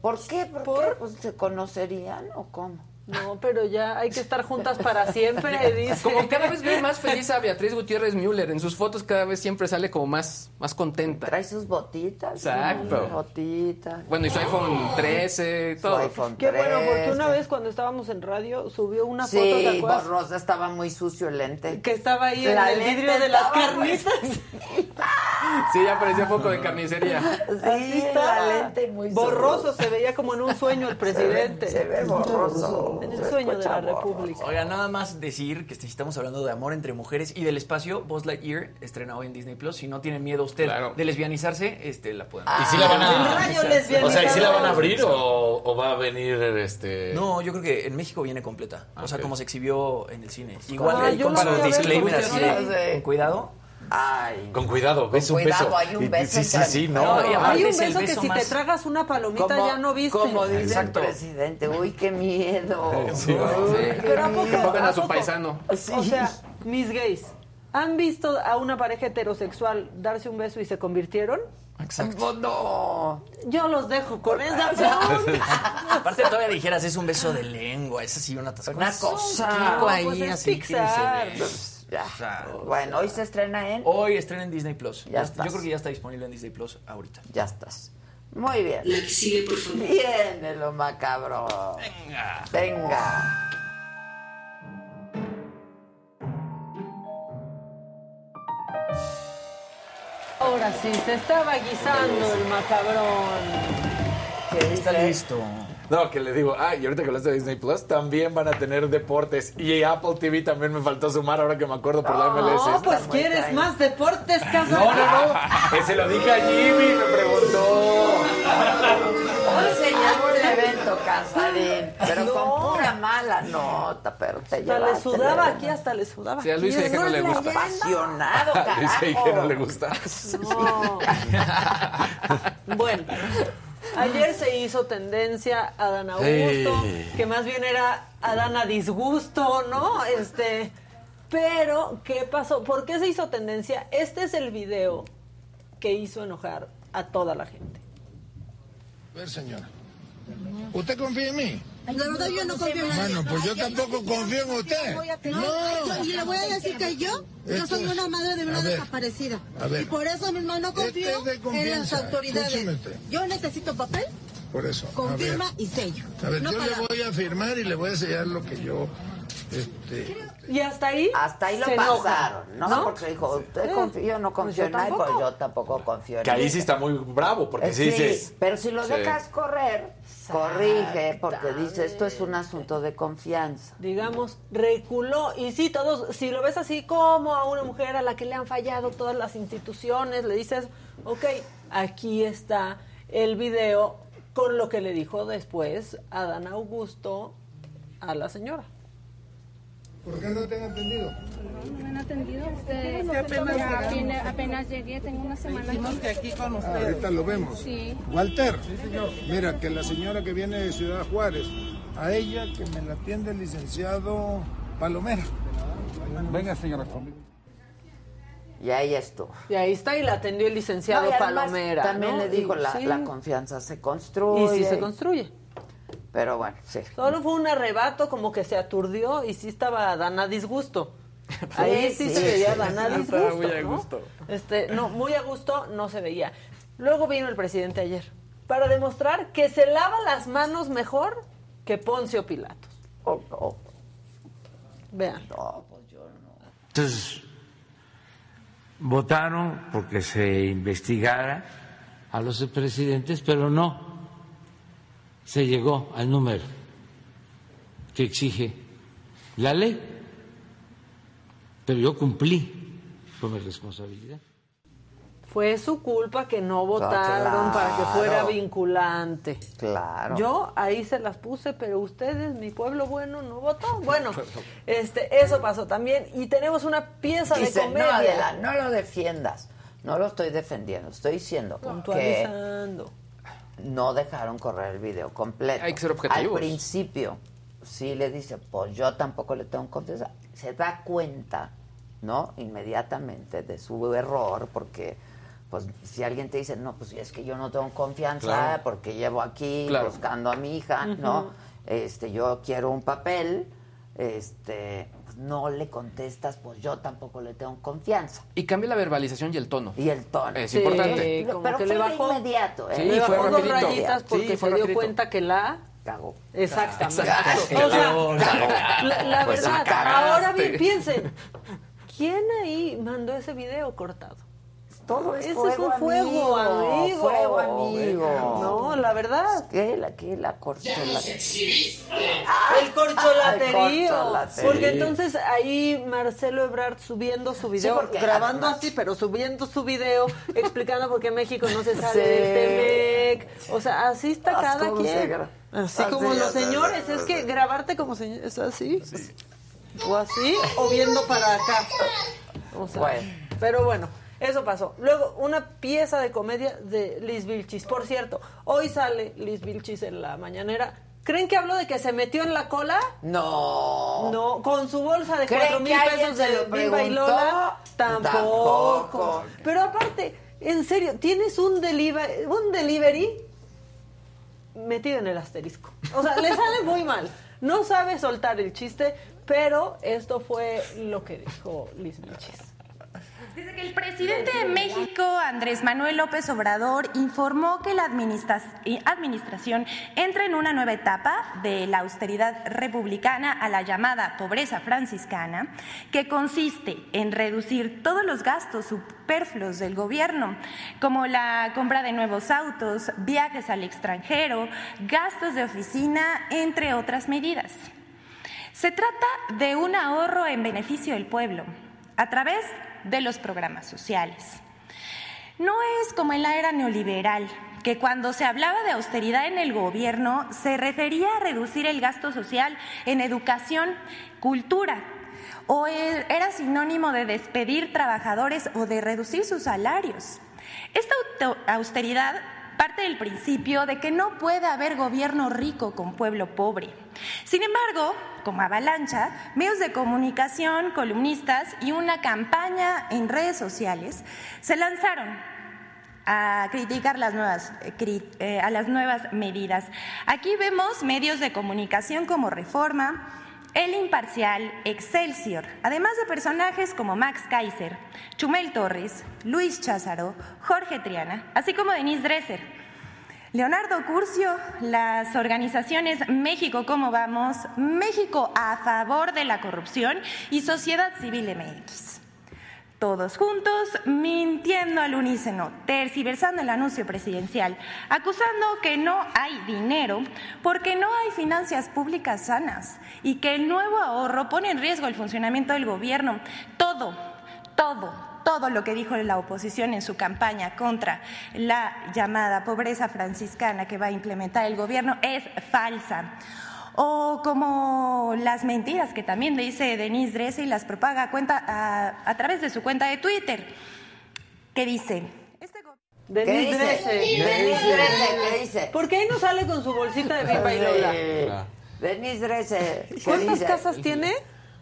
¿Por qué? ¿Por, qué? Pues, ¿Se conocerían o cómo? No, pero ya hay que estar juntas para siempre, dice. Como cada vez veo más feliz a Beatriz Gutiérrez Müller. En sus fotos cada vez siempre sale como más, más contenta. Trae sus botitas. Exacto. Sus botitas. Bueno, y su iPhone 13, todo. Qué bueno, porque una vez cuando estábamos en radio subió una foto, ¿te Sí, acuerdas? borrosa, estaba muy sucio el lente. Que estaba ahí La en el vidrio de las carnitas. Sí, ya parecía foco de carnicería. Así estaba. la lente muy borroso, se veía como en un sueño el presidente. se ve borroso. En el sueño de la República. Oiga, nada más decir que este, estamos hablando de amor entre mujeres y del espacio. Buzz Lightyear estrena hoy en Disney Plus. Si no tiene miedo usted de lesbianizarse, este, la pueden ver. ¿Y si la van a, rayo o sea, ¿y si la van a abrir o, o va a venir este? No, yo creo que en México viene completa. O sea, ok. como se exhibió en el cine. Igual Ah, ahí yo con la su voy a ver, disclaimer ¿cómo así de con cuidado. Ay. Con cuidado, ves un cuidado, beso. hay un beso Sí, sí, sí, no. Hay un beso que beso si te tragas una palomita Como- ya no viste. Como dice Exacto. el presidente, uy, qué miedo. Sí, Uy, sí. qué Pero ¿a poco- Que pongan a ¿a su poco? paisano. Sí. O sea, mis gays, ¿han visto a una pareja heterosexual darse un beso y se convirtieron? Oh, no. Yo los dejo con esa pregunta. Aparte todavía dijeras, es un beso de lengua, es así una. Una cosa. Chico ahí, Pues es así Ya. O sea, Bueno, hoy se estrena en. Hoy estrena en Disney Plus. Ya Ya estás. yo creo que ya está disponible en Disney Plus ahorita. Ya estás. Muy bien. La que sigue, por favor. Viene lo macabro. Venga. Venga. Ahora sí, se estaba guisando el macabrón. Está listo. No, que le digo, ah, y ahorita que hablaste de Disney Plus, también van a tener deportes. Y Apple TV también me faltó sumar ahora que me acuerdo por la MLS. No, pues quieres más deportes, Casarín. No, no, no. Ese lo dije a Jimmy, me preguntó. Hoy se llamó el evento, Casarín. Pero con pura mala nota, pero te Hasta le sudaba aquí, hasta le sudaba. Sí, a Luis. Eje no le gusta. Apasionado, carajo. que no le gusta. No. bueno, ayer se hizo tendencia a Dan Augusto, Hey. que más bien era Adán a disgusto, ¿no? Este, pero ¿qué pasó? ¿Por qué se hizo tendencia? Este es el video que hizo enojar a toda la gente. A ver, señora. ¿Usted confía en mí? De verdad yo no confío en nadie. Bueno, pues yo tampoco confío en usted. No, y le voy a decir que yo, yo soy una madre de una desaparecida. a ver. Y por eso mismo no Esto confío en las autoridades. Yo necesito papel, Por eso. Con firma y sello. a ver yo le voy a firmar y le voy a enseñar lo que yo. Este, Y hasta ahí. Hasta ahí lo pasaron, ¿no? Porque dijo, usted confía, yo no pues confío yo en nadie, pues yo tampoco confío en Que ahí sí está muy bravo, porque Eh, sí dices. pero si lo Sí. dejas correr, corrige, porque dice, esto es un asunto de confianza. digamos, reculó. Y sí, todos, si lo ves así como a una mujer a la que le han fallado todas las instituciones, le dices, ok, aquí está el video con lo que le dijo después Adán Augusto a la señora. ¿Por qué no te han atendido? No me han atendido. Usted, apenas viene- apenas llegué, tengo una semana aquí. Ah, ahorita lo vemos. Sí. Walter, mira que la señora que viene de Ciudad Juárez, a ella que me la atiende el licenciado Palomera. Venga, señora, conmigo. Y ahí estuvo. Y ahí está, y la atendió el licenciado No, Palomera. También ¿no? le dijo, la, sí. la confianza se construye. Y sí se construye. Pero bueno, sí. Solo fue un arrebato, como que se aturdió y sí estaba Dan a disgusto. Ahí sí, sí, se veía sí, Dan a sí. disgusto. Estaba muy a ¿no? gusto. Este, no, muy a gusto no se veía. Luego vino el presidente ayer para demostrar que se lava las manos mejor que Poncio Pilatos. Oh, oh. Vean. Entonces, votaron porque se investigara a los presidentes, pero no se llegó al número que exige la ley. Pero yo cumplí con mi responsabilidad. Fue su culpa que no votaron claro. para que fuera vinculante. Claro. Yo ahí se las puse, pero ustedes, mi pueblo bueno, no votó. Bueno, este, eso pasó también. Y tenemos una pieza de no, comedia. Adela, no lo defiendas. No lo estoy defendiendo. Estoy diciendo que Puntualizando. No dejaron correr el video completo. Hay que ser objetivos. Al principio sí le dice, pues yo tampoco le tengo confianza. Se da cuenta, ¿no? Inmediatamente de su error, porque pues si alguien te dice, no, pues es que yo no tengo confianza Claro. porque llevo aquí Claro. buscando a mi hija, ¿no? Este, yo quiero un papel, este, no le contestas, pues yo tampoco le tengo confianza. Y cambia la verbalización y el tono. Y el tono. Es Sí, importante. como Pero que fue le de bajó inmediato, ¿eh? Sí, le fue bajó dos rapidito. rayitas porque Sí, fue se dio cuenta que la cagó. Exactamente. Exacto. O sea, Cagó. la, la Pues verdad, ahora bien piensen, ¿quién ahí mandó ese video cortado? Todo es Ese fuego, es un fuego, amigo, amigo. fuego, amigo. No, la verdad. ¿Qué? La, qué? La corchola. El corcholaterío. El corcholaterío. Porque entonces ahí Marcelo Ebrard subiendo su video, grabando además- así, pero subiendo su video, explicando por qué México no se sale Sí. del Temec. O sea, así está cada quien. gra- Así así, como los señores, es que grabarte como señor, es así. O así, o viendo para acá. O sea, Bueno. Pero bueno, eso pasó. Luego, una pieza de comedia de Liz Vilchis. Por cierto, hoy sale Liz Vilchis en la mañanera. ¿Creen que habló de que se metió en la cola? No. No, con su bolsa de ¿Creen cuatro mil pesos de Bimba y? Lola. Tampoco. Tampoco. Pero aparte, en serio, tienes un, delivery, un delivery metido en el asterisco. O sea, le sale muy mal. No sabe soltar el chiste, pero esto fue lo que dijo Liz Vilchis. Desde que el presidente de México, Andrés Manuel López Obrador, informó que la y administración entra en una nueva etapa de la austeridad republicana a la llamada pobreza franciscana, que consiste en reducir todos los gastos superfluos del gobierno, como la compra de nuevos autos, viajes al extranjero, gastos de oficina, entre otras medidas. Se trata de un ahorro en beneficio del pueblo a través de los programas sociales. No es como en la era neoliberal, que cuando se hablaba de austeridad en el gobierno se refería a reducir el gasto social en educación, cultura, o e- era sinónimo de despedir trabajadores o de reducir sus salarios. Esta austeridad parte del principio de que no puede haber gobierno rico con pueblo pobre. Sin embargo, como avalancha, medios de comunicación, columnistas y una campaña en redes sociales se lanzaron a criticar las nuevas, eh, eh, medidas. Aquí vemos medios de comunicación como Reforma, El Imparcial, Excelsior, además de personajes como Max Kaiser, Chumel Torres, Luis Cházaro, Jorge Triana, así como Denise Dresser. Leonardo Curcio, las organizaciones México Cómo Vamos, México a favor de la corrupción y Sociedad Civil MX. Todos juntos mintiendo al unísono, tergiversando el anuncio presidencial, acusando que no hay dinero porque no hay finanzas públicas sanas y que el nuevo ahorro pone en riesgo el funcionamiento del gobierno. Todo, todo, todo lo que dijo la oposición en su campaña contra la llamada pobreza franciscana que va a implementar el gobierno es falsa. O como las mentiras que también dice Denise Dresser y las propaga a, cuenta, a, a través de su cuenta de Twitter, que dice, Denise dice? Dresser. Denise Dresser, ¿qué dice? ¿Por qué ahí no sale con su bolsita de Bimba y Lola? Denise Dresser. ¿qué ¿Cuántas dice? casas tiene?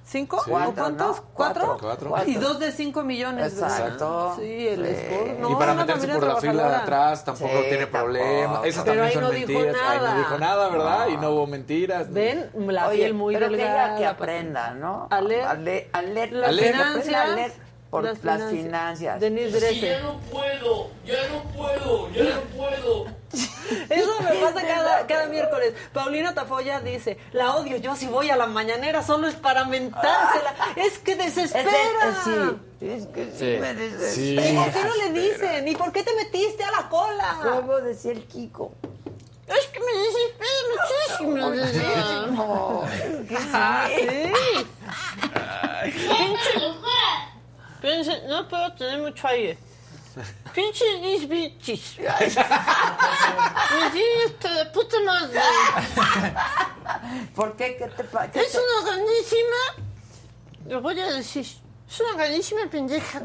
¿Cinco? Sí. ¿O Cuatro, cuántos? ¿no? ¿Cuatro? Cuatro. Y dos de cinco millones. Exacto. Sí, el Sí. No, y para meterse por la fila de atrás tampoco Sí, tiene problema. tampoco. Esas Pero también ahí son no dijo mentiras. Ahí no nada. dijo nada, ¿verdad? Y no hubo mentiras. Ven, la Oye, piel muy pero que delgada. ella que aprenda, ¿no? A leer. A leer, a leer, Las a leer, que finanzas, aprenda a leer por las las, finanzas. finanzas. Denise Dresser. puedo, ya no puedo, ya no puedo. Eso me pasa cada, cada miércoles. Paulina Tafoya dice, la odio, yo si voy a la mañanera solo es para mentársela. Es que desespera. Es de- sí, es que sí, me. Sí. ¿Y por qué no le dicen? ¿Y por qué te metiste a la cola? ¿Cómo decía el Kiko? Es que me desespera muchísimo. Sí. Pinche. Pinche, no puedo tener mucho aire. Pinche Liz Bichis. Me tienes hasta puta madre. ¿Por qué? ¿Qué te pasa? Es una grandísima. Lo voy a decir. Es una grandísima pendeja.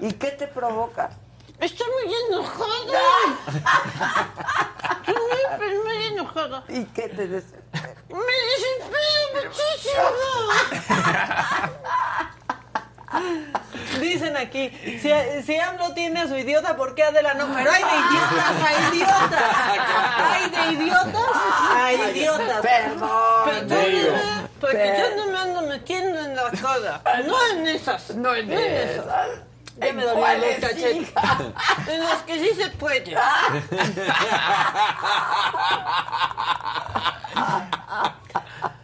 ¿Y qué te provoca? Estoy muy enojada. Estoy muy enojada. ¿Y qué te des... Me desespero muchísimo. Dicen aquí, si, si AMLO tiene a su idiota, ¿por qué Adela no? Pero hay de idiotas, hay idiotas. Hay de idiotas, hay idiotas. Perdón. Pero, porque yo no me ando metiendo en la cosa. No en esas. No en esas. Ya me ¿En dolían los cachetes. En los que sí se puede.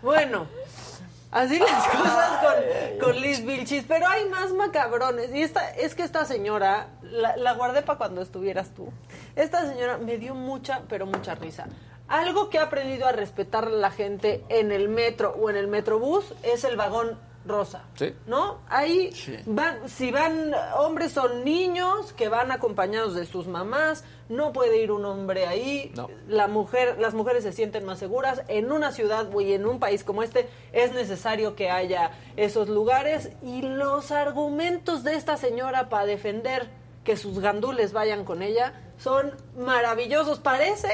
Bueno, así las cosas con, con Liz Vilchis, pero hay más macabrones. Y esta, es que esta señora, la, la guardé para cuando estuvieras tú. Esta señora me dio mucha, pero mucha risa. Algo que ha aprendido a respetar la gente en el metro o en el metrobús es el vagón rosa. Sí. ¿No? Ahí van, si van hombres son niños que van acompañados de sus mamás, no puede ir un hombre ahí. No. La mujer, las mujeres se sienten más seguras. En una ciudad y en un país como este es necesario que haya esos lugares y los argumentos de esta señora para defender que sus gandules vayan con ella son maravillosos. Parece,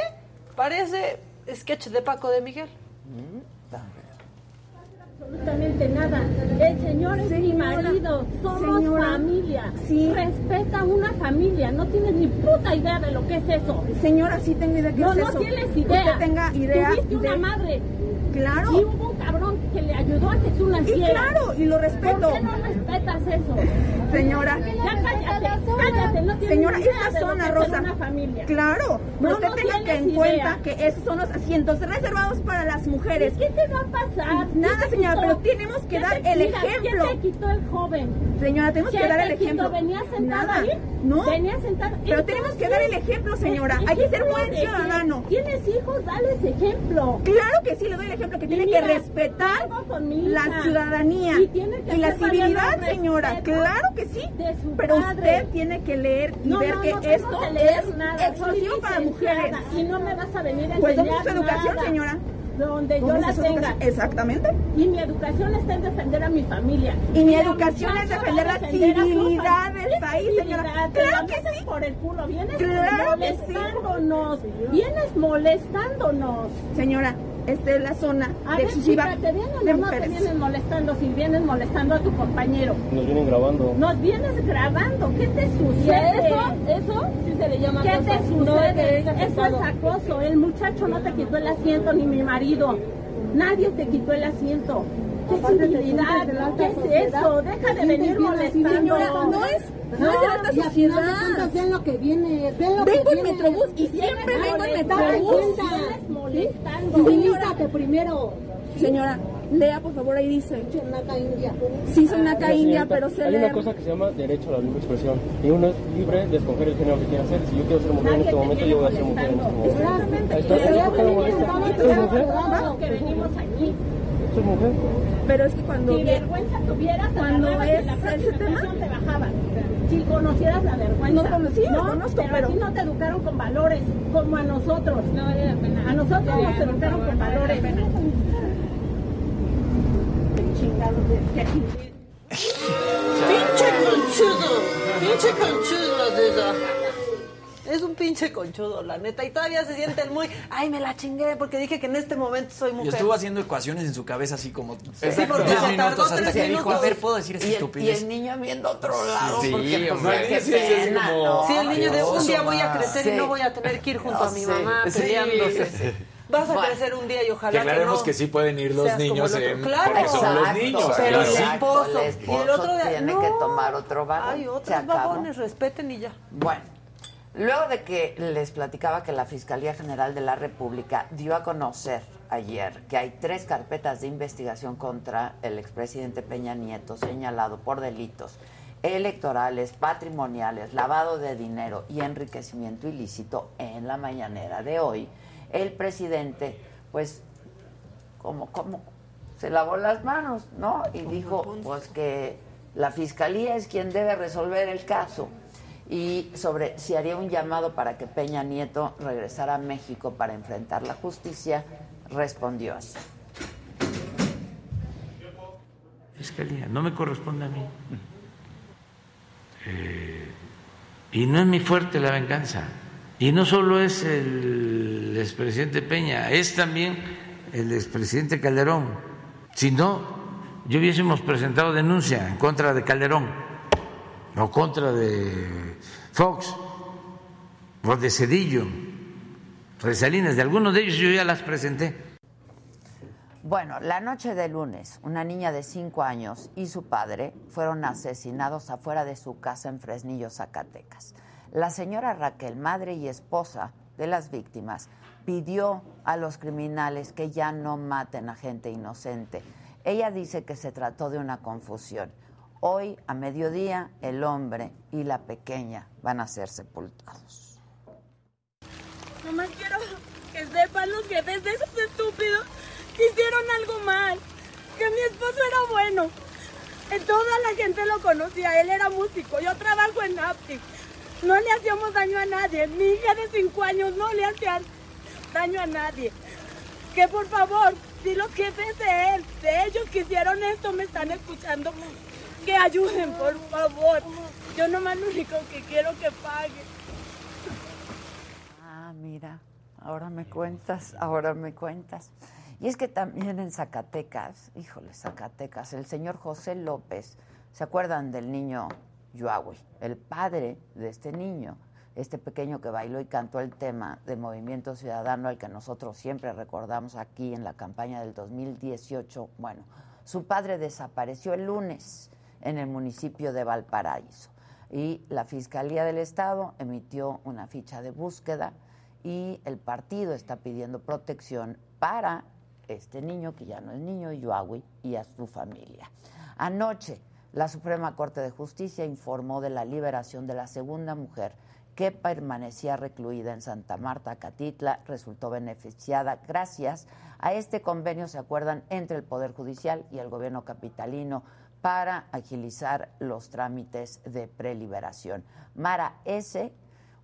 parece sketch de Paco de Miguel. Absolutamente nada. El señor es mi marido, somos Señora. familia. Sí. Respeta una familia, no tienes ni puta idea de lo que es eso. Señora, sí tengo idea que no, es no eso. tienes idea. Usted tenga idea Tuviste una de- madre. Claro. Y un que le ayudó a que tú nacieras. claro, y lo respeto. ¿Por qué no respetas eso? Señora. Ya cállate, cállate, no tienes Señora, de lo zona es rosa. ser una familia. Claro, No, pero usted no tenga que en idea. cuenta que esos son los asientos reservados para las mujeres. ¿Qué te va a pasar? Nada, ¿Quién te señora, quitó? pero tenemos que ¿Quién dar te- el mira, ejemplo. ¿Quién te quitó el joven? Señora, tenemos que ¿Quién dar el ejemplo. ¿Venía sentado Nada. ahí? No. Venía sentado. Pero tenemos que dar el ejemplo, señora. Hay que ser buen ciudadano. ¿Tienes hijos? Dales ejemplo. Claro que sí, le doy el ejemplo que Y tiene mira, que respetar la ciudadanía Y la civilidad, señora. Claro que sí. Pero usted tiene que leer y No, ver no, que no esto es nada. Exclusivo para mujeres. Y no me vas a venir a Pues enseñar dame su educación, nada. señora. Donde yo ¿Cómo la es tenga. educación? Exactamente. Y mi educación está en defender a mi familia. Y mi educación es defender la civilidad del ¿Qué país, señora. Claro la que metes por el culo. Vienes Claro que sí. Vienes molestándonos. Señora, esta es la zona A de ver, exclusiva chica, ¿te vienen de o no te vienen molestando si vienes molestando a tu compañero? Nos vienen grabando. Nos vienes grabando, ¿qué te sucede? eso? ¿Eso? Sí se le llama ¿Qué acoso. te No, sucede? es eso es acoso. El muchacho no te quitó el asiento, ni mi marido. Nadie te quitó el asiento. ¿Qué es eso? Deja de venir molestando. señora, no es- no es de alta y sociedad. vean lo que viene. Vean lo Vengo que en viene. Metrobús y siempre vengo en Metrobús. Molestando. Civilízate primero. Señora, lea por favor, ahí dice. Naca India. Sí, soy naca Mira, india, señorita, pero sé Hay una cosa que se llama derecho a la libre expresión. Y uno es libre de escoger el género que quiera hacer. Si yo quiero ser mujer en este momento, yo voy a ser mujer en este momento. Exactamente. Ahí está, Pero ¿eso ya por qué que venimos aquí. Pero es que cuando Si vergüenza tuvieras, te cuando es la ese tema- te bajabas. Si conocieras la vergüenza. No conocí, lo conozco, pero, pero- aquí no te educaron con valores, como a nosotros. No vale la pena. A nosotros nos educaron con valores. Pinche conchudo, pinche conchudo. Es un pinche conchudo, la neta. Y todavía se sienten muy, ay, me la chingué porque dije que en este momento soy Y mujer. estuvo haciendo ecuaciones en su cabeza así como Sí, por porque 10 se minutos tardó hasta tres que dijo, a minutos. ver, ¿puedo decir esa Y el, y estupidez? el niño viendo otro lado, Sí, porque pues, hombre, qué sí, es pena, como- ¿no? Sí, el niño de un día voy a crecer Sí. y no voy a tener que ir junto No a mi sé. mamá Sí. peleándose. Vas a Bueno. crecer un día y ojalá que, no. que sí pueden ir los niños el otro. en, Claro. porque son los niños. pero claro. exacto, esposo. el Y esposo el otro día, tiene no. que tomar otro vagón. Hay otros vagones, respeten y ya. Bueno, luego de que les platicaba que la Fiscalía General de la República dio a conocer ayer que hay tres carpetas de investigación contra el expresidente Peña Nieto señalado por delitos electorales, patrimoniales, lavado de dinero y enriquecimiento ilícito en la mañanera de hoy, el presidente, pues, como, como se lavó las manos, ¿no? Y dijo, pues, que la fiscalía es quien debe resolver el caso. Y sobre si haría un llamado para que Peña Nieto regresara a México para enfrentar la justicia, respondió así. Fiscalía, no me corresponde a mí. Eh, y no es mi fuerte la venganza. Y no solo es el expresidente Peña, es también el expresidente Calderón. Si no, yo hubiésemos presentado denuncia en contra de Calderón o contra de Fox o de Cedillo, de Salinas, de algunos de ellos yo ya las presenté. Bueno, la noche de lunes, una niña de cinco años y su padre fueron asesinados afuera de su casa en Fresnillo, Zacatecas. La señora Raquel, madre y esposa de las víctimas, pidió a los criminales que ya no maten a gente inocente. Ella dice que se trató de una confusión. Hoy, a mediodía, el hombre y la pequeña van a ser sepultados. Nomás quiero que sepan los jefes de esos estúpidos que hicieron algo mal. Que mi esposo era bueno. Eh, Toda la gente lo conocía, él era músico. Yo trabajo en Aptic. No le hacíamos daño a nadie. Mi hija de cinco años no le hacía daño a nadie. Que por favor, si los jefes de él, de ellos que hicieron esto, me están escuchando, que ayuden, por favor. Yo nomás lo único que quiero que pague. Ah, mira, ahora me cuentas, ahora me cuentas. Y es que también en Zacatecas, híjole, Zacatecas, el señor José López, ¿se acuerdan del niño Yuawi? El padre de este niño, este pequeño que bailó y cantó el tema de Movimiento Ciudadano, al que nosotros siempre recordamos aquí en la campaña del 2018. Bueno, su padre desapareció el lunes en el municipio de Valparaíso y la Fiscalía del Estado emitió una ficha de búsqueda y el partido está pidiendo protección para este niño, que ya no es niño, Yuawi, y a su familia. Anoche, la Suprema Corte de Justicia informó de la liberación de la segunda mujer que permanecía recluida en Santa Marta, Catitla, resultó beneficiada gracias a este convenio, se acuerdan, entre el Poder Judicial y el gobierno capitalino para agilizar los trámites de preliberación. Mara S.,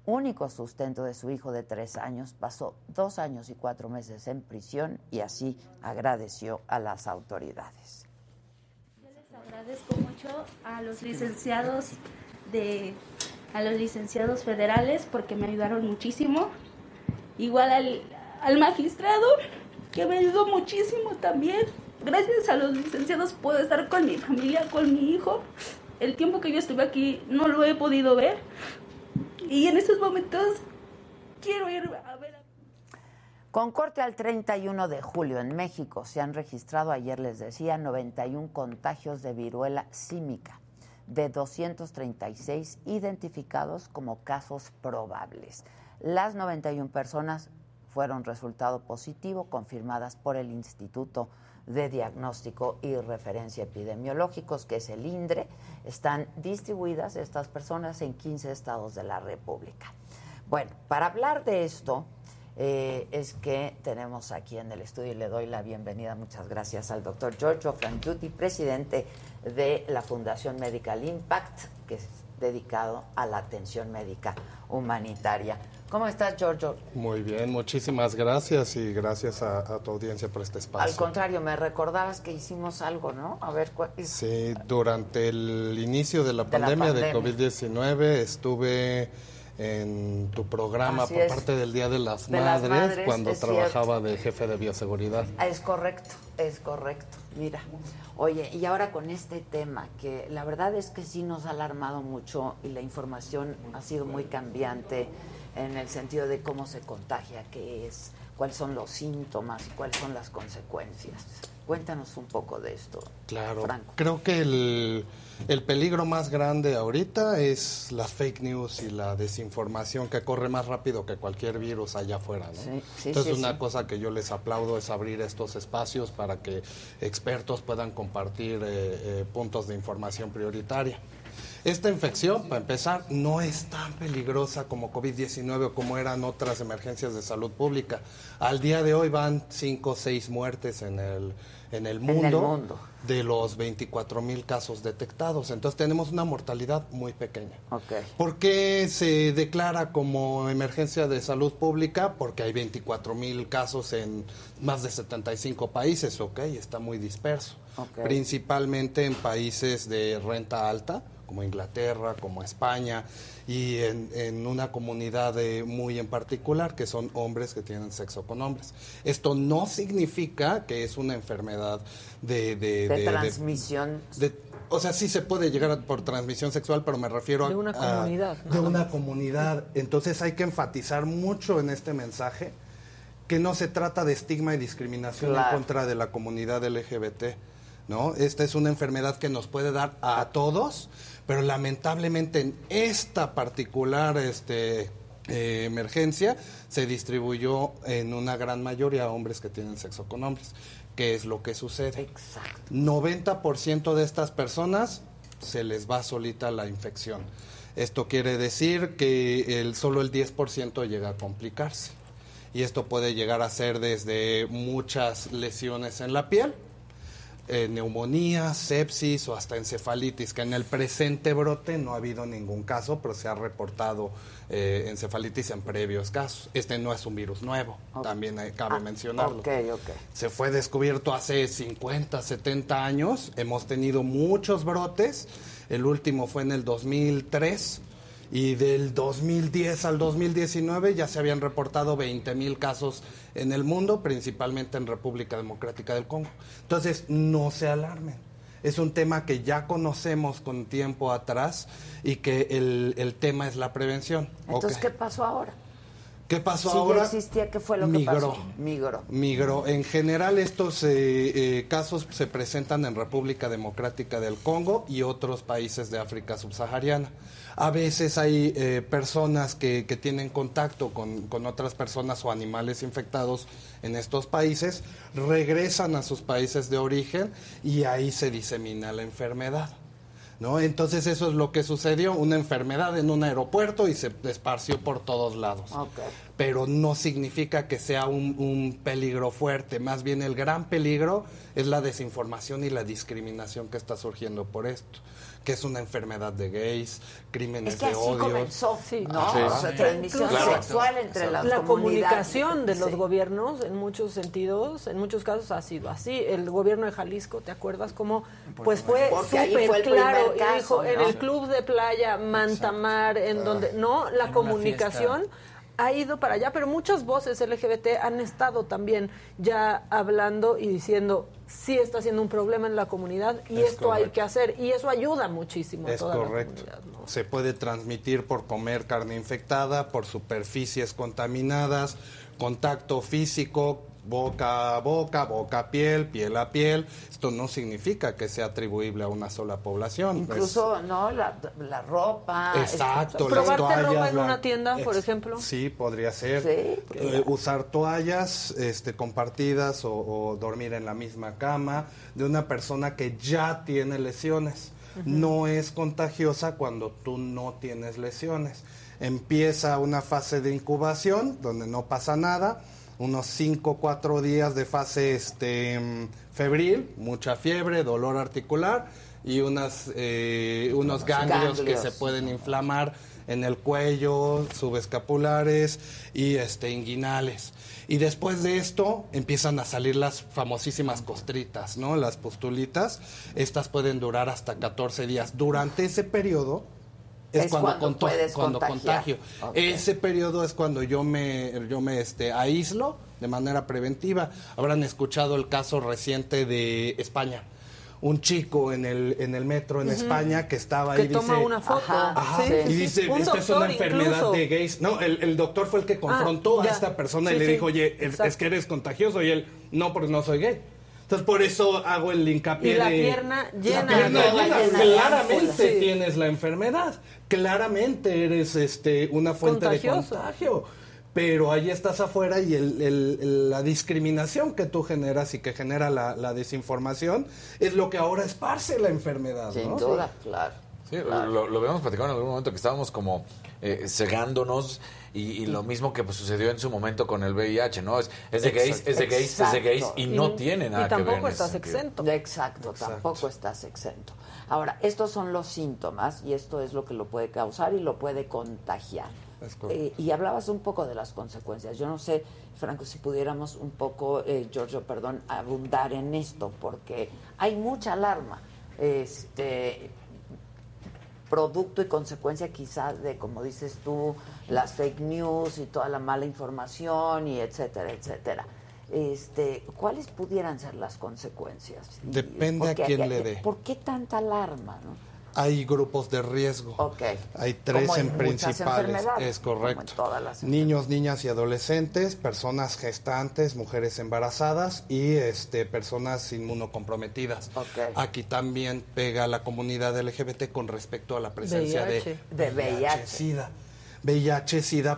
único sustento de su hijo de tres años, pasó dos años y cuatro meses en prisión y así agradeció a las autoridades. Les agradezco mucho a los licenciados de a los licenciados federales porque me ayudaron muchísimo. Igual al, al magistrado que me ayudó muchísimo también. Gracias a los licenciados puedo estar con mi familia, con mi hijo. El tiempo que yo estuve aquí no lo he podido ver. Y en estos momentos quiero ir a ver Con corte al 31 de julio en México se han registrado, ayer les decía, 91 contagios de viruela símica, de 236 identificados como casos probables. Las 91 personas fueron resultado positivo, confirmadas por el Instituto de Diagnóstico y Referencia Epidemiológicos, que es el INDRE. Están distribuidas estas personas en 15 estados de la República. Bueno, para hablar de esto, eh, es que tenemos aquí en el estudio y le doy la bienvenida, muchas gracias al doctor Giorgio Frangiuti, presidente de la Fundación Medical Impact, que es dedicado a la atención médica humanitaria. ¿Cómo estás, Giorgio? Muy bien, muchísimas gracias y gracias a, a tu audiencia por este espacio. Al contrario, me recordabas que hicimos algo, ¿no? A ver, ¿cuál es? Sí, durante el inicio de la De la pandemia de, pandemia. COVID-19 estuve en tu programa Así por es. parte del Día de las, De las madres, cuando trabajaba de jefe de bioseguridad. Es correcto, es correcto. Mira, oye, y ahora con este tema, que la verdad es que sí nos ha alarmado mucho y la información ha sido muy cambiante en el sentido de cómo se contagia, qué es, cuáles son los síntomas y cuáles son las consecuencias. Cuéntanos un poco de esto. Claro, Franco. creo que el, el peligro más grande ahorita es la fake news y la desinformación que corre más rápido que cualquier virus allá afuera. ¿no? Sí, sí, Entonces, sí, una cosa que yo les aplaudo es abrir estos espacios para que expertos puedan compartir eh, eh, puntos de información prioritaria. Esta infección, para empezar, no es tan peligrosa como COVID-19 o como eran otras emergencias de salud pública. Al día de hoy van 5 o 6 muertes en el, en el el mundo, mundo. de los 24 mil casos detectados. Entonces tenemos una mortalidad muy pequeña. Ok. ¿Por qué se declara como emergencia de salud pública? Porque hay 24 mil casos en más de 75 países, ok, está muy disperso. Principalmente en países de renta alta, como Inglaterra, como España, y en, en una comunidad muy en particular, que son hombres que tienen sexo con hombres. Esto no significa que es una enfermedad de... De, De transmisión. o sea, sí se puede llegar a- por transmisión sexual, pero me refiero a... De una a- comunidad, de una comunidad. Entonces hay que enfatizar mucho en este mensaje que no se trata de estigma y discriminación Claro. en contra de la comunidad LGBT, ¿no? Esta es una enfermedad que nos puede dar a todos, pero lamentablemente en esta particular este, eh, emergencia se distribuyó en una gran mayoría a hombres que tienen sexo con hombres. ¿Qué es lo que sucede? Exacto. 90% de estas personas se les va solita la infección. Esto quiere decir que el, solo el 10% llega a complicarse. Y esto puede llegar a ser desde muchas lesiones en la piel, eh, neumonía, sepsis o hasta encefalitis, que en el presente brote no ha habido ningún caso, pero se ha reportado eh, encefalitis en previos casos. Este no es un virus nuevo, también eh, cabe mencionarlo. Ok, ok. Se fue descubierto hace 50, 70 años. Hemos tenido muchos brotes. El último fue en el 2003. Y del 2010 al 2019 ya se habían reportado 20 mil casos en el mundo, principalmente en República Democrática del Congo. Entonces, no se alarmen. Es un tema que ya conocemos con tiempo atrás y que el, el tema es la prevención. Entonces. ¿qué pasó ahora? ¿Qué pasó ahora? ya existía, ¿qué fue lo que pasó? Migró. Migró. En general estos eh, eh, casos se presentan en República Democrática del Congo y otros países de África subsahariana. A veces hay eh, personas que, que tienen contacto con, con otras personas o animales infectados en estos países, regresan a sus países de origen y ahí se disemina la enfermedad. ¿No? Entonces eso es lo que sucedió, una enfermedad en un aeropuerto y se esparció por todos lados pero no significa que sea un, un peligro fuerte. Más bien el gran peligro es la desinformación y la discriminación que está surgiendo por esto, que es una enfermedad de gays, crímenes Es que de así odio. comenzó, ¿no? Sí. O sea, transmisión Claro. sexual entre las la comunicación de los Sí. gobiernos en muchos sentidos, en muchos casos ha sido así. El gobierno de Jalisco, ¿te acuerdas cómo? Pues fue súper claro y caso, dijo en ¿no? el club de playa Mantamar, en donde no la comunicación ha ido para allá, pero muchas voces LGBT han estado también ya hablando y diciendo sí está siendo un problema en la comunidad y Es esto hay que hacer y eso ayuda muchísimo a Es toda la correcto. comunidad. ¿no? Se puede transmitir por comer carne infectada, por superficies contaminadas, contacto físico, boca a boca, boca a piel, piel a piel. Esto no significa que sea atribuible a una sola población. Incluso, ¿no? La, la ropa. Es- Exacto, este- las Probarte ropa toallas, en la- una tienda, por Ex- ejemplo. Sí, podría ser. Sí, Eh, usar toallas este, compartidas o, o dormir en la misma cama de una persona que ya tiene lesiones. No es contagiosa cuando tú no tienes lesiones. Empieza una fase de incubación donde no pasa nada, unos 5 o 4 días de fase este, febril, mucha fiebre, dolor articular y unas, eh, unos ganglios, que se pueden inflamar en el cuello, subescapulares y este, inguinales. Y después de esto empiezan a salir las famosísimas costritas, ¿no? Las pustulitas. Estas pueden durar hasta 14 días. Durante ese periodo es, Es cuando, cuando puedes contagio. Ese periodo es cuando yo me, yo me este, aíslo de manera preventiva. Habrán escuchado el caso reciente de España. Un chico en el, en el metro en. España que estaba Que ahí toma dice, una foto. Ajá, Sí, y sí, dice, esta es una enfermedad incluso. de gays. No, el, el doctor fue el que confrontó Ah, a ya. esta persona y le dijo, oye, es que eres contagioso. Y él, no, porque no soy gay. Entonces, por eso hago el hincapié Y la de... pierna llena La pierna llena. Claramente tienes la enfermedad. Claramente eres este, una fuente Contagioso. de contagio. Pero ahí estás afuera y el- el- el- la discriminación que tú generas y que genera la, la desinformación es lo que ahora esparce la enfermedad. Sin ¿no? duda, claro. Sí, lo, lo habíamos platicado en algún momento que estábamos como eh, cegándonos y, y lo mismo que pues, sucedió en su momento con el VIH, ¿no? Es, es de gays, es de gays, es de gays y no tiene nada que ver en ese sentido. Exacto, tampoco estás exento. Ahora, estos son los síntomas y esto es lo que lo puede causar y lo puede contagiar. Eh, y hablabas un poco de las consecuencias. Yo no sé, Franco, si pudiéramos un poco, eh, Giorgio, perdón, abundar en esto, porque hay mucha alarma. Este, producto y consecuencia quizás de, como dices tú, las fake news y toda la mala información y etcétera, etcétera. Este, ¿Cuáles pudieran ser las consecuencias? Depende a Porque- quién le dé. ¿Por qué tanta alarma? no? Hay grupos de riesgo. Ok. Hay tres Como en en principales. enfermedades, Es como en correcto. todas las Niños, niñas y adolescentes, personas gestantes, mujeres embarazadas y este, personas inmunocomprometidas. Ok. Aquí también pega la comunidad LGBT con respecto a la presencia VIH. de, De. VIH, SIDA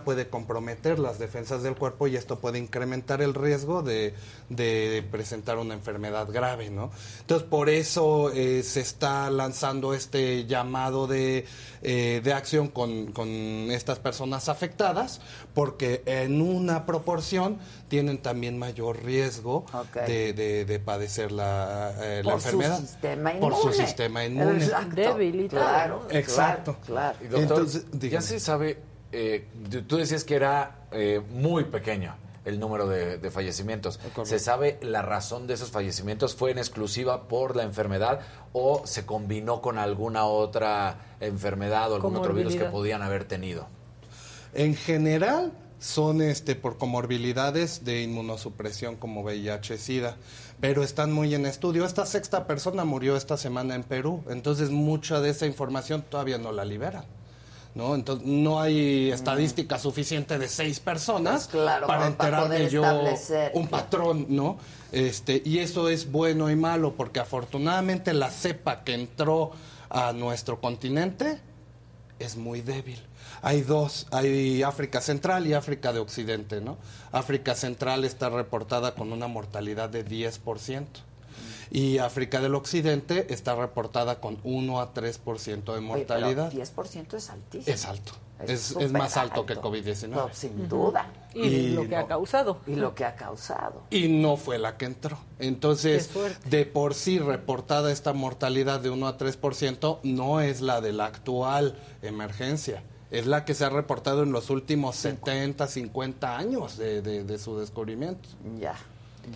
puede comprometer las defensas del cuerpo y esto puede incrementar el riesgo de, de presentar una enfermedad grave, ¿no? Entonces, por eso eh, se está lanzando este llamado de, eh, de acción con, con estas personas afectadas, porque en una proporción tienen también mayor riesgo de, de- de padecer la, eh, la Por su enfermedad. sistema Por su sistema inmune. Exacto. Debilitado, Claro. Exacto. Claro. Y doctor, Entonces, ya se sabe, eh, tú decías que era eh, muy pequeño el número de, de fallecimientos. ¿Se sabe la razón de esos fallecimientos? ¿Fue en exclusiva por la enfermedad o se combinó con alguna otra enfermedad o algún otro virus que podían haber tenido? En general son este por comorbilidades de inmunosupresión como VIH, SIDA, pero están muy en estudio. Esta sexta persona murió esta semana en Perú, entonces mucha de esa información todavía no la liberan. ¿No? Entonces no hay estadística suficiente de seis personas Pues claro, para enterarme yo un patrón, ¿no? Este, y eso es bueno y malo porque afortunadamente la cepa que entró a nuestro continente es muy débil. Hay dos, hay África Central y África de Occidente, ¿no? África Central está reportada con una mortalidad de 10%. Y África del Occidente está reportada con 1 a 3% de Oye, pero mortalidad. 10% es altísimo. Es alto. Es Es, es súper más alto que alto. COVID-19. No, sin duda. Y, Y lo que ha causado. Y lo que ha causado. y no fue la que entró. Entonces, de por sí reportada esta mortalidad de 1 a 3% no es la de la actual emergencia. Es la que se ha reportado en los últimos 70, 50 años de, de- de su descubrimiento. Ya,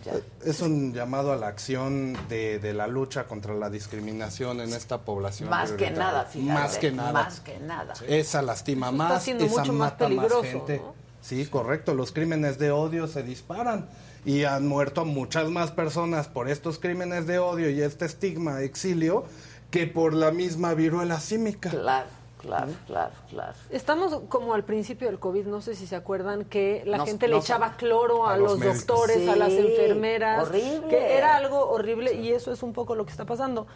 ya. Es un llamado a la acción de, de la lucha contra la discriminación en esta población. Más que nada, fíjate. Más que nada. Más que nada. Esa lastima Eso está más, esa mucho mata más gente. ¿no? Sí, correcto. Los crímenes de odio se disparan y han muerto muchas más personas por estos crímenes de odio y este estigma exilio que por la misma viruela símica. Claro, claro, claro, claro. Estamos como al principio del COVID, no sé si se acuerdan que la No- gente no le echaba cloro a, A los, doctores, a las Sí, enfermeras, horrible. que era algo horrible y eso es un poco lo que está pasando.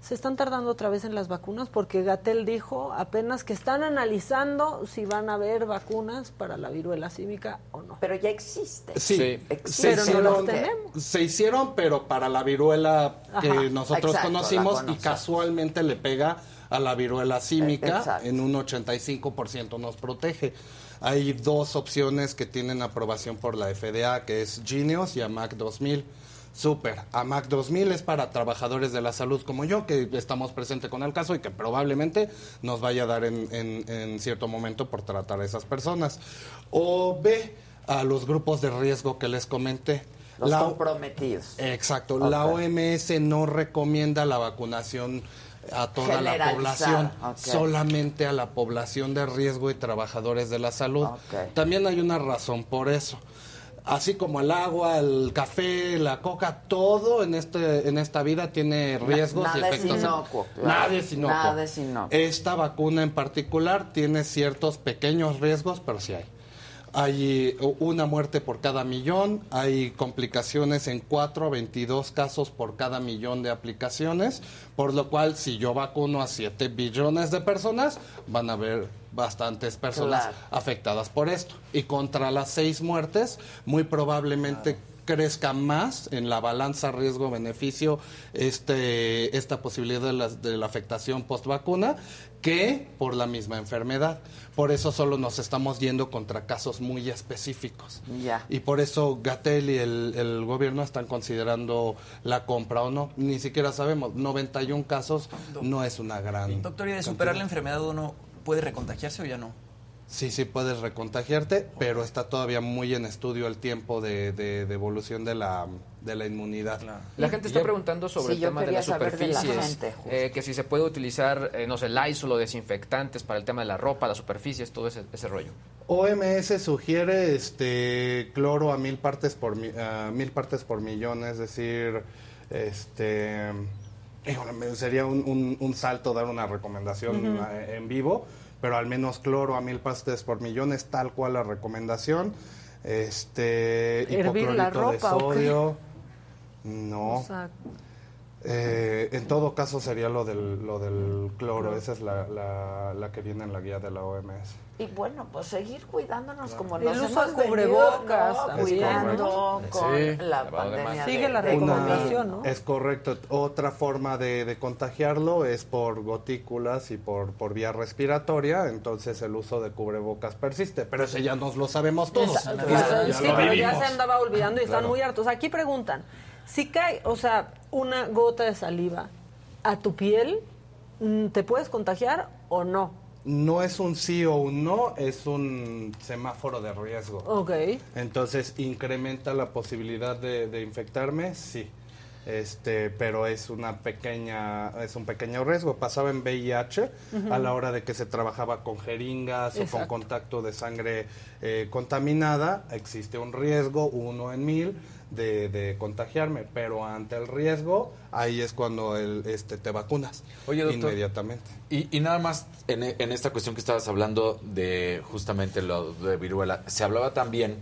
Se están tardando otra vez en las vacunas porque Gatel dijo apenas que están analizando si van a haber vacunas para la viruela símica o no. Pero ya existe. Sí, Existe. se, Pero no las tenemos. se hicieron, pero para la viruela que Ajá, nosotros exacto, conocimos y casualmente le pega a la viruela símica, Exacto. en un 85% nos protege. Hay dos opciones que tienen aprobación por la FDA, que es Genius y AMAC 2000. Súper. AMAC 2000 es para trabajadores de la salud como yo, que estamos presentes con el caso y que probablemente nos vaya a dar en, en- en cierto momento por tratar a esas personas. O B, a los grupos de riesgo que les comenté. Los La- comprometidos. Exacto. La OMS no recomienda la vacunación a toda la población, solamente a la población de riesgo y trabajadores de la salud. También hay una razón por eso. Así como el agua, el café, la coca, todo en este en esta vida tiene riesgos y nada es efectos. inocuo, claro. Nada es inocuo. Nada es inocuo. Esta vacuna en particular tiene ciertos pequeños riesgos, pero sí hay. Hay eh, una muerte por cada millón, hay complicaciones en 4 a 22 casos por cada millón de aplicaciones, por lo cual si yo vacuno a 7 billones de personas, van a haber bastantes personas Claro. afectadas por esto. Y contra las 6 muertes, muy probablemente crezca más en la balanza riesgo-beneficio este, esta posibilidad de la, de la afectación post-vacuna que por la misma enfermedad. Por eso solo nos estamos yendo contra casos muy específicos. Y por eso Gatel y el, el gobierno están considerando la compra o no. Ni siquiera sabemos. 91 casos no es una gran... Doctor, ¿y de superar la enfermedad uno puede recontagiarse o ya no? Sí, sí puedes recontagiarte, pero está todavía muy en estudio el tiempo de, de- de evolución de la, de la inmunidad. La gente está preguntando sobre Sí, el tema de las de la superficies, gente, justo. eh, que si se puede utilizar, eh, no sé, Lysol o desinfectantes para el tema de la ropa, las superficies, todo ese, ese rollo. OMS sugiere este cloro a mil partes por a mil partes por millón, es decir, este sería un, un- un salto dar una recomendación eh, en vivo, pero al menos cloro a mil partes por millón es tal cual la recomendación. Este ¿Hervir la hipoclorito de ropa qué? sodio. No. O sea, Eh, en todo caso sería lo del, lo del cloro, esa es la, la, la que viene en la guía de la OMS. Y bueno, pues seguir cuidándonos como El nos uso hemos de cubrebocas venido, ¿no? cuidando con Sí. la de pandemia. Sigue la recomendación. ¿no? Es correcto. Otra forma de, de contagiarlo es por gotículas y por, por vía respiratoria, entonces el uso de cubrebocas persiste, pero eso ya nos lo sabemos todos. Exacto. Ya- ya sí, lo pero ya se andaba olvidando y están Claro. muy hartos. Aquí preguntan, si cae, o sea, una gota de saliva a tu piel, mm, ¿te puedes contagiar o no? No es un sí o un no, es un semáforo de riesgo. Ok. Entonces, ¿incrementa la posibilidad de, de infectarme? Sí. Este, pero es una pequeña, es un pequeño riesgo. Pasaba en VIH a la hora de que se trabajaba con jeringas o con contacto de sangre eh, contaminada. Existe un riesgo, uno en mil, de, de contagiarme. Pero ante el riesgo, ahí es cuando el, este, te vacunas. Oye, doctor. Inmediatamente. Y, y nada más, en, en esta cuestión que estabas hablando de justamente lo de viruela, se hablaba también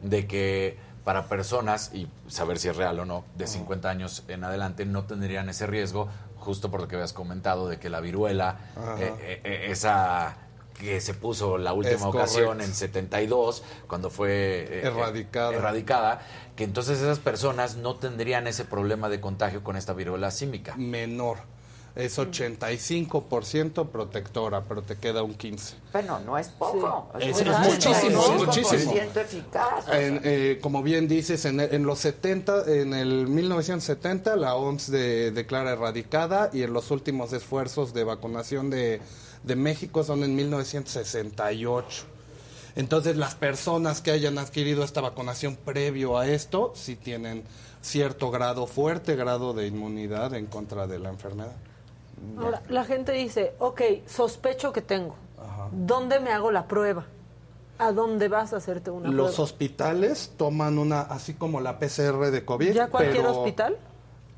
de que para personas, y saber si es real o no, de 50 años en adelante no tendrían ese riesgo, justo por lo que habías comentado de que la viruela, eh, eh, eh, esa que se puso la última ocasión en 72, cuando fue eh, Erradicada. erradicada, que entonces esas personas no tendrían ese problema de contagio con esta viruela símica. Menor. Es 85% protectora, pero te queda un 15%. Bueno, no es poco. Es, es muchísimo, es muchísimo. 85% eficaz. En, eh, como bien dices, en, en los 70, en el 1970, la OMS de- declara erradicada y en los últimos esfuerzos de vacunación de, de México son en 1968. Entonces, las personas que hayan adquirido esta vacunación previo a esto, sí tienen cierto grado, fuerte grado de inmunidad en contra de la enfermedad. Ahora, la gente dice, ok, sospecho que tengo. ¿Dónde me hago la prueba? ¿A dónde vas a hacerte una Los prueba? hospitales toman una, así como la PCR de COVID. ¿Ya cualquier pero- hospital?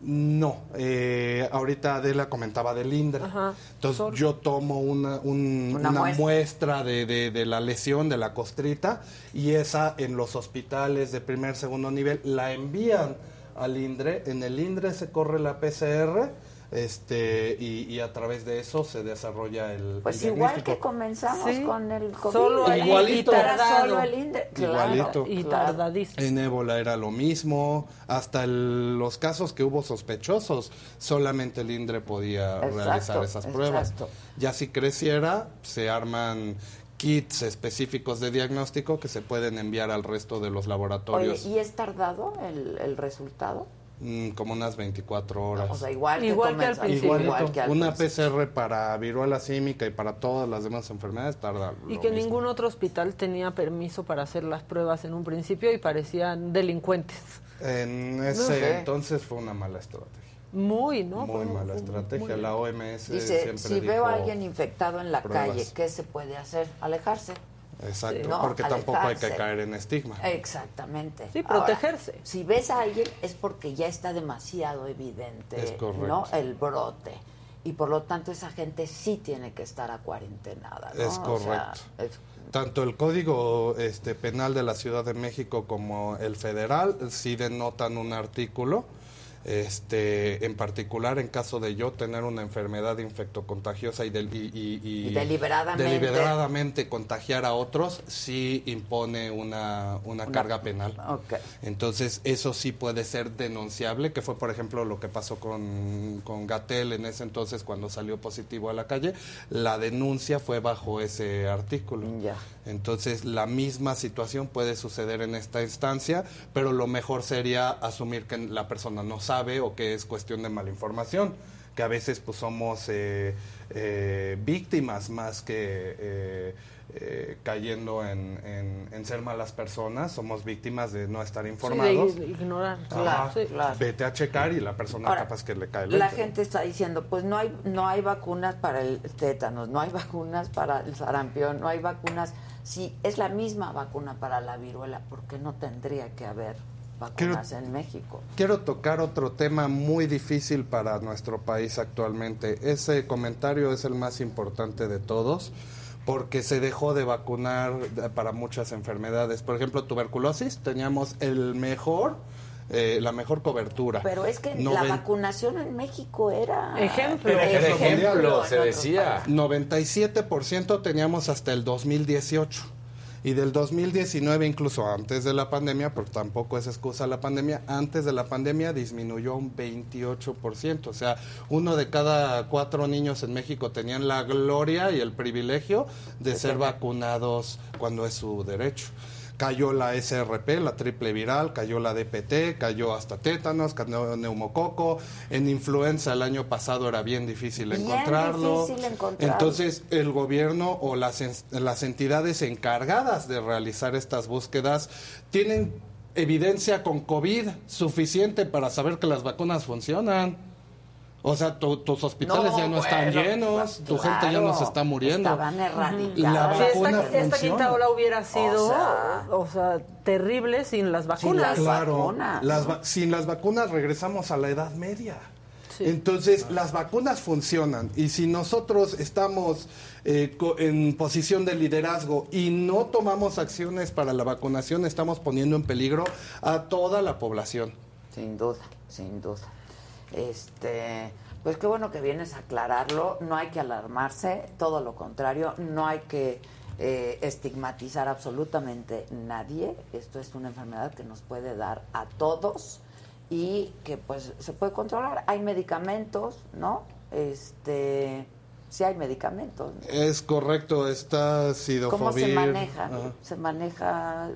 No, eh, ahorita Adela comentaba del INDRE. Ajá. Entonces yo tomo una, un- Una una muestra. muestra, de, de- de la lesión, de la costrita, y esa en los hospitales de primer, segundo nivel la envían al INDRE. En el INDRE se corre la PCR este, y, y a través de eso se desarrolla el, Pues el igual que comenzamos Sí. con el COVID. Solo ahí, Igualito. y Era tardado. solo el. Claro, Igualito. Y tardadísimo. En ébola era lo mismo, hasta el- los casos que hubo sospechosos, solamente el INDRE podía Exacto, realizar esas pruebas. exacto. Ya si creciera, se arman kits específicos de diagnóstico que se pueden enviar al resto de los Oye, laboratorios, ¿y es tardado el, el resultado? Mm, como unas 24 horas. O sea, igual que, Igual que al principio. igual Igualito, que al una principio. PCR para viruela símica y para todas las demás enfermedades tarda Y lo que mismo. ningún otro hospital tenía permiso para hacer las pruebas en un principio y parecían delincuentes. En ese sé. entonces fue una mala estrategia. Muy, ¿no? Muy Fue- mala fue estrategia. muy- La OMS Dice, siempre si dijo veo a alguien infectado en la pruebas. calle, ¿qué se puede hacer? Alejarse. Exacto, No, porque tampoco hay que caer en estigma. Exactamente. Sí, Ahora, protegerse. si ves a alguien es porque ya está demasiado evidente, Es. ¿no? El brote. Y por lo tanto esa gente sí tiene que estar acuarentenada, ¿no? Es O sea, correcto. es- Tanto el Código este, Penal de la Ciudad de México como el federal sí denotan un artículo, este, en particular en caso de yo tener una enfermedad infectocontagiosa y, del- y, y- deliberadamente. deliberadamente contagiar a otros, sí impone una, una carga penal. Entonces, eso sí puede ser denunciable, que fue, por ejemplo, lo que pasó con, con Gatel en ese entonces cuando salió positivo a la calle. La denuncia fue bajo ese artículo. Ya. Entonces, la misma situación puede suceder en esta instancia, pero lo mejor sería asumir que la persona no sabe o que es cuestión de mala información que a veces pues somos eh, eh, víctimas más que eh, eh, cayendo en, en- en ser malas personas, somos víctimas de no estar informados. Sí, de ignorar. Ajá. Sí. Vete a checar y la persona Ahora, capaz que le cae el La 20. gente está diciendo, pues no hay, no hay vacunas para el tétanos, no hay vacunas para el sarampión, no hay vacunas. Si es la misma vacuna para la viruela, ¿por qué no tendría que haber vacunas en México? Quiero tocar otro tema muy difícil para nuestro país actualmente. Ese comentario es el más importante de todos porque se dejó de vacunar eh, para muchas enfermedades. Por ejemplo, tuberculosis, teníamos el mejor, eh, la mejor cobertura. Pero es que la vacunación en México era... Ejemplo. Era ejemplo, se decía. 97% teníamos hasta el 2018. Y del 2019, incluso antes de la pandemia, porque tampoco es excusa la pandemia, antes de la pandemia disminuyó un 28%. O sea, uno de cada cuatro niños en México tenían la gloria y el privilegio de ser vacunados cuando es su derecho. Cayó la SRP, la triple viral, cayó la DPT, cayó hasta tétanos, cayó neumococo. En influenza el año pasado era bien difícil Bien encontrarlo. difícil encontrarlo. Entonces, el gobierno o las, las entidades encargadas de realizar estas búsquedas tienen evidencia con COVID suficiente para saber que las vacunas funcionan. O sea, tu- tus hospitales No, ya no están bueno, llenos, tu claro, gente ya no se está muriendo. estaban erradicadas. La vacuna esta, esta funciona. quinta ola hubiera sido, O o sea- terrible sin las Sin vacunas. las Claro, vacunas. las va- sin las vacunas regresamos a la Edad Media. Entonces, las vacunas funcionan y si nosotros estamos eh, co- en posición de liderazgo y no tomamos acciones para la vacunación, estamos poniendo en peligro a toda la población. Sin duda, sin duda. Este, pues qué bueno que vienes a aclararlo. No hay que alarmarse, todo lo contrario, no hay que eh, estigmatizar absolutamente nadie. Esto es una enfermedad que nos puede dar a todos y que pues se puede controlar. Hay medicamentos, ¿no? Este, sí hay medicamentos. ¿no? Es correcto, está sidofovir. ¿Cómo se maneja? Se maneja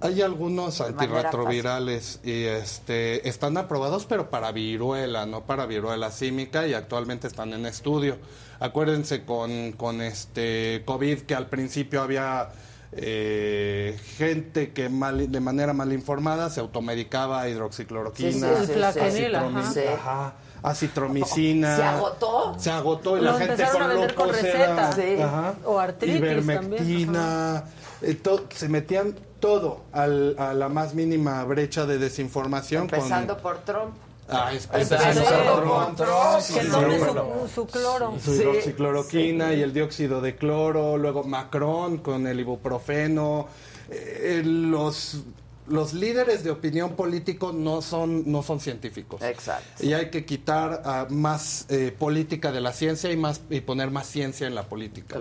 Hay algunos antirretrovirales y este están aprobados, pero para viruela, no para viruela símica y actualmente están en estudio. Acuérdense con, con este COVID que al principio había eh, gente que mal, de manera mal informada se automedicaba hidroxicloroquina, Sí, sí, sí, sí. acitromi- ajá. Sí. ajá, acitromicina. ¿Se agotó? Se agotó y Lo la gente empezaron con a vender con locos receta. era- Sí. ajá, O artritis ivermectina, eh, to- se metían todo al- a la más mínima brecha de desinformación. con- empezando por Trump. Ah, es- Empezando por Trump. Sí, Que sí, tome sí. su, su cloro. su hidroxicloroquina y el dióxido de cloro, luego Macron con el ibuprofeno. Eh, los, los líderes de opinión político no son, no son científicos. Exacto. Y hay que quitar ah, más eh, política de la ciencia y, más, y poner más ciencia en la política.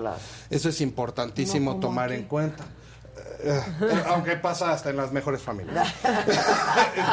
Eso es importantísimo No, tomar aquí. en cuenta. Aunque pasa hasta en las mejores familias.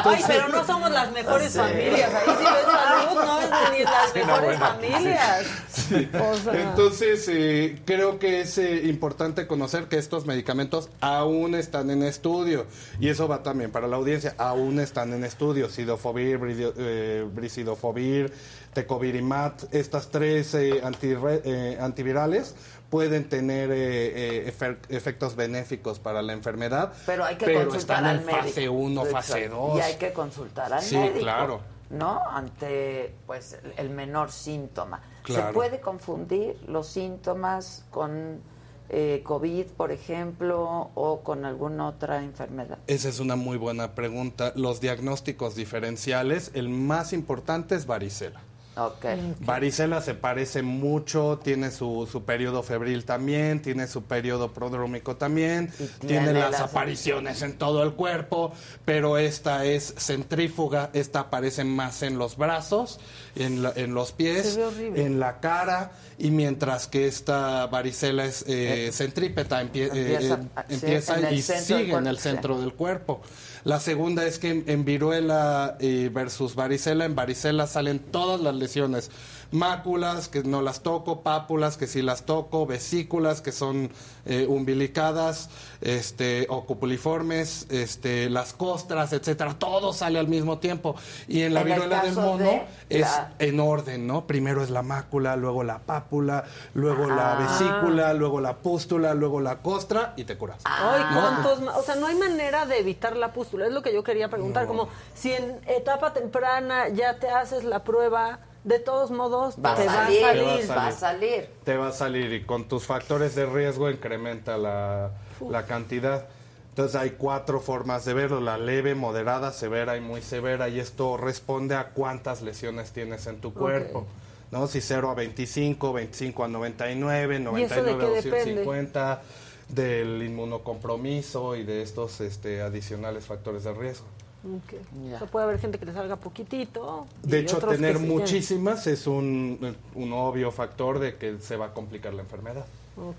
Ay, pero no somos las mejores Sí. familias. Ahí sí ves salud, no es ni las Sí, no, mejores bueno, familias. Sí. O sea- Entonces, eh, creo que es eh, importante conocer que estos medicamentos aún están en estudio. Y eso va también para la audiencia. Aún están en estudio. Sidofovir, bridio- eh, brisidofovir, tecovirimat. Estas tres eh, eh, antivirales pueden tener eh, eh, efectos benéficos para la enfermedad. Pero hay que pero consultar están al en médico. fase 1, fase Exacto. 2. Y hay que consultar al Sí, médico. claro. ¿No? Ante pues el menor síntoma. ¿Se puede confundir los síntomas con eh, COVID, por ejemplo, o con alguna otra enfermedad? Esa es una muy buena pregunta. Los diagnósticos diferenciales, el más importante es varicela. Ok. Varicela se parece mucho, tiene su, su periodo febril también, tiene su periodo prodrómico también, tiene, tiene las las- apariciones en todo el cuerpo, pero esta es centrífuga, esta aparece más en los brazos, en, la- en los pies, en la cara, y mientras que esta varicela es eh, centrípeta, empie- eh, Empieza- eh, sí, empieza en el y sigue en el centro del cuerpo. La segunda es que en, viruela eh, versus varicela, en varicela salen todas las lesiones máculas, que no las toco, pápulas, que sí las toco, vesículas, que son eh, umbilicadas, este, o cupuliformes, este, las costras, etcétera, todo sale al mismo tiempo. Y en la En viruela del mono de es la- en orden, ¿no? Primero es la mácula, luego la pápula, luego Ah. la vesícula, luego la pústula, luego la costra y te curas. Ay, ¿No? ¿cuántos ma- O sea, no hay manera de evitar la pústula. Es lo que yo quería preguntar. Como si en etapa temprana ya te haces la prueba, de todos modos Va a te salir, va a Te va a salir. va a salir. Te va a salir y con tus factores de riesgo incrementa la, la cantidad. Entonces hay cuatro formas de verlo, la leve, moderada, severa y muy severa y esto responde a cuántas lesiones tienes en tu cuerpo. ¿no? Si 0 a 25, 25 a 99, ¿Y eso de 99 a qué depende? 250, del inmunocompromiso y de estos este, adicionales factores de riesgo. Ok. O sea, puede haber gente que le salga poquitito. De hecho, tener tienen. muchísimas es un, un obvio factor de que se va a complicar la enfermedad. Ok.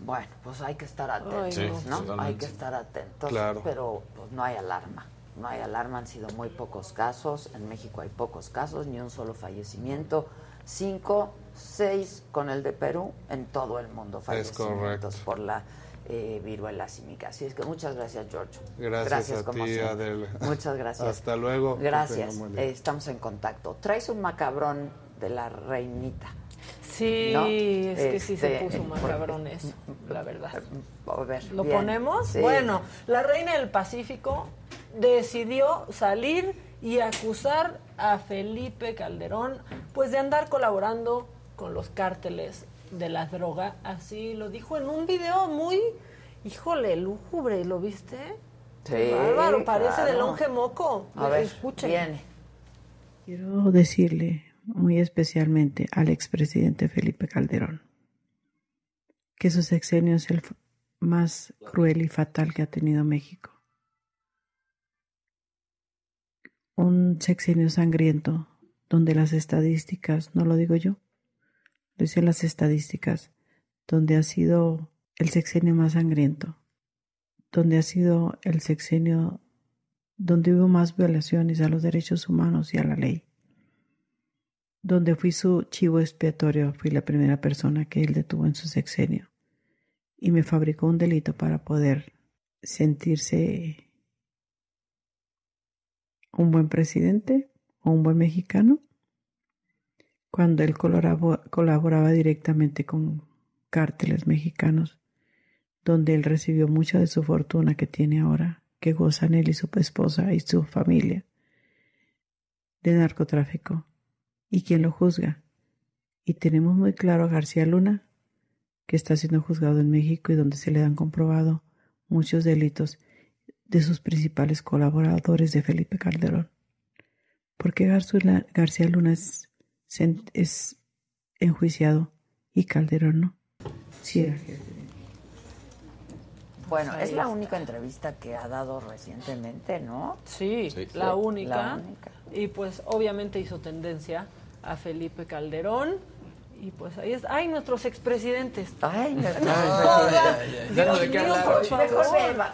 Bueno, pues hay que estar atentos, Ay, ¿no? totalmente. Hay que estar atentos, Claro. pero pues no hay alarma. No hay alarma, han sido muy pocos casos. En México hay pocos casos, ni un solo fallecimiento. Cinco, seis con el de Perú, en todo el mundo fallecimientos correcto. por la eh, viruela símica. Así es que muchas gracias, George. Gracias, a como ti. Muchas gracias. Hasta luego. Gracias. Eh, estamos en contacto. Traes un macabrón de la reinita. Sí, ¿no? es que sí se Este, puso macabrón eso, la verdad. A ver, ¿Lo bien. ponemos? Sí. Bueno, la reina del Pacífico decidió salir y acusar a Felipe Calderón pues de andar colaborando con los cárteles de la droga. Así lo dijo en un video muy, híjole, lúgubre, ¿lo viste? Sí, bárbaro, parece de longe moco. A ver, Escuchen. viene. Quiero decirle muy especialmente al expresidente Felipe Calderón que su sexenio es el más cruel y fatal que ha tenido México. Un sexenio sangriento donde las estadísticas, no lo digo yo, lo dicen las estadísticas, donde ha sido el sexenio más sangriento, donde ha sido el sexenio donde hubo más violaciones a los derechos humanos y a la ley, donde fui su chivo expiatorio, fui la primera persona que él detuvo en su sexenio y me fabricó un delito para poder sentirse un buen presidente o un buen mexicano cuando él colaboraba directamente con cárteles mexicanos, donde él recibió mucha de su fortuna que tiene ahora, que gozan él y su esposa y su familia, de narcotráfico. ¿Y quién lo juzga? Y tenemos muy claro a García Luna, que está siendo juzgado en México y donde se le han comprobado muchos delitos de sus principales colaboradores de Felipe Calderón. ¿Por qué García Luna es, es enjuiciado y Calderón no? Sí, era. Bueno, es la única entrevista que ha dado recientemente, ¿no? Sí, Sí. la, única. la única. Y pues obviamente hizo tendencia a Felipe Calderón. Y pues ahí está. ¡Ay, nuestros expresidentes! ¡Ay, nuestros expresidentes!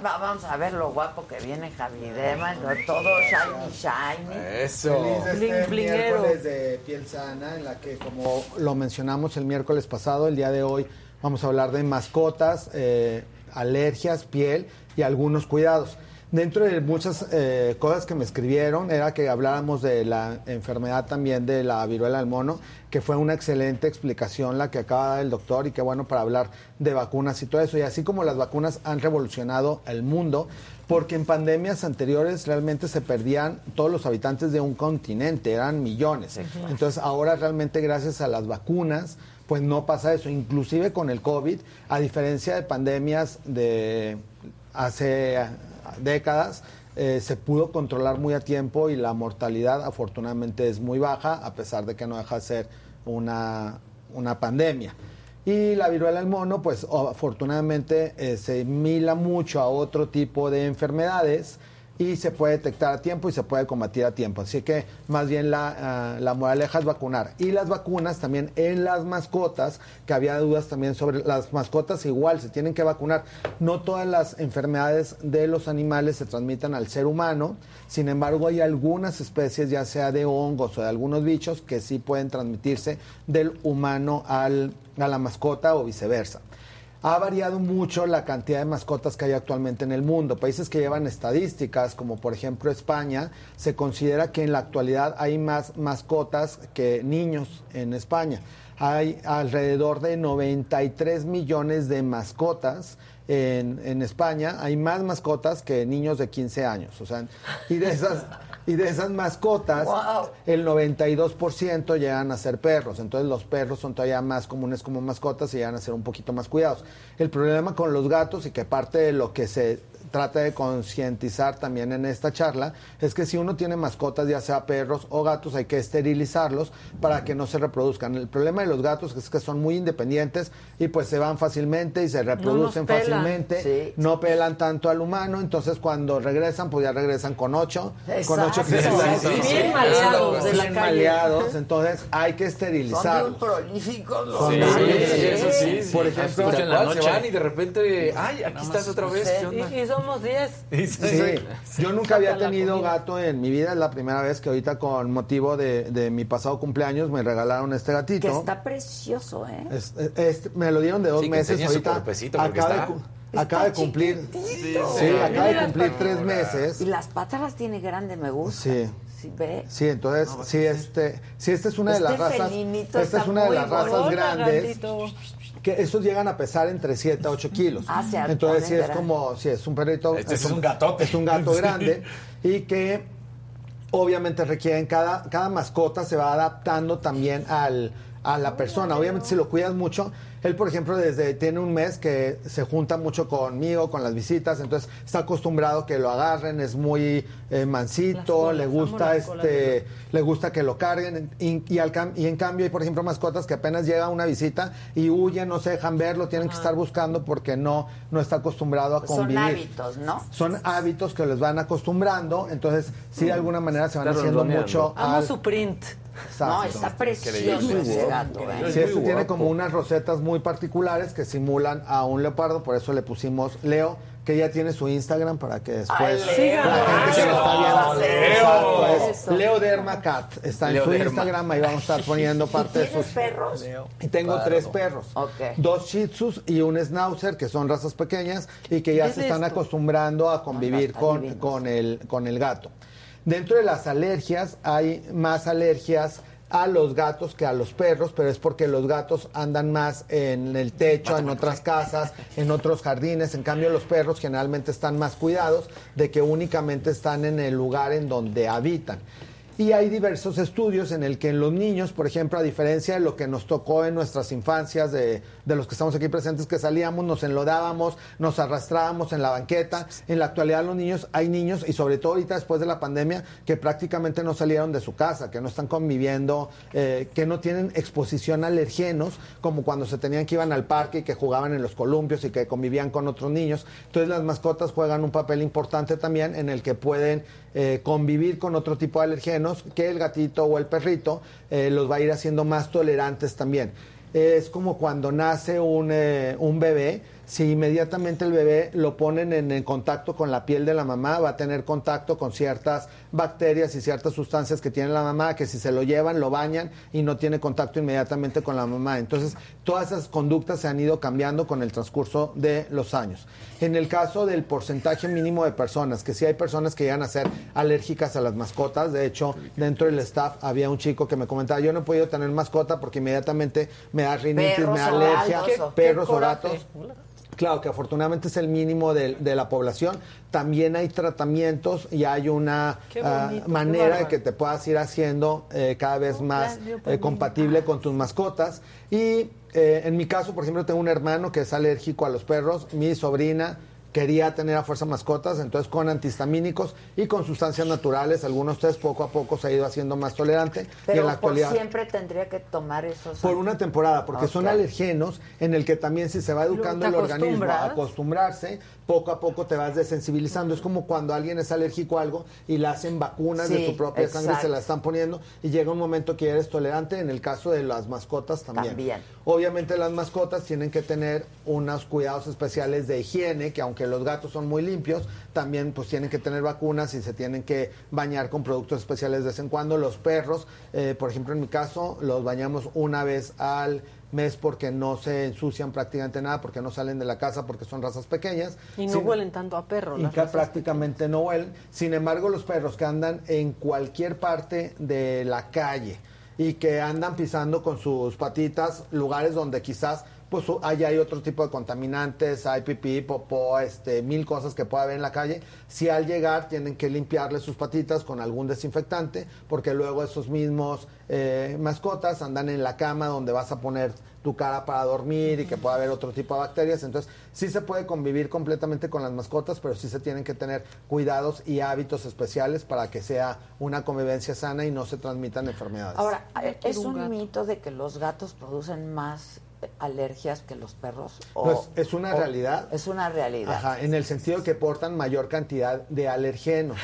Vamos a ver lo guapo que viene Javi Dema, ¿no? todo shiny, shiny. Feliz de este Bling, miércoles de piel sana, en la que como lo mencionamos el miércoles pasado, el día de hoy vamos a hablar de mascotas, eh, alergias, piel y algunos cuidados. Dentro de muchas eh, cosas que me escribieron era que habláramos de la enfermedad también de la viruela del mono, que fue una excelente explicación la que acaba de dar el doctor y que bueno para hablar de vacunas y todo eso. Y así como las vacunas han revolucionado el mundo, porque en pandemias anteriores realmente se perdían todos los habitantes de un continente, eran millones. Entonces ahora realmente gracias a las vacunas, pues no pasa eso. Inclusive con el COVID, a diferencia de pandemias de hace décadas, eh, se pudo controlar muy a tiempo y la mortalidad afortunadamente es muy baja, a pesar de que no deja de ser una, una pandemia. Y la viruela del mono, pues afortunadamente eh, se mila mucho a otro tipo de enfermedades y se puede detectar a tiempo y se puede combatir a tiempo. Así que más bien la, ah, la moraleja es vacunar. Y las vacunas también en las mascotas, que había dudas también sobre las mascotas, igual se tienen que vacunar. No todas las enfermedades de los animales se transmiten al ser humano, sin embargo hay algunas especies, ya sea de hongos o de algunos bichos, que sí pueden transmitirse del humano al, a la mascota o viceversa. Ha variado mucho la cantidad de mascotas que hay actualmente en el mundo. Países que llevan estadísticas, como por ejemplo España, se considera que en la actualidad hay más mascotas que niños en España. Hay alrededor de 93 millones de mascotas en, España. Hay más mascotas que niños de 15 años. O sea, y de esas, y de esas mascotas, el 92% llegan a ser perros. Entonces los perros son todavía más comunes como mascotas y llegan a ser un poquito más cuidados. El problema con los gatos y que parte de lo que se trata de concientizar también en esta charla es que si uno tiene mascotas, ya sea perros o gatos, hay que esterilizarlos para que no se reproduzcan. El problema de los gatos es que son muy independientes y pues se van fácilmente y se reproducen fácilmente, no pelan tanto al humano, entonces cuando regresan, pues ya regresan con ocho, con ocho Exacto. Sí, sí, Bien maleados de la Bien calle. maleados, entonces hay que Son esterilizarlos. prolíficos los Son Sí, gatos. sí, eso sí, sí. Por ejemplo, en la se noche. van y de repente, ay, aquí estás otra vez. ¿qué onda? Y, y somos 10. Sí, yo nunca había tenido gato en mi vida, es la primera vez que ahorita con motivo de, de mi pasado cumpleaños me regalaron este Que gatito. está precioso, ¿eh? Es- es- me lo dieron de dos Sí, que meses ahorita. acaba, está- de, cu- acaba de cumplir. Sí, sí. acaba de cumplir tres Y meses. las patas las tiene grande, me gusta. Sí. Sí, ve. Sí, entonces, sí, este, sí, esta es una de Este las razas, esta es una de las razas grandes. Que estos llegan a pesar entre 7 a 8 kilos. Ah, Entonces, sí es como, sí, es un perrito. Este es un gatote. Es un gato Sí. grande y que obviamente requieren, cada, cada mascota se va adaptando también al, a la persona. Obviamente, si lo cuidas mucho, él, por ejemplo, desde tiene un mes que se junta mucho conmigo, con las visitas, entonces está acostumbrado que lo agarren, es muy eh, mansito, colas, le gusta este, le gusta que lo carguen y, y al y en cambio hay, por ejemplo, mascotas que apenas llega una visita y huyen, no se dejan verlo, tienen que estar buscando porque no, no está acostumbrado a Pues Son convivir. hábitos, ¿no? son hábitos que les van acostumbrando, entonces sí de alguna manera se van Está haciendo mucho Amo al- su print. Exacto. No, está precioso ese gato, ¿eh? Sí, este tiene como unas rosetas muy particulares que simulan a un leopardo, por eso le pusimos Leo, que ya tiene su Instagram para que después Ay, la Leo. gente que lo está viendo. Leo. Exacto, es. Leo Derma Cat, está en Leo su Derma. Instagram, ahí vamos a estar poniendo parte de ¿Tienes sus perros? y tengo tres perros. Dos Shih Tzus y un Schnauzer, que son razas pequeñas y que ya ¿Qué se es están esto? acostumbrando a convivir con, con, el, con el gato. Dentro de las alergias hay más alergias a los gatos que a los perros, pero es porque los gatos andan más en el techo, en otras casas, en otros jardines. En cambio, los perros generalmente están más cuidados de que únicamente están en el lugar en donde habitan. Y hay diversos estudios en el que en los niños, por ejemplo, a diferencia de lo que nos tocó en nuestras infancias, de, de los que estamos aquí presentes, que salíamos, nos enlodábamos, nos arrastrábamos en la banqueta, en la actualidad los niños, hay niños, y sobre todo ahorita después de la pandemia, que prácticamente no salieron de su casa, que no están conviviendo, eh, que no tienen exposición a alergenos, como cuando se tenían que iban al parque y que jugaban en los columpios y que convivían con otros niños. Entonces las mascotas juegan un papel importante también en el que pueden eh, convivir con otro tipo de alergenos que el gatito o el perrito eh, los va a ir haciendo más tolerantes también. Es como cuando nace un, eh, un bebé, si inmediatamente el bebé lo ponen en, en contacto con la piel de la mamá, va a tener contacto con ciertas bacterias y ciertas sustancias que tiene la mamá, que si se lo llevan, lo bañan y no tiene contacto inmediatamente con la mamá. Entonces, todas esas conductas se han ido cambiando con el transcurso de los años. En el caso del porcentaje mínimo de personas, que sí hay personas que llegan a ser alérgicas a las mascotas, de hecho, dentro del staff había un chico que me comentaba, yo no he podido tener mascota porque inmediatamente me da rinitis, Perros me da alergia, perros o gatos. Claro, que afortunadamente es el mínimo de, de la población. También hay tratamientos y hay una ah, bonito, manera de que te puedas ir haciendo eh, cada vez más eh, compatible con tus mascotas. Y eh, en mi caso, por ejemplo, tengo un hermano que es alérgico a los perros. Mi sobrina quería tener a fuerza mascotas, entonces con antihistamínicos y con sustancias naturales, algunos test poco a poco se ha ido haciendo más tolerante y Pero en la por siempre tendría que tomar esos. por una temporada, porque son Ok. alergenos en el que también si se va educando el organismo a acostumbrarse, poco a poco te vas desensibilizando. Es como cuando alguien es alérgico a algo y le hacen vacunas de su propia sangre, exacto. se la están poniendo y llega un momento que eres tolerante. En el caso de las mascotas también. También. Obviamente las mascotas tienen que tener unos cuidados especiales de higiene, que aunque los gatos son muy limpios, también pues tienen que tener vacunas y se tienen que bañar con productos especiales de vez en cuando. Los perros, eh, por ejemplo en mi caso, los bañamos una vez al mes porque no se ensucian prácticamente nada, porque no salen de la casa, porque son razas pequeñas. Y no Sin- huelen tanto a perro. y que prácticamente no huelen. Sin embargo, los perros que andan en cualquier parte de la calle y que andan pisando con sus patitas lugares donde quizás pues allá hay otro tipo de contaminantes, hay pipí, popó, este, mil cosas que puede haber en la calle. Si al llegar tienen que limpiarle sus patitas con algún desinfectante, porque luego esos mismos eh, mascotas andan en la cama donde vas a poner tu cara para dormir y que pueda haber otro tipo de bacterias. Entonces, sí se puede convivir completamente con las mascotas, pero sí se tienen que tener cuidados y hábitos especiales para que sea una convivencia sana y no se transmitan enfermedades. Ahora, ¿es un mito de que los gatos producen más alergias que los perros? No, es- es una o- realidad. Es una realidad. Ajá, en el sentido que portan mayor cantidad de alergenos,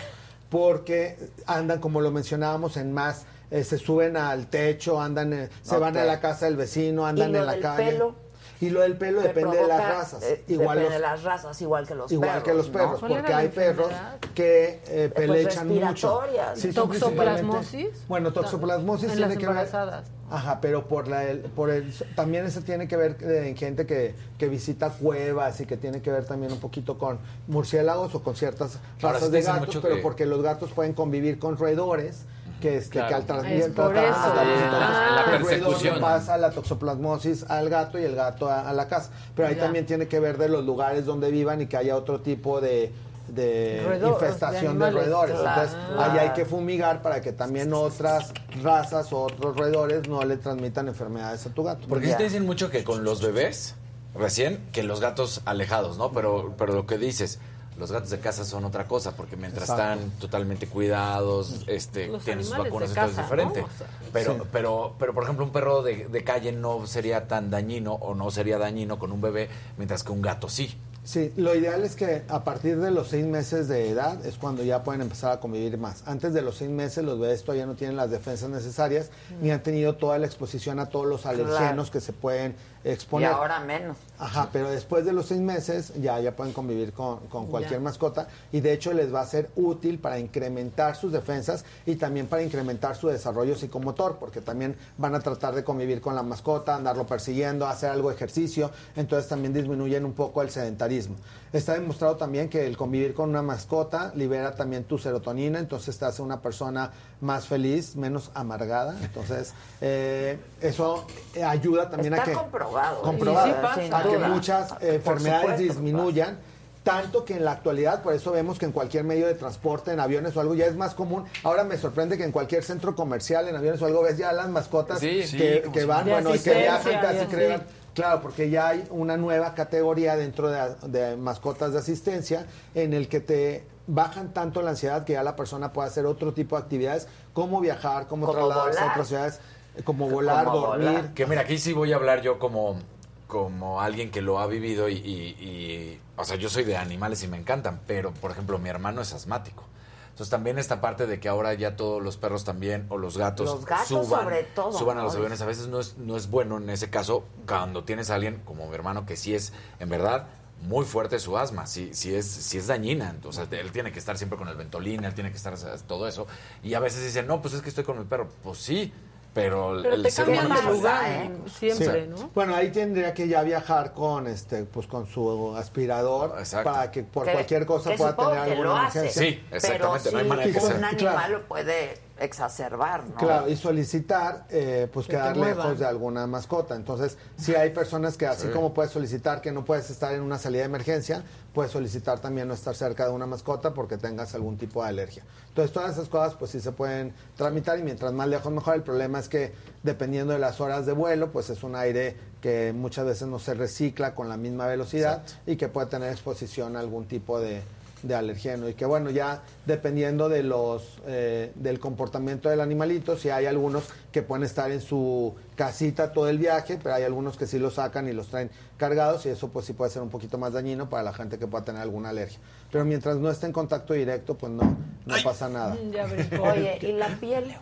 porque andan, como lo mencionábamos, en más, eh, se suben al techo, andan, eh, se van a la casa del vecino, andan ¿Y lo en la del calle. pelo? Y lo del pelo depende de las razas. eh, igual depende los, de las razas, igual que los igual perros. que los perros, ¿Cuál era porque hay perros que eh, Pues pelechan mucho. son ¿Toxoplasmosis? Bueno, toxoplasmosis En tiene las que ver. Ajá, pero por la, el- por el, también eso tiene que ver eh, en gente que, que visita cuevas y que tiene que ver también un poquito con murciélagos o con ciertas Ahora, razas de gatos, mucho pero que- porque los gatos pueden convivir con roedores. Que, este, Claro. que al transmitir. Sí, la- persecución. pasa la toxoplasmosis al gato y el gato a, a la casa. Pero ahí Ya. también tiene que ver de los lugares donde vivan y que haya otro tipo de, de infestación de roedores. Claro. Entonces, ahí hay que fumigar para que también otras razas o otros roedores no le transmitan enfermedades a tu gato. Porque te dicen mucho que con los bebés, recién, que los gatos alejados, ¿no? Pero, pero lo que dices, los gatos de casa son otra cosa, porque mientras Exacto. están totalmente cuidados, este, Los tienen sus vacunas y todo es casa, diferente. ¿no? O sea, pero, Sí. pero, pero, por ejemplo, un perro de, de calle no sería tan dañino o no sería dañino con un bebé, mientras que un gato sí. Sí, lo ideal es que a partir de los seis meses de edad es cuando ya pueden empezar a convivir más. Antes de los seis meses los bebés todavía no tienen las defensas necesarias ni han tenido toda la exposición a todos los alergenos que se pueden Y exponer. ahora menos. Ajá, pero después de los seis meses ya, ya pueden convivir con, con cualquier Ya. mascota y de hecho les va a ser útil para incrementar sus defensas y también para incrementar su desarrollo psicomotor, porque también van a tratar de convivir con la mascota, andarlo persiguiendo, hacer algo de ejercicio, entonces también disminuyen un poco el sedentarismo. Está demostrado también que el convivir con una mascota libera también tu serotonina, entonces te hace una persona más feliz, menos amargada, entonces eh, eso ayuda también Está a que comprobado. Comprobado sí a que muchas eh, enfermedades supuesto, disminuyan. Tanto que en la actualidad, por eso vemos que en cualquier medio de transporte, en aviones o algo, ya es más común. Ahora me sorprende que en cualquier centro comercial, en aviones o algo, ves ya las mascotas Sí, sí, que, van, bueno, y que viajan casi crean. Claro, porque ya hay una nueva categoría dentro de, de mascotas de asistencia en el que te bajan tanto la ansiedad que ya la persona puede hacer otro tipo de actividades, como viajar, como, Como trasladarse a otras ciudades, como volar, Como dormir. volar. Que mira, aquí sí voy a hablar yo como, como alguien que lo ha vivido y, y- y- o sea, yo soy de animales y me encantan, pero por ejemplo mi hermano es asmático. Entonces también esta parte de que ahora ya todos los perros también o los gatos, Los gatos suban, sobre todo, suban a ¿no? los aviones a veces no es, no es bueno en ese caso cuando tienes a alguien como mi hermano que sí es en verdad muy fuerte su asma, sí, sí es, sí es dañina, o sea, él tiene que estar siempre con el ventolín, él tiene que estar todo eso, y a veces dicen, no, pues es que estoy con mi perro, pues sí, pero, el- Pero el te ser cambian humano de lugar ¿eh? siempre, Sí. ¿no? Bueno, ahí tendría que ya viajar con este, pues con su aspirador Exacto. para que por Que- cualquier cosa que pueda tener que alguna lo hace. emergencia. Sí, exactamente, Pero no hay manera que un sea. animal Claro. lo puede exacerbar, ¿no? Claro, y solicitar, eh, pues Que quedar lejos de alguna mascota. Entonces, si hay personas que así Sí. como puedes solicitar que no puedes estar en una salida de emergencia, puedes solicitar también no estar cerca de una mascota porque tengas algún tipo de alergia. Entonces, todas esas cosas pues sí se pueden tramitar y mientras más lejos mejor. El problema es que dependiendo de las horas de vuelo, pues es un aire que muchas veces no se recicla con la misma velocidad y que puede tener exposición a algún tipo de, de alergeno. Y que bueno ya dependiendo de los eh, del comportamiento del animalito si hay algunos que pueden estar en su casita todo el viaje pero hay algunos que sí los sacan y los traen cargados y eso pues sí puede ser un poquito más dañino para la gente que pueda tener alguna alergia. Pero mientras no esté en contacto directo pues no no pasa nada. Oye, ¿y la piel?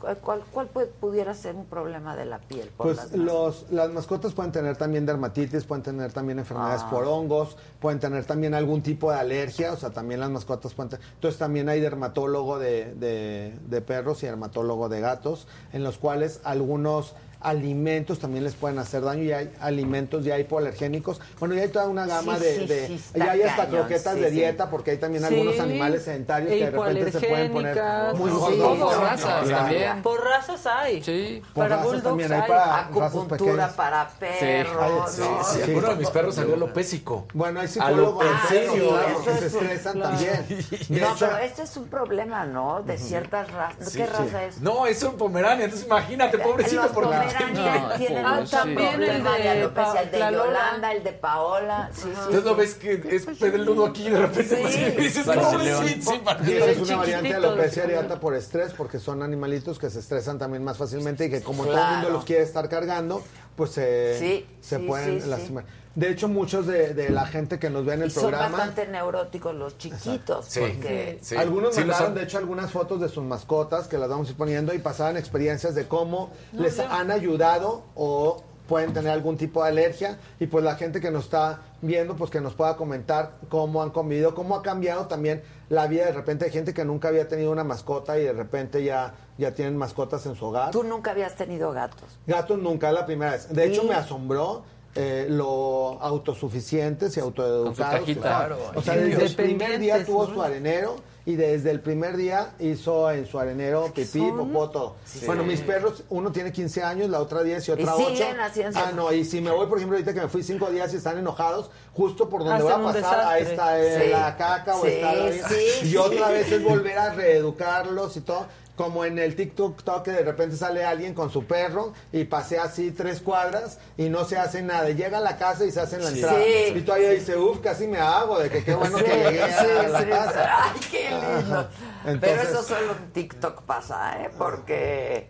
¿Cuál, cuál, puede- pudiera ser un problema de la piel? por las Pues los, las mascotas pueden tener también dermatitis, pueden tener también enfermedades Ah. por hongos, pueden tener también algún tipo de alergia, o sea, también las mascotas pueden tener... Entonces también hay dermatólogo de, de- de perros y dermatólogo de gatos, en los cuales algunos alimentos también les pueden hacer daño y hay alimentos ya hipoalergénicos. Bueno, ya hay toda una gama Sí, de... sí, de- sí, está ya hay hasta cañón, croquetas sí, de sí. dieta porque hay también Sí, algunos animales sedentarios que de repente se pueden poner muy sí, gordos. por razas también. Por razas hay. Sí. Por Para razas bulldogs también hay hay. para Acupuntura para perros, Sí, ¿no? sí, Uno de mis perros salió alopésico. Bueno, hay psicólogos que se es un- estresan claro. también. No, pero este es un problema, ¿no? De ciertas razas. ¿Qué raza es? No, es un pomerania, entonces imagínate, pobrecito, porque Tienen Ah, también el de alopecia, el. Yolanda, el de Paola. Sí, sí, Entonces no ves que es peludo aquí y de repente Sí. pues, y dices, Parece "No, león". sí, sí, Y esa es una variante de alopecia areata por estrés, porque son animalitos que se estresan también más fácilmente y que como todo el mundo los quiere estar cargando, pues se, Sí, se sí, pueden sí, sí. lastimar. De hecho, muchos de, de la gente que nos ve en el Y son programa... bastante neuróticos los chiquitos, Sí. porque Sí. Algunos mandaron, de hecho, algunas fotos de sus mascotas que las vamos a ir poniendo y pasaban experiencias de cómo les han ayudado o pueden tener algún tipo de alergia y pues la gente que nos está viendo pues que nos pueda comentar cómo han convivido, cómo ha cambiado también la vida de repente hay gente que nunca había tenido una mascota y de repente ya ya tienen mascotas en su hogar. tú nunca habías tenido gatos. Gatos nunca es la primera vez. De hecho me asombró eh, lo autosuficientes y autoeducados. que cajita. Claro. O sea, desde el primer día tuvo ¿no? su arenero y desde el primer día hizo en su arenero pipí, popó, todo. Bueno, mis perros, uno tiene 15 años, la otra 10 y otra Y 8. siguen haciendo- Ah, no, y si me voy, por ejemplo, ahorita que me fui 5 días y están enojados, justo por donde Hacen va a pasar, ahí está eh, Sí. la caca o está la... sí, y otra vez es volver a reeducarlos y todo. Como en el TikTok que de repente sale alguien con su perro y pasea así tres cuadras y no se hace nada. Llega a la casa y se hace en la Sí. entrada. Sí. Y todavía dice, uff, casi me hago, de que qué bueno Sí, que llegué a la casa. Ay, qué lindo. Pero eso solo en TikTok pasa, ¿eh? Porque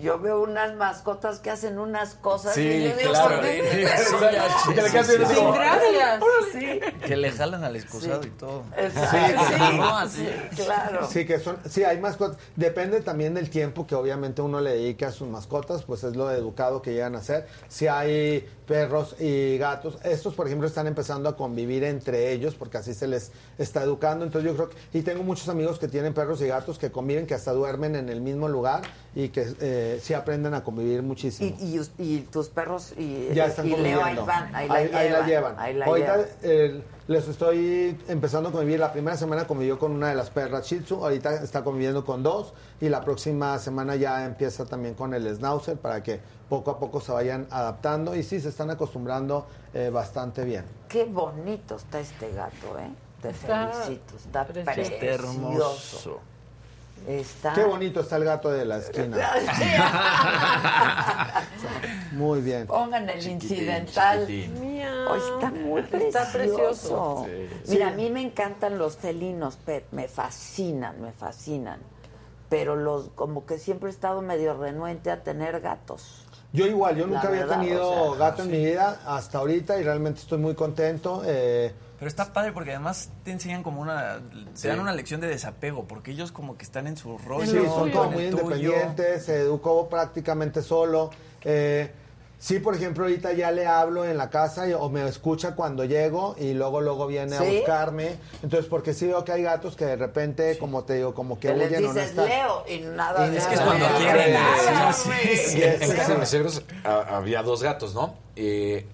yo veo unas mascotas que hacen unas cosas Sí, y yo digo, claro. ¿por qué me- Sí, ya, Que le gracias. Sí, Que le jalan al excusado y todo. exacto. Sí, Sí, ¿no? Así. sí, claro. Sí, que son, sí, hay mascotas. Depende también del tiempo que obviamente uno le dedique a sus mascotas, pues es lo educado que llegan a ser. Si hay perros y gatos, estos por ejemplo están empezando a convivir entre ellos porque así se les está educando. Entonces yo creo que, y tengo muchos amigos que tienen perros y gatos que conviven, que hasta duermen en el mismo lugar y que eh, sí aprenden a convivir muchísimo. Y, y, y tus perros y, ya están y Leo ahí conviviendo. van, ahí la Ahí- llevan. ahí la llevan. ahí la Ahorita llevan. eh, les estoy empezando a convivir. La primera semana convivió con una de las perras Shih Tzu. Ahorita está conviviendo con dos. Y la próxima semana ya empieza también con el Schnauzer para que poco a poco se vayan adaptando. Y sí, se están acostumbrando eh, bastante bien. Qué bonito está este gato, ¿eh? Te Está felicito, está precioso. precioso. Hermoso. Está... Qué bonito está el gato de la esquina. Muy bien. Pongan el incidental. Miau. Oh, está muy precioso. Está precioso. Mira, a mí me encantan los felinos, Pet, me fascinan, me fascinan. Pero los, como que siempre he estado medio renuente a tener gatos. Yo igual, yo La nunca había verdad, tenido o sea, gato en mi vida hasta ahorita y realmente estoy muy contento. eh, Pero está padre porque además te enseñan como una... Te dan una lección de desapego porque ellos como que están en su rollo. Sí, son como muy tuyo. independientes, se educó prácticamente solo. Eh, sí, por ejemplo, ahorita ya le hablo en la casa y- o me escucha cuando llego y luego luego viene a ¿Sí? buscarme. Entonces, porque sí veo que hay gatos que de repente, como te digo, como que huyen o no dices están. Leo y nada Y es que es cuando quieren. En casa de mis suegros a- había dos gatos, ¿no? Eh,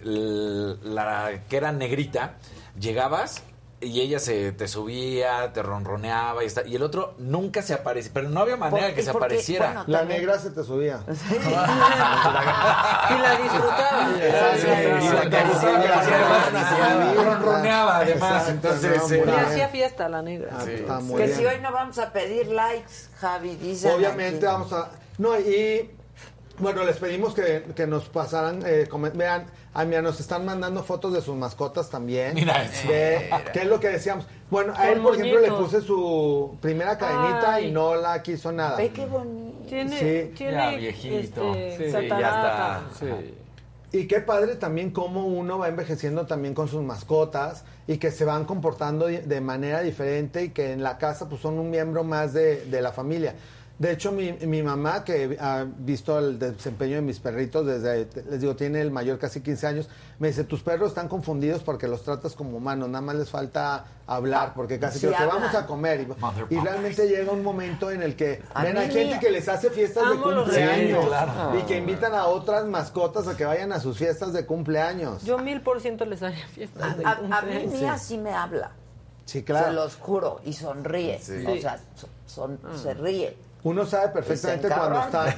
la que era negrita, llegabas y ella se te subía, te ronroneaba y, esta- y el otro nunca se aparecía, pero no había manera Por- que se porque, apareciera. bueno, La también- negra se te subía. Y la disfrutaba. Y la acariciaba, y ronroneaba además, entonces, Y eh, hacía fiesta la negra. Ah, está muy Que bien. si hoy no vamos a pedir likes, Javi, dice. Obviamente vamos a... No, y bueno, les pedimos que, que nos pasaran, eh, vean, a mí nos están mandando fotos de sus mascotas también. Mira eso. De, ¿Qué es lo que decíamos? Bueno, a él, por ejemplo, le puse su primera cadenita Ay. y no la quiso nada. Ve qué bonito. Tiene, Sí. tiene Ya viejito. este, Sí, ya está. Y qué padre también cómo uno va envejeciendo también con sus mascotas y que se van comportando de manera diferente y que en la casa pues son un miembro más de, de la familia. De hecho, mi, mi mamá, que ha visto el desempeño de mis perritos desde, les digo, tiene el mayor casi 15 años, me dice, tus perros están confundidos porque los tratas como humanos, nada más les falta hablar, porque casi Sí creo que vamos a comer. Y, y realmente llega un momento en el que, A ven, hay gente que les hace fiestas de Amo cumpleaños claro. y que invitan a otras mascotas a que vayan a sus fiestas de cumpleaños. Yo mil por ciento les haría fiestas de A, a mí mía sí me habla. Sí, Se claro. los juro. Y sonríe. Sí. O sea, so- son, se ríe. Uno sabe perfectamente Y cuando está.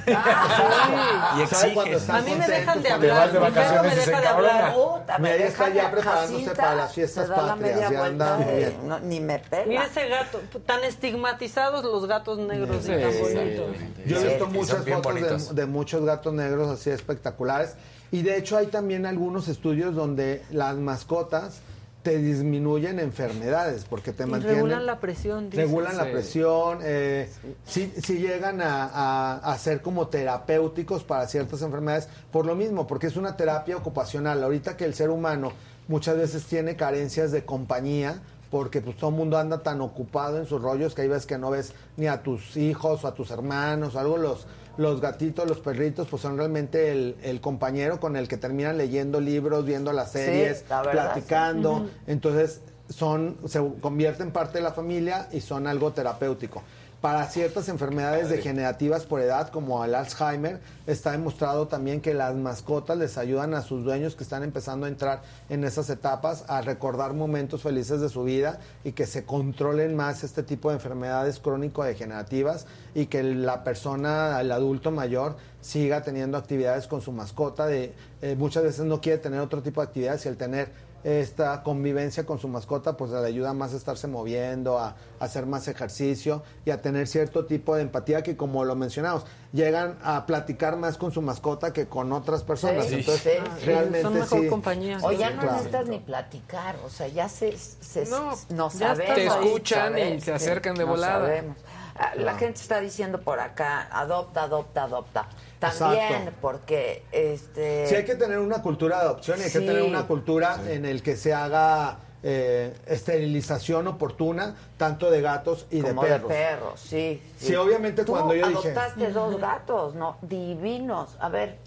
Y sabe cuando están A mí me dejan de hablar. vas de vacaciones me y deja de hablar. Puta, me Mira, ya está preparándose casita, para las fiestas patrias, ya anda muy bien. no, ni me pela. Mira ese gato, tan estigmatizados los gatos negros y Sí, tan sí, bonitos. Yo he Sí, visto y muchas fotos de, de muchos gatos negros así espectaculares. Y de hecho hay también algunos estudios donde las mascotas te disminuyen enfermedades porque te Y mantienen... regulan la presión. dicen. Regulan la presión, eh, sí, sí llegan a, a- a ser como terapéuticos para ciertas enfermedades, por lo mismo, porque es una terapia ocupacional. Ahorita que el ser humano muchas veces tiene carencias de compañía, porque pues todo el mundo anda tan ocupado en sus rollos que hay veces que no ves ni a tus hijos o a tus hermanos o algo, los, los gatitos, los perritos, pues son realmente el, el compañero con el que terminan leyendo libros, viendo las Sí, series, la verdad, platicando. Entonces, son, se convierten en parte de la familia y son algo terapéutico. Para ciertas enfermedades degenerativas por edad, como el Alzheimer, está demostrado también que las mascotas les ayudan a sus dueños que están empezando a entrar en esas etapas a recordar momentos felices de su vida y que se controlen más este tipo de enfermedades crónico-degenerativas y que la persona, el adulto mayor, siga teniendo actividades con su mascota. De, eh, muchas veces no quiere tener otro tipo de actividades y el tener esta convivencia con su mascota pues le ayuda más a estarse moviendo, a, a hacer más ejercicio y a tener cierto tipo de empatía que como lo mencionamos, llegan a platicar más con su mascota que con otras personas. Sí, Entonces, sí, sí. realmente Son mejor sí. compañía. O ya no claro. necesitas ni platicar, o sea, ya se, se No, nos ya sabemos. te escuchan y se acercan de volada. sabemos. Ah, La gente está diciendo por acá, adopta, adopta, adopta. También, Exacto. porque este Sí hay que tener una cultura de adopción y hay Sí. que tener una cultura en el que se haga eh, esterilización oportuna tanto de gatos y como de perros. perros, sí, sí. Sí, obviamente Tú cuando yo dije- adoptaste dos gatos, ¿no? Divinos. A ver.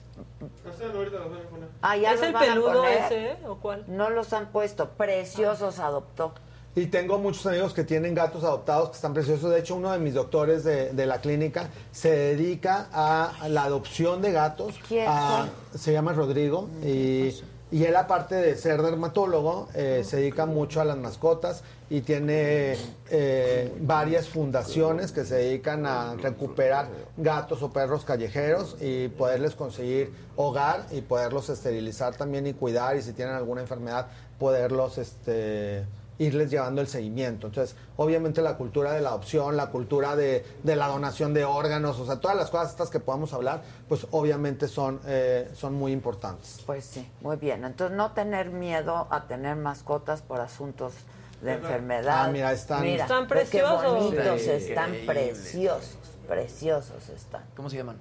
Ah, ya ¿Es los el van a peludo poner. ese eh? o cuál? No los han puesto. Preciosos adoptó. Y tengo muchos amigos que tienen gatos adoptados que están preciosos. De hecho, uno de mis doctores de, de la clínica se dedica a la adopción de gatos. ¿Quién? A- se llama Rodrigo. Y, y él, aparte de ser dermatólogo, eh, se dedica mucho a las mascotas y tiene eh, varias fundaciones que se dedican a recuperar gatos o perros callejeros y poderles conseguir hogar y poderlos esterilizar también y cuidar. Y si tienen alguna enfermedad, poderlos... este irles llevando el seguimiento. Entonces, obviamente la cultura de la adopción, la cultura de, de la donación de órganos, o sea, todas las cosas estas que podamos hablar, pues obviamente son, eh, son muy importantes. Pues sí, muy bien. Entonces, no tener miedo a tener mascotas por asuntos de enfermedad. Ah, mira, están- Mira, Están preciosos. Qué bonitos Sí, están, increíble. preciosos, preciosos están. ¿Cómo se llaman?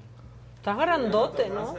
Está grandote, ¿no?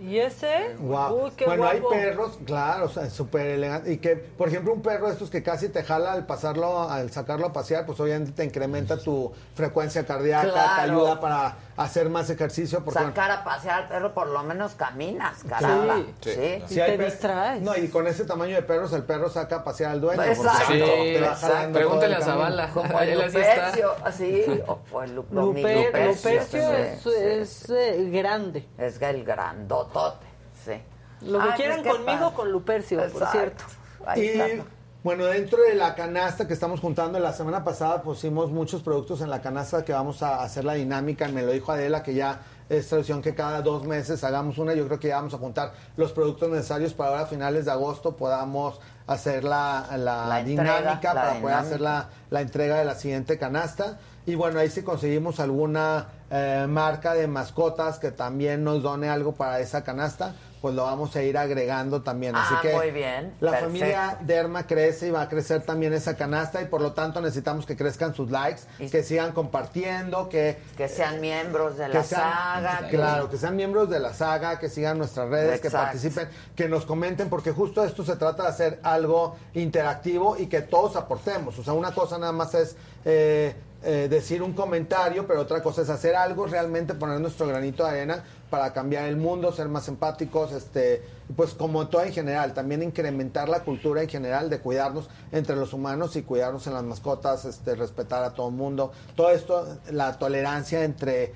¿Y ese? Guau. Uy, qué bueno, guapo. hay perros, claro, o sea, súper elegante. Y que, por ejemplo, un perro de estos que casi te jala al pasarlo, al sacarlo a pasear, pues obviamente te incrementa tu frecuencia cardíaca, te ayuda para hacer más ejercicio. Porque, Sacar a pasear al perro, por lo menos caminas, caramba. Sí. Sí. Sí, hay te per- distraes. No, y con ese tamaño de perros, el perro saca a pasear al dueño. Exacto. Sí, te va exacto. Pregúntale a. Zavala. Como el. Lupercio, así, o, o el Lu- mi Luper- Lupercio, Lupercio sí, es, sí. es, eh, grande. Es el grandotote, sí. Lo que Ay, quieran pues qué conmigo, padre. con Lupercio, por cierto. Ahí Y está. Bueno, dentro de la canasta que estamos juntando, la semana pasada pusimos muchos productos en la canasta que vamos a hacer la dinámica. Me lo dijo Adela que ya es tradición que cada dos meses hagamos una. Yo creo que ya vamos a juntar los productos necesarios para ahora a finales de agosto podamos hacer la, la La entrega, dinámica la para poder hacer la, entrega de la siguiente canasta. Y bueno, ahí si conseguimos alguna eh, marca de mascotas que también nos done algo para esa canasta, pues lo vamos a ir agregando también. Así Ah, que muy bien, la perfecto. familia Derma crece y va a crecer también esa canasta y por lo tanto necesitamos que crezcan sus likes, que sigan compartiendo, que Que sean miembros de la sean- saga. que- Claro, que sean miembros de la saga, que sigan nuestras redes, que participen, que nos comenten, porque justo esto se trata de hacer algo interactivo y que todos aportemos. O sea, una cosa nada más es eh, eh, decir un comentario, pero otra cosa es hacer algo, realmente poner nuestro granito de arena para cambiar el mundo, ser más empáticos, este, pues como todo en general, también incrementar la cultura en general de cuidarnos entre los humanos y cuidarnos en las mascotas, este, respetar a todo el mundo. Todo esto, la tolerancia entre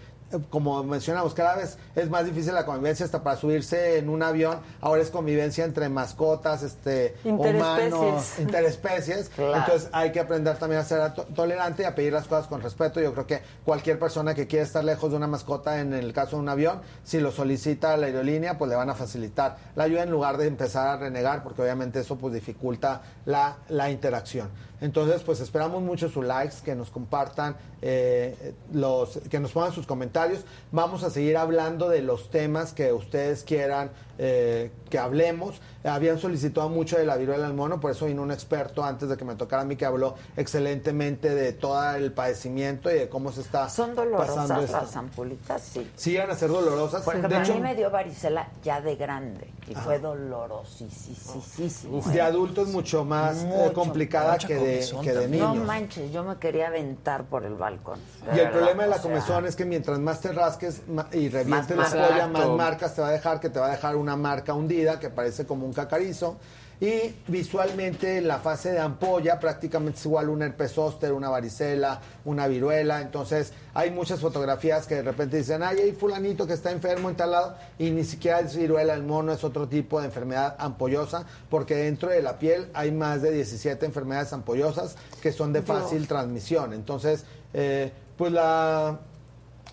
como mencionamos, cada vez es más difícil la convivencia hasta para subirse en un avión. Ahora es convivencia entre mascotas, este, Interespecies. humanos, interespecies. Claro. Entonces hay que aprender también a ser to- tolerante y a pedir las cosas con respeto. Yo creo que cualquier persona que quiera estar lejos de una mascota, en el caso de un avión, si lo solicita la aerolínea, pues le van a facilitar la ayuda en lugar de empezar a renegar, porque obviamente eso pues dificulta la, la interacción. Entonces, pues esperamos mucho sus likes, que nos compartan, eh, los, que nos pongan sus comentarios. Vamos a seguir hablando de los temas que ustedes quieran eh, que hablemos. Habían solicitado mucho de la viruela del mono, por eso vino un experto antes de que me tocara a mí que habló excelentemente de todo el padecimiento y de cómo se está Son pasando dolorosas esto. las ampulitas, sí. Sí, van a ser dolorosas. Por ejemplo, de hecho, a mí me dio varicela ya de grande y fue dolorosísimo. de adultos mucho más eh, Mucho. complicada que de, que de niños. No manches, yo me quería aventar por el balcón. Y el verdad, problema de la sea, comezón es que mientras más te rasques y revientes la marcas. más marcas te va a dejar, que te va a dejar una marca hundida que parece como un cacarizo. Y visualmente la fase de ampolla prácticamente es igual a un herpes zóster, una varicela, una viruela. Entonces hay muchas fotografías que de repente dicen, ay, hay fulanito que está enfermo en tal lado y ni siquiera es viruela el mono, es otro tipo de enfermedad ampollosa porque dentro de la piel hay más de 17 enfermedades ampollosas que son de fácil transmisión. Entonces, eh, pues la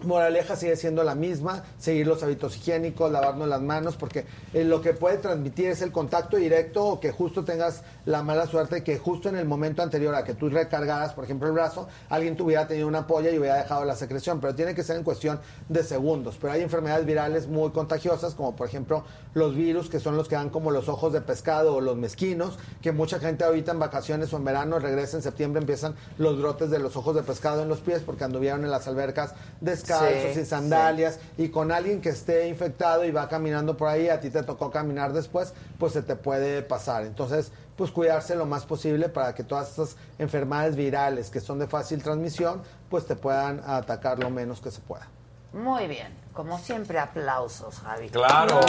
moraleja sigue siendo la misma, seguir los hábitos higiénicos, lavarnos las manos, porque eh, lo que puede transmitir es el contacto directo o que justo tengas la mala suerte que justo en el momento anterior a que tú recargaras, por ejemplo, el brazo, alguien tuviera tenido una polla y hubiera dejado la secreción, pero tiene que ser en cuestión de segundos. Pero hay enfermedades virales muy contagiosas, como por ejemplo los virus, que son los que dan como los ojos de pescado o los mezquinos, que mucha gente ahorita en vacaciones o en verano regresa en septiembre, empiezan los brotes de los ojos de pescado en los pies porque anduvieron en las albercas descalzos, Sí, sin sandalias, y con alguien que esté infectado y va caminando por ahí, a ti te tocó caminar después, pues se te puede pasar. Entonces, pues cuidarse lo más posible para que todas estas enfermedades virales que son de fácil transmisión, pues te puedan atacar lo menos que se pueda. Muy bien, como siempre, aplausos, Javi. Claro.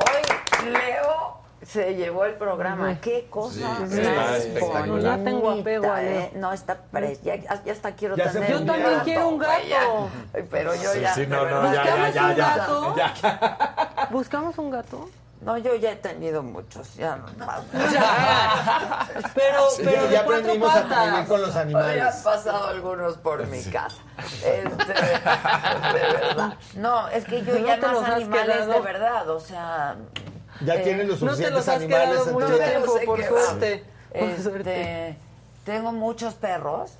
Hoy Leo se llevó el programa. Qué cosa. Sí, está espectacular. bonita, Ya tengo apego a. ¿eh? No, está pre- ya, ya hasta quiero Ya tener Yo un también gato, quiero un gato. Pero yo Sí, ya. sí, no, no, verdad. ya, ya, ya, un ya, gato? ya. ¿Buscamos un gato? No, yo ya he tenido muchos. Ya no. Pero, Sí, pero ya, aprendimos a convivir con los Ya animales. han pasado algunos por mi casa. Este, de verdad. No, es que yo No ya los animales quedado. de verdad, o sea. Ya eh, tienes los No te suficientes los has animales quedado mucho tiempo, por quedado. suerte. Por Este, suerte. tengo muchos perros.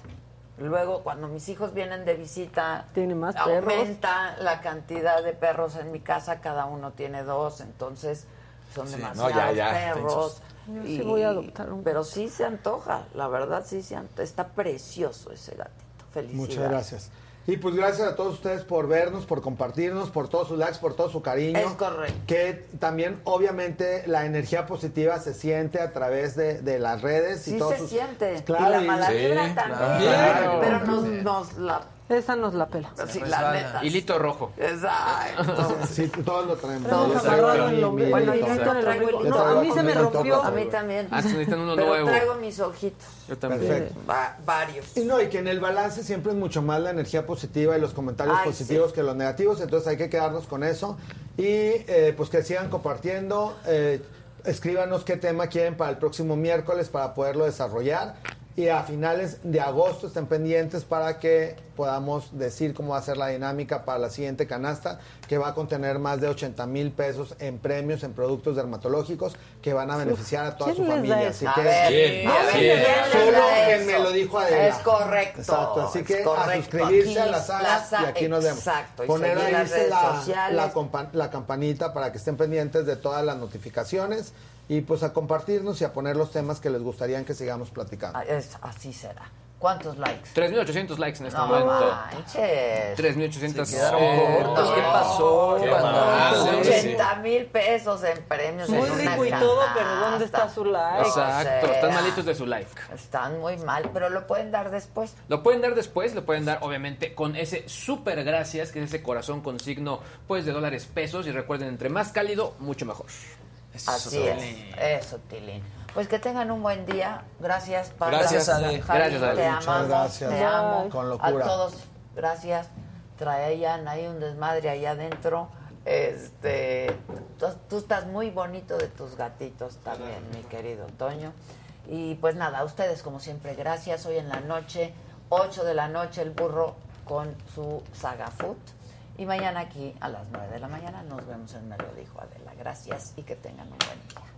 Luego, cuando mis hijos vienen de visita, Tiene más perros. aumenta la cantidad de perros en mi casa. Cada uno tiene dos, entonces son Sí, demasiados no, ya, ya, perros. Yo sí voy a adoptar un Pero sí se antoja, la verdad sí se antoja. Está precioso ese gatito. Felicidades. Muchas gracias. Y pues gracias a todos ustedes por vernos, por compartirnos, por todos sus likes, por todo su cariño. Es correcto. Que también, obviamente, la energía positiva se siente a través de, de las redes. y Sí todos se sus- siente. Claro, y la mala Sí, también. claro. Pero nos, nos la... Esa nos la pela. Sí, la neta. Hilito rojo. Exacto. Sí, todos lo traemos. Todos en el Bueno, no traigo A mí se me rompió. A mí también. Ah, necesitan uno Pero nuevo. traigo mis ojitos. Yo también. Perfecto. Va- varios. Y no, y que en el balance siempre es mucho más la energía positiva y los comentarios Ay, positivos sí. que los negativos, entonces hay que quedarnos con eso y eh, pues que sigan compartiendo. eh, escríbanos qué tema quieren para el próximo miércoles para poderlo desarrollar. Y a finales de agosto estén pendientes para que podamos decir cómo va a ser la dinámica para la siguiente canasta, que va a contener más de 80 mil pesos en premios en productos dermatológicos que van a beneficiar a toda su ¿Quién les da familia. Así que ver, Bien, a ver, bien. ¿quién les solo eso? me lo dijo Adela. Es correcto, Exacto, así que a suscribirse Aquí a la saga la y aquí nos vemos. exacto, Poner ahí las redes la, sociales. la, compa- la campanita para que estén pendientes de todas las notificaciones y pues a compartirnos y a poner los temas que les gustaría que sigamos platicando. Ah, es- así será. ¿Cuántos likes? 3.800 likes en este No momento. manches. 3.800. Se quedaron eh. ¿Qué pasó? Qué. Sí, sí. 80 mil pesos en premios Muy en una rico y todo, pero ¿dónde está su like? Exacto, O sea, están malitos de su like. Están muy mal, pero lo pueden dar después. Lo pueden dar después, lo pueden dar obviamente con ese super gracias, que es ese corazón con signo pues de dólares pesos y recuerden, entre más cálido, mucho mejor. Así es. Eso, Tilín. Pues que tengan un buen día. Gracias, Pablo. Gracias, Ale. Javi, Gracias, Ale. Te Muchas amamos. gracias. Te amo. Con locura. A todos, gracias. Traían ahí un desmadre allá adentro. Este, tú, tú estás muy bonito de tus gatitos también, mi querido Toño. Y pues nada, a ustedes como siempre, gracias. Hoy en la noche, 8 de la noche, el burro con su saga food. Y mañana aquí a las 9 de la mañana nos vemos en Me lo dijo Adela. Gracias y que tengan un buen día.